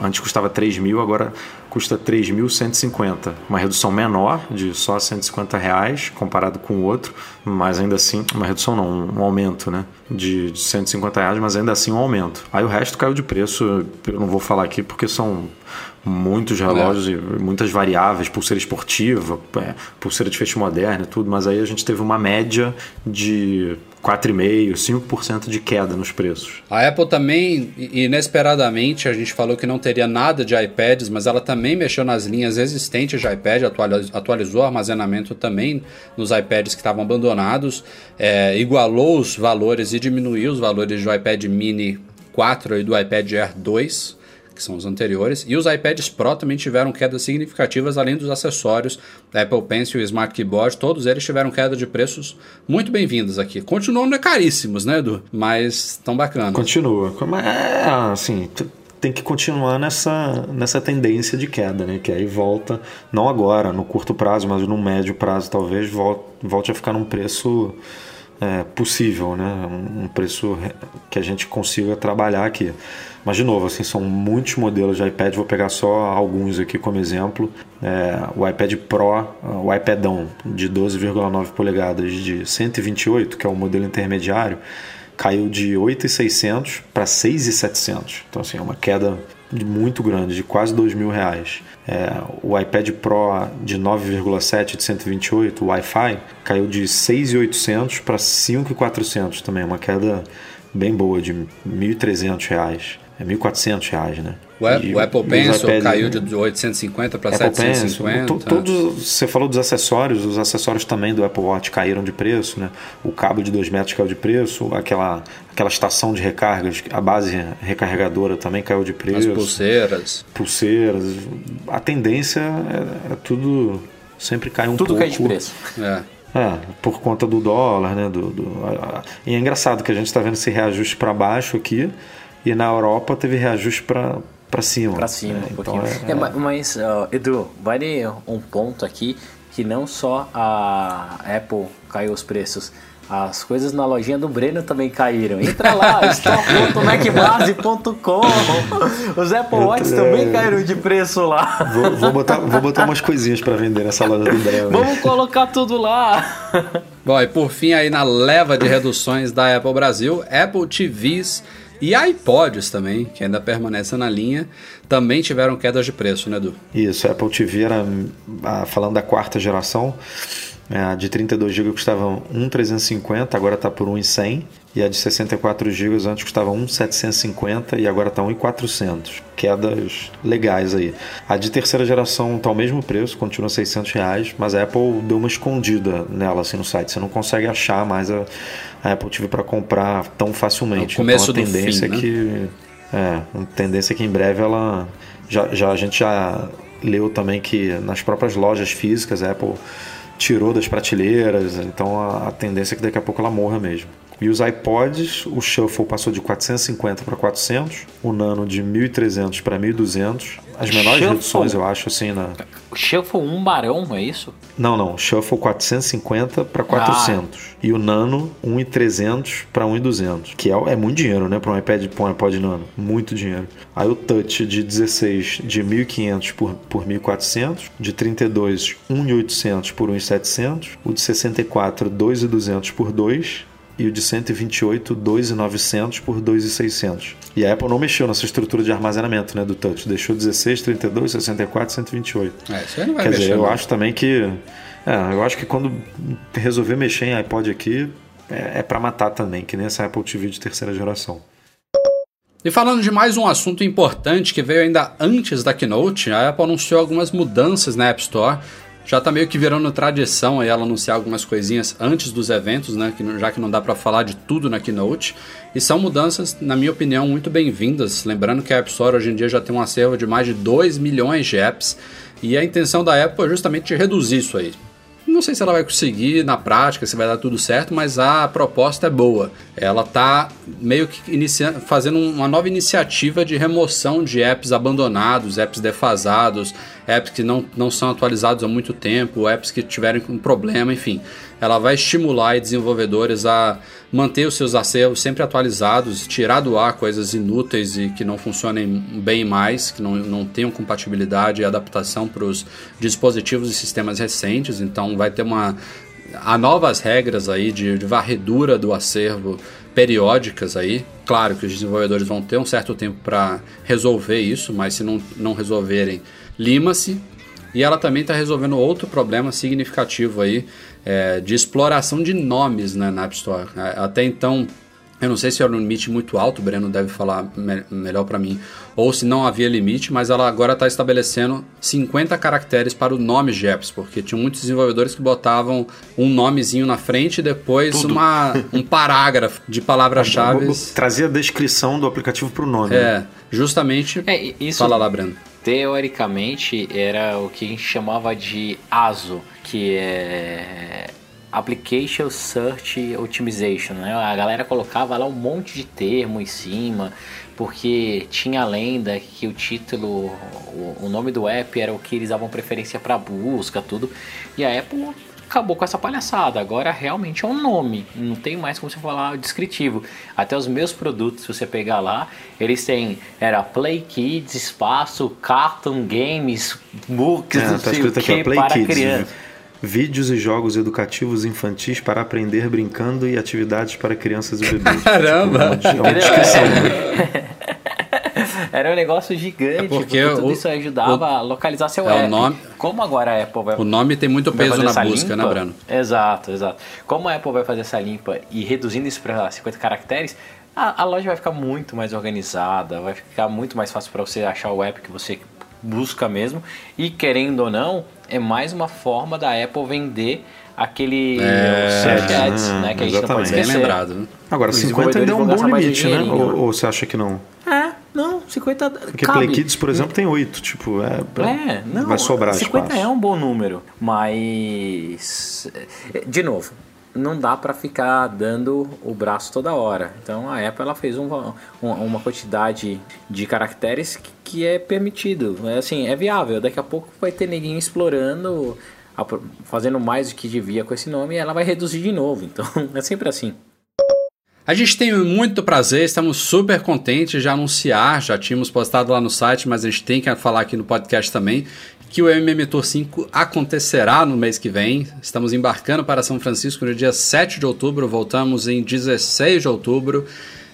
Antes custava 3 mil, agora custa 3.150. Uma redução menor, de só 150 reais, comparado com o outro, mas ainda assim, uma redução não, um aumento, né? De, de 150 reais, mas ainda assim um aumento. Aí o resto caiu de preço, eu não vou falar aqui porque são muitos relógios é. e muitas variáveis, pulseira esportiva, é, pulseira de feixe moderno e tudo, mas aí a gente teve uma média de 4,5%, 5% de queda nos preços. A Apple também, inesperadamente, a gente falou que não teria nada de iPads, mas ela também mexeu nas linhas existentes de iPad, atualizou o armazenamento também nos iPads que estavam abandonados, é, igualou os valores e diminuiu os valores do iPad mini 4 e do iPad Air 2 que são os anteriores, e os iPads Pro também tiveram quedas significativas, além dos acessórios, Apple Pencil e Smart Keyboard, todos eles tiveram queda de preços muito bem-vindos aqui. Continuam né, caríssimos, né, Edu? Mas estão bacanas. Continua. É, assim, tem que continuar nessa, nessa tendência de queda, né? Que aí volta, não agora, no curto prazo, mas no médio prazo, talvez volte a ficar num preço é, possível, né? Um preço que a gente consiga trabalhar aqui. Mas, de novo, assim, são muitos modelos de iPad, vou pegar só alguns aqui como exemplo. É, o iPad Pro, o iPadão de 12,9 polegadas de 128, que é o modelo intermediário, caiu de 8,600 para 6,700. Então, assim, é uma queda muito grande, de quase 2 mil reais. É, o iPad Pro de 9,7 de 128, o Wi-Fi, caiu de 6,800 para 5,400 também, uma queda bem boa, de 1.300 reais. É 1.400 reais, né? O, e, o Apple Pencil iPad, caiu de 850 para 750. Pencil, todos, você falou dos acessórios, os acessórios também do Apple Watch caíram de preço, né? O cabo de 2 metros caiu de preço, aquela, aquela estação de recargas, a base recarregadora também caiu de preço. As pulseiras. Pulseiras. A tendência é, é tudo sempre cai um tudo pouco. Tudo cai de preço. É. É, por conta do dólar, né? Do, do, a, a, e é engraçado que a gente está vendo esse reajuste para baixo aqui, e na Europa teve reajuste para para cima. Para cima, é, um pouquinho. Então é, é, mas, uh, Edu, vale um ponto aqui que não só a Apple caiu os preços, As coisas na lojinha do Breno também caíram. Entra lá, store.macbase.com. Os Apple Watch também caíram de preço lá. Vou, vou botar, vou botar umas coisinhas pra vender nessa loja do Breno. Vamos colocar tudo lá. Bom, e por fim aí na leva de reduções da Apple Brasil, Apple TVs e iPods também, que ainda permanecem na linha, também tiveram quedas de preço, né, Edu? Isso, a Apple TV era, falando da quarta geração, é, a de 32 GB custava 1,350, agora está por 1,100. E a de 64 GB antes custava 1,750 e agora está 1,400. Quedas legais aí. A de terceira geração está ao mesmo preço, continua 600 reais, mas a Apple deu uma escondida nela assim no site. Você não consegue achar mais a, a Apple TV para comprar tão facilmente. É começo então a do tendência fim, é que é, a tendência é que em breve ela já, já a gente já leu também que nas próprias lojas físicas a Apple tirou das prateleiras, então a, a tendência é que daqui a pouco ela morra mesmo. E os iPods, o Shuffle passou de 450 para 400, o Nano de 1.300 para 1.200. As menores Shuffle? reduções, eu acho, assim, na... O Shuffle um barão, é isso? Não, não, Shuffle 450 para 400. E o Nano 1.300 para 1.200, que é, é muito dinheiro, né, para um iPad, para um iPod Nano, muito dinheiro. Aí o Touch de 16 de 1.500 por, por 1.400, de 32 1.800 por 1.700, o de 64 2.200 por 2 e o de 128 2.900 por 2.600. E a Apple não mexeu nessa estrutura de armazenamento, né, do Touch, deixou 16, 32, 64, 128. É, isso aí não vai Quer mexer. dizer, eu não. acho também que. É, eu acho que quando resolver mexer em iPod aqui, é, é para matar também, que nem essa Apple TV de terceira geração. E falando de mais um assunto importante que veio ainda antes da Keynote, a Apple anunciou algumas mudanças na App Store. Já tá meio que virando tradição ela anunciar algumas coisinhas antes dos eventos, né? Que já que não dá para falar de tudo na Keynote. E são mudanças, na minha opinião, muito bem-vindas. Lembrando que a App Store hoje em dia já tem um acervo de mais de 2 milhões de apps. E a intenção da Apple é justamente reduzir isso aí. Não sei se ela vai conseguir na prática, se vai dar tudo certo, mas a proposta é boa. Ela está meio que iniciando, fazendo uma nova iniciativa de remoção de apps abandonados, apps defasados, apps que não, não são atualizados há muito tempo, apps que tiveram um problema, enfim. Ela vai estimular desenvolvedores a manter os seus acervos sempre atualizados, tirar do ar coisas inúteis e que não funcionem bem mais, que não, não tenham compatibilidade e adaptação para os dispositivos e sistemas recentes. Então vai ter uma há novas regras aí de, de varredura do acervo periódicas aí. Claro que os desenvolvedores vão ter um certo tempo para resolver isso, mas se não, não resolverem, lima-se. E ela também está resolvendo outro problema significativo aí é, de exploração de nomes né, na App Store. É, Até então, eu não sei se era um limite muito alto, o Breno deve falar me- melhor para mim, ou se não havia limite, mas ela agora está estabelecendo 50 caracteres para o nome de apps, porque tinha muitos desenvolvedores que botavam um nomezinho na frente e depois uma, um parágrafo de palavras-chave. Trazia a descrição do aplicativo para o nome. né? É, justamente. É, isso Fala lá, Breno. Teoricamente era o que a gente chamava de ASO, que é Application Search Optimization, né? A galera colocava lá um monte de termo em cima, porque tinha a lenda que o título, o, nome do app era o que eles davam preferência para busca, tudo. E a Apple acabou com essa palhaçada. Agora realmente é um nome, não tem mais como você falar descritivo. Até os meus produtos, se você pegar lá, eles têm era Play Kids, espaço, Cartoon Games, books, É, não tá sei o escrito aqui, para Kids. criança. Vídeos e jogos educativos infantis para aprender brincando e atividades para crianças e bebês. Caramba! Tipo, é uma descrição. né? Era um negócio gigante, É porque porque, tudo o- isso ajudava a localizar seu é o app. nome- Como agora a Apple vai O nome tem muito peso na busca, limpa, né, Breno? Exato, exato. Como a Apple vai fazer essa limpa e reduzindo isso para 50 caracteres, a, a loja vai ficar muito mais organizada, vai ficar muito mais fácil para você achar o app que você busca mesmo. E querendo ou não, é mais uma forma da Apple vender aquele É, search ads, né? Que a gente não pode exatamente. Bem esquecer. lembrado. né? Agora, Os 50 ainda é um bom limite, né? dinheirinho. Ou, ou você acha que não? É, não, 50 Porque cabe. Play Kids, por exemplo, tem 8. Tipo, é, É, não, vai sobrar 50 espaço. é um bom número, mas é, de novo, não dá para ficar dando o braço toda hora. Então a Apple ela fez um, um- uma quantidade de caracteres que, que é permitido, é assim, é viável. Daqui a pouco vai ter ninguém explorando fazendo mais do que devia com esse nome, ela vai reduzir de novo. Então é sempre assim. A gente tem muito prazer, estamos super contentes de anunciar, já tínhamos postado lá no site, mas a gente tem que falar aqui no podcast também, que o MM Tour 5 acontecerá no mês que vem. Estamos embarcando para São Francisco no dia 7 de outubro, voltamos em 16 de outubro.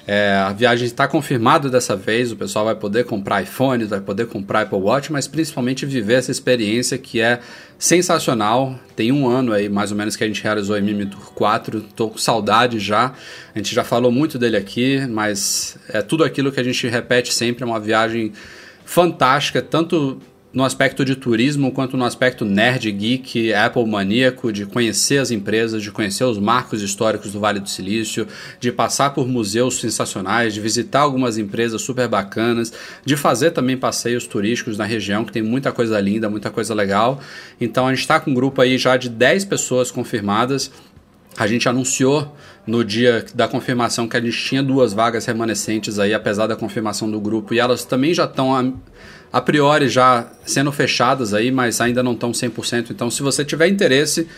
É, a viagem está confirmada dessa vez, o pessoal vai poder comprar iPhones, vai poder comprar Apple Watch, mas principalmente viver essa experiência que é sensacional. Tem um ano aí, mais ou menos, que a gente realizou o MM Tour 4, estou com saudade já. A gente já falou muito dele aqui, mas é tudo aquilo que a gente repete sempre, é uma viagem fantástica, tanto no aspecto de turismo quanto no aspecto nerd, geek, Apple maníaco, de conhecer as empresas, de conhecer os marcos históricos do Vale do Silício, de passar por museus sensacionais, de visitar algumas empresas super bacanas, de fazer também passeios turísticos na região, que tem muita coisa linda, muita coisa legal. Então a gente está com um grupo aí já de 10 pessoas confirmadas. A gente anunciou no dia da confirmação que a gente tinha duas vagas remanescentes aí, apesar da confirmação do grupo, e elas também já estão a priori já sendo fechadas aí, mas ainda não estão 100%. Então, se você tiver interesse,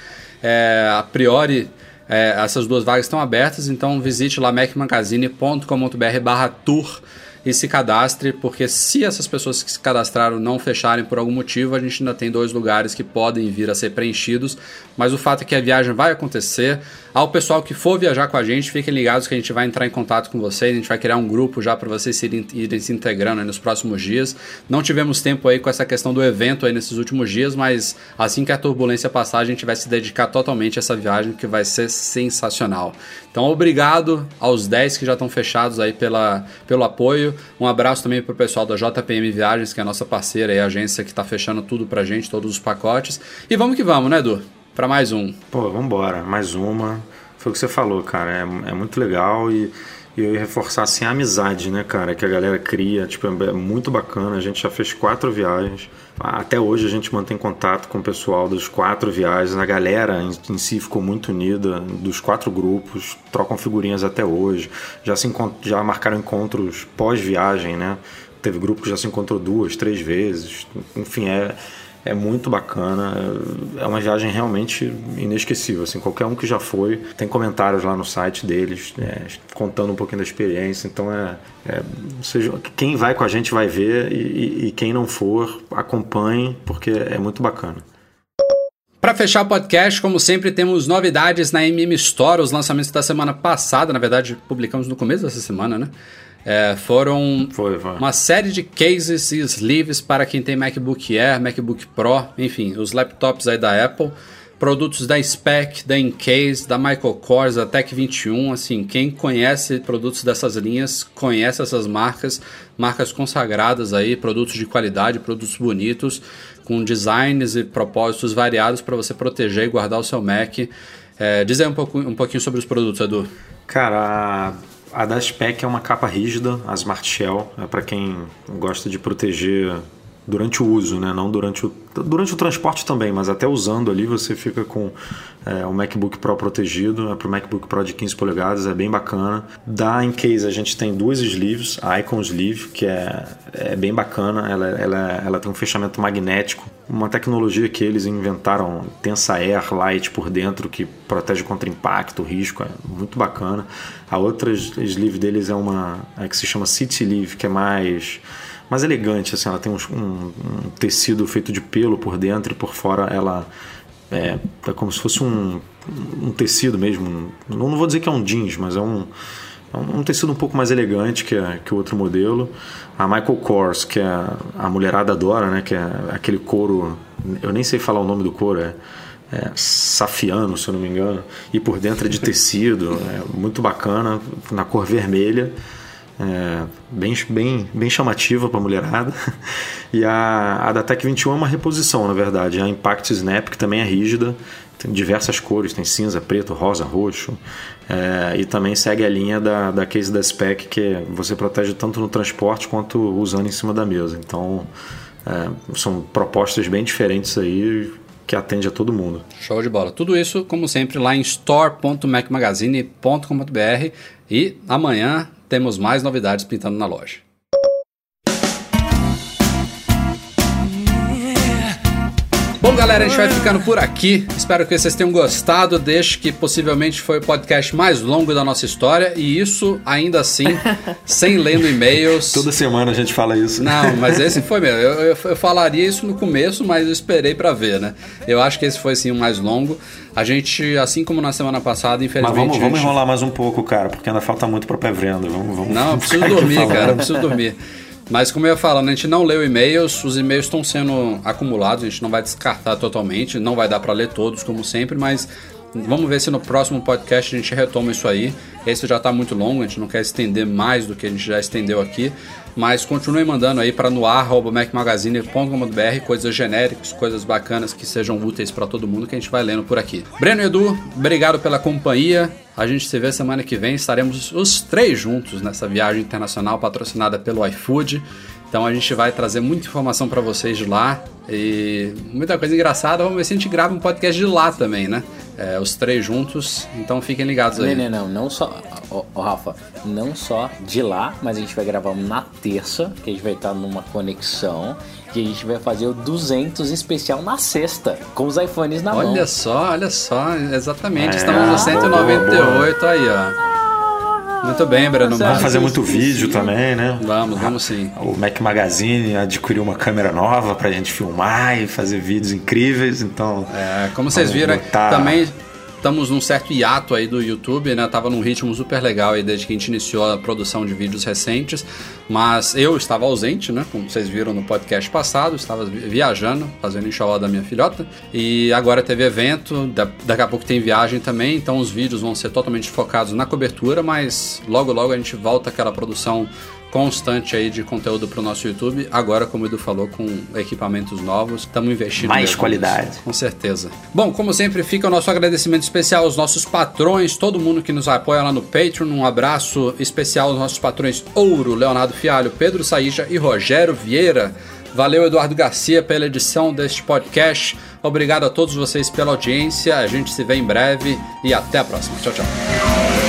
é, a priori é, essas duas vagas estão abertas, então visite lá macmagazine.com.br barra tour e se cadastre, porque se essas pessoas que se cadastraram não fecharem por algum motivo, a gente ainda tem dois lugares que podem vir a ser preenchidos, mas o fato é que a viagem vai acontecer. Ao pessoal que for viajar com a gente, fiquem ligados que a gente vai entrar em contato com vocês, a gente vai criar um grupo já para vocês irem, irem, se integrando nos próximos dias. Não tivemos tempo aí com essa questão do evento aí nesses últimos dias, mas assim que a turbulência passar, a gente vai se dedicar totalmente a essa viagem que vai ser sensacional. Então, obrigado aos 10 que já estão fechados aí pela, pelo apoio. Um abraço também para o pessoal da JPM Viagens, que é a nossa parceira e agência que está fechando tudo para gente, todos os pacotes. E vamos que vamos, né, Edu? para mais um. Pô, vamos mais uma. Foi o que você falou, cara, é, é muito legal e, e eu ia reforçar assim a amizade, né, cara, que a galera cria, tipo, é muito bacana. A gente já fez quatro viagens. Até hoje a gente mantém contato com o pessoal dos quatro viagens. A galera em, si ficou muito unida, dos quatro grupos, trocam figurinhas até hoje. Já, se já marcaram encontros pós-viagem, né? Teve grupo que já se encontrou duas, três vezes. Enfim, é é muito bacana. É uma viagem realmente inesquecível. Assim, qualquer um que já foi, tem comentários lá no site deles, é, contando um pouquinho da experiência. Então, é, é, seja, quem vai com a gente vai ver e, e quem não for, acompanhe, porque é muito bacana. Para fechar o podcast, como sempre, temos novidades na MM Store, os lançamentos da semana passada, na verdade, publicamos no começo dessa semana, né? É, foram foi, foi. uma série de cases e sleeves para quem tem MacBook Air, MacBook Pro, enfim, os laptops aí da Apple, produtos da Spec, da Encase, da Michael Kors, da Tech 21, assim, quem conhece produtos dessas linhas, conhece essas marcas, marcas consagradas aí, produtos de qualidade, produtos bonitos, com designs e propósitos variados para você proteger e guardar o seu Mac. É, diz aí um, pouco, um pouquinho sobre os produtos, Edu. Cara, a da Spec é uma capa rígida, a Smart Shell, é para quem gosta de proteger durante o uso, né? não durante o, durante o transporte também, mas até usando ali você fica com é, o MacBook Pro protegido, é para o MacBook Pro de 15 polegadas, é bem bacana. Da Encase a gente tem duas sleeves, a Icon Sleeve, que é, é bem bacana, ela, ela, ela tem um fechamento magnético, uma tecnologia que eles inventaram, Tensa Air Light por dentro, que protege contra impacto, risco, é muito bacana. A outra sleeve deles é uma é que se chama City Sleeve, que é mais mais elegante, assim, ela tem um, um, um, tecido feito de pelo por dentro e por fora ela é, é como se fosse um, um tecido mesmo. Não, não, vou dizer que é um jeans, mas é um, é um tecido um pouco mais elegante que, que o outro modelo. A Michael Kors, que é a mulherada adora, né? Que é aquele couro, eu nem sei falar o nome do couro, é, é safiano, se eu não me engano, e por dentro é de tecido, é muito bacana, na cor vermelha é, bem, bem, bem chamativa para a mulherada. E a, a da Tech 21 é uma reposição, na verdade. A Impact Snap, que também é rígida, tem diversas cores, tem cinza, preto, rosa, roxo. É, e também segue a linha da, da case da Spec, que você protege tanto no transporte quanto usando em cima da mesa. Então, é, são propostas bem diferentes aí que atende a todo mundo. Show de bola. Tudo isso, como sempre, lá em store.macmagazine.com.br e amanhã temos mais novidades pintando na loja. Bom, galera, a gente vai ficando por aqui. Espero que vocês tenham gostado deste que possivelmente foi o podcast mais longo da nossa história. E isso, ainda assim, sem lendo e-mails. Toda semana a gente fala isso. Não, mas esse foi mesmo. Eu, eu, eu falaria isso no começo, mas eu esperei para ver, né? Eu acho que esse foi sim o mais longo. A gente, assim como na semana passada, infelizmente. Mas vamos, vamos gente... enrolar mais um pouco, cara, porque ainda falta muito pra pé venda. Vamos, vamos Não, eu preciso dormir, cara. Eu preciso dormir. Mas como eu ia falando, a gente não leu e-mails, os e-mails estão sendo acumulados, a gente não vai descartar totalmente, não vai dar para ler todos como sempre, mas vamos ver se no próximo podcast a gente retoma isso aí. Esse já está muito longo, a gente não quer estender mais do que a gente já estendeu aqui. Mas continue mandando aí para noar.macmagazine.com.br coisas genéricas, coisas bacanas que sejam úteis para todo mundo que a gente vai lendo por aqui. Breno e Edu, obrigado pela companhia. A gente se vê semana que vem. Estaremos os três juntos nessa viagem internacional patrocinada pelo iFood. Então a gente vai trazer muita informação para vocês de lá e muita coisa engraçada. Vamos ver se a gente grava um podcast de lá também, né? É, os três juntos. Então fiquem ligados aí. Não, não, não. Não só, oh, oh, Rafa, não só de lá, mas a gente vai gravar na terça, que a gente vai estar numa conexão. E a gente vai fazer o 200 especial na sexta, com os iPhones na olha mão. Olha só, olha só, exatamente. É, Estamos no 198 boa, boa. aí, ó. Muito bem, Breno. Vamos fazer muito vídeo também, né? Vamos, vamos sim. O Mac Magazine adquiriu uma câmera nova pra gente filmar e fazer vídeos incríveis, então... É, como vocês viram, botar... também estamos num certo hiato aí do YouTube, né? Tava num ritmo super legal aí desde que a gente iniciou a produção de vídeos recentes, mas eu estava ausente, né? Como vocês viram no podcast passado, estava viajando, fazendo enxoval da minha filhota, e agora teve evento, daqui a pouco tem viagem também, então os vídeos vão ser totalmente focados na cobertura, mas logo logo a gente volta àquela produção constante aí de conteúdo para o nosso YouTube. Agora, como o Edu falou, com equipamentos novos, estamos investindo mais qualidade. Com certeza. Bom, como sempre, fica o nosso agradecimento especial aos nossos patrões, todo mundo que nos apoia lá no Patreon. Um abraço especial aos nossos patrões Ouro, Leonardo Fialho, Pedro Saíja e Rogério Vieira. Valeu, Eduardo Garcia, pela edição deste podcast. Obrigado a todos vocês pela audiência. A gente se vê em breve e até a próxima. Tchau, tchau.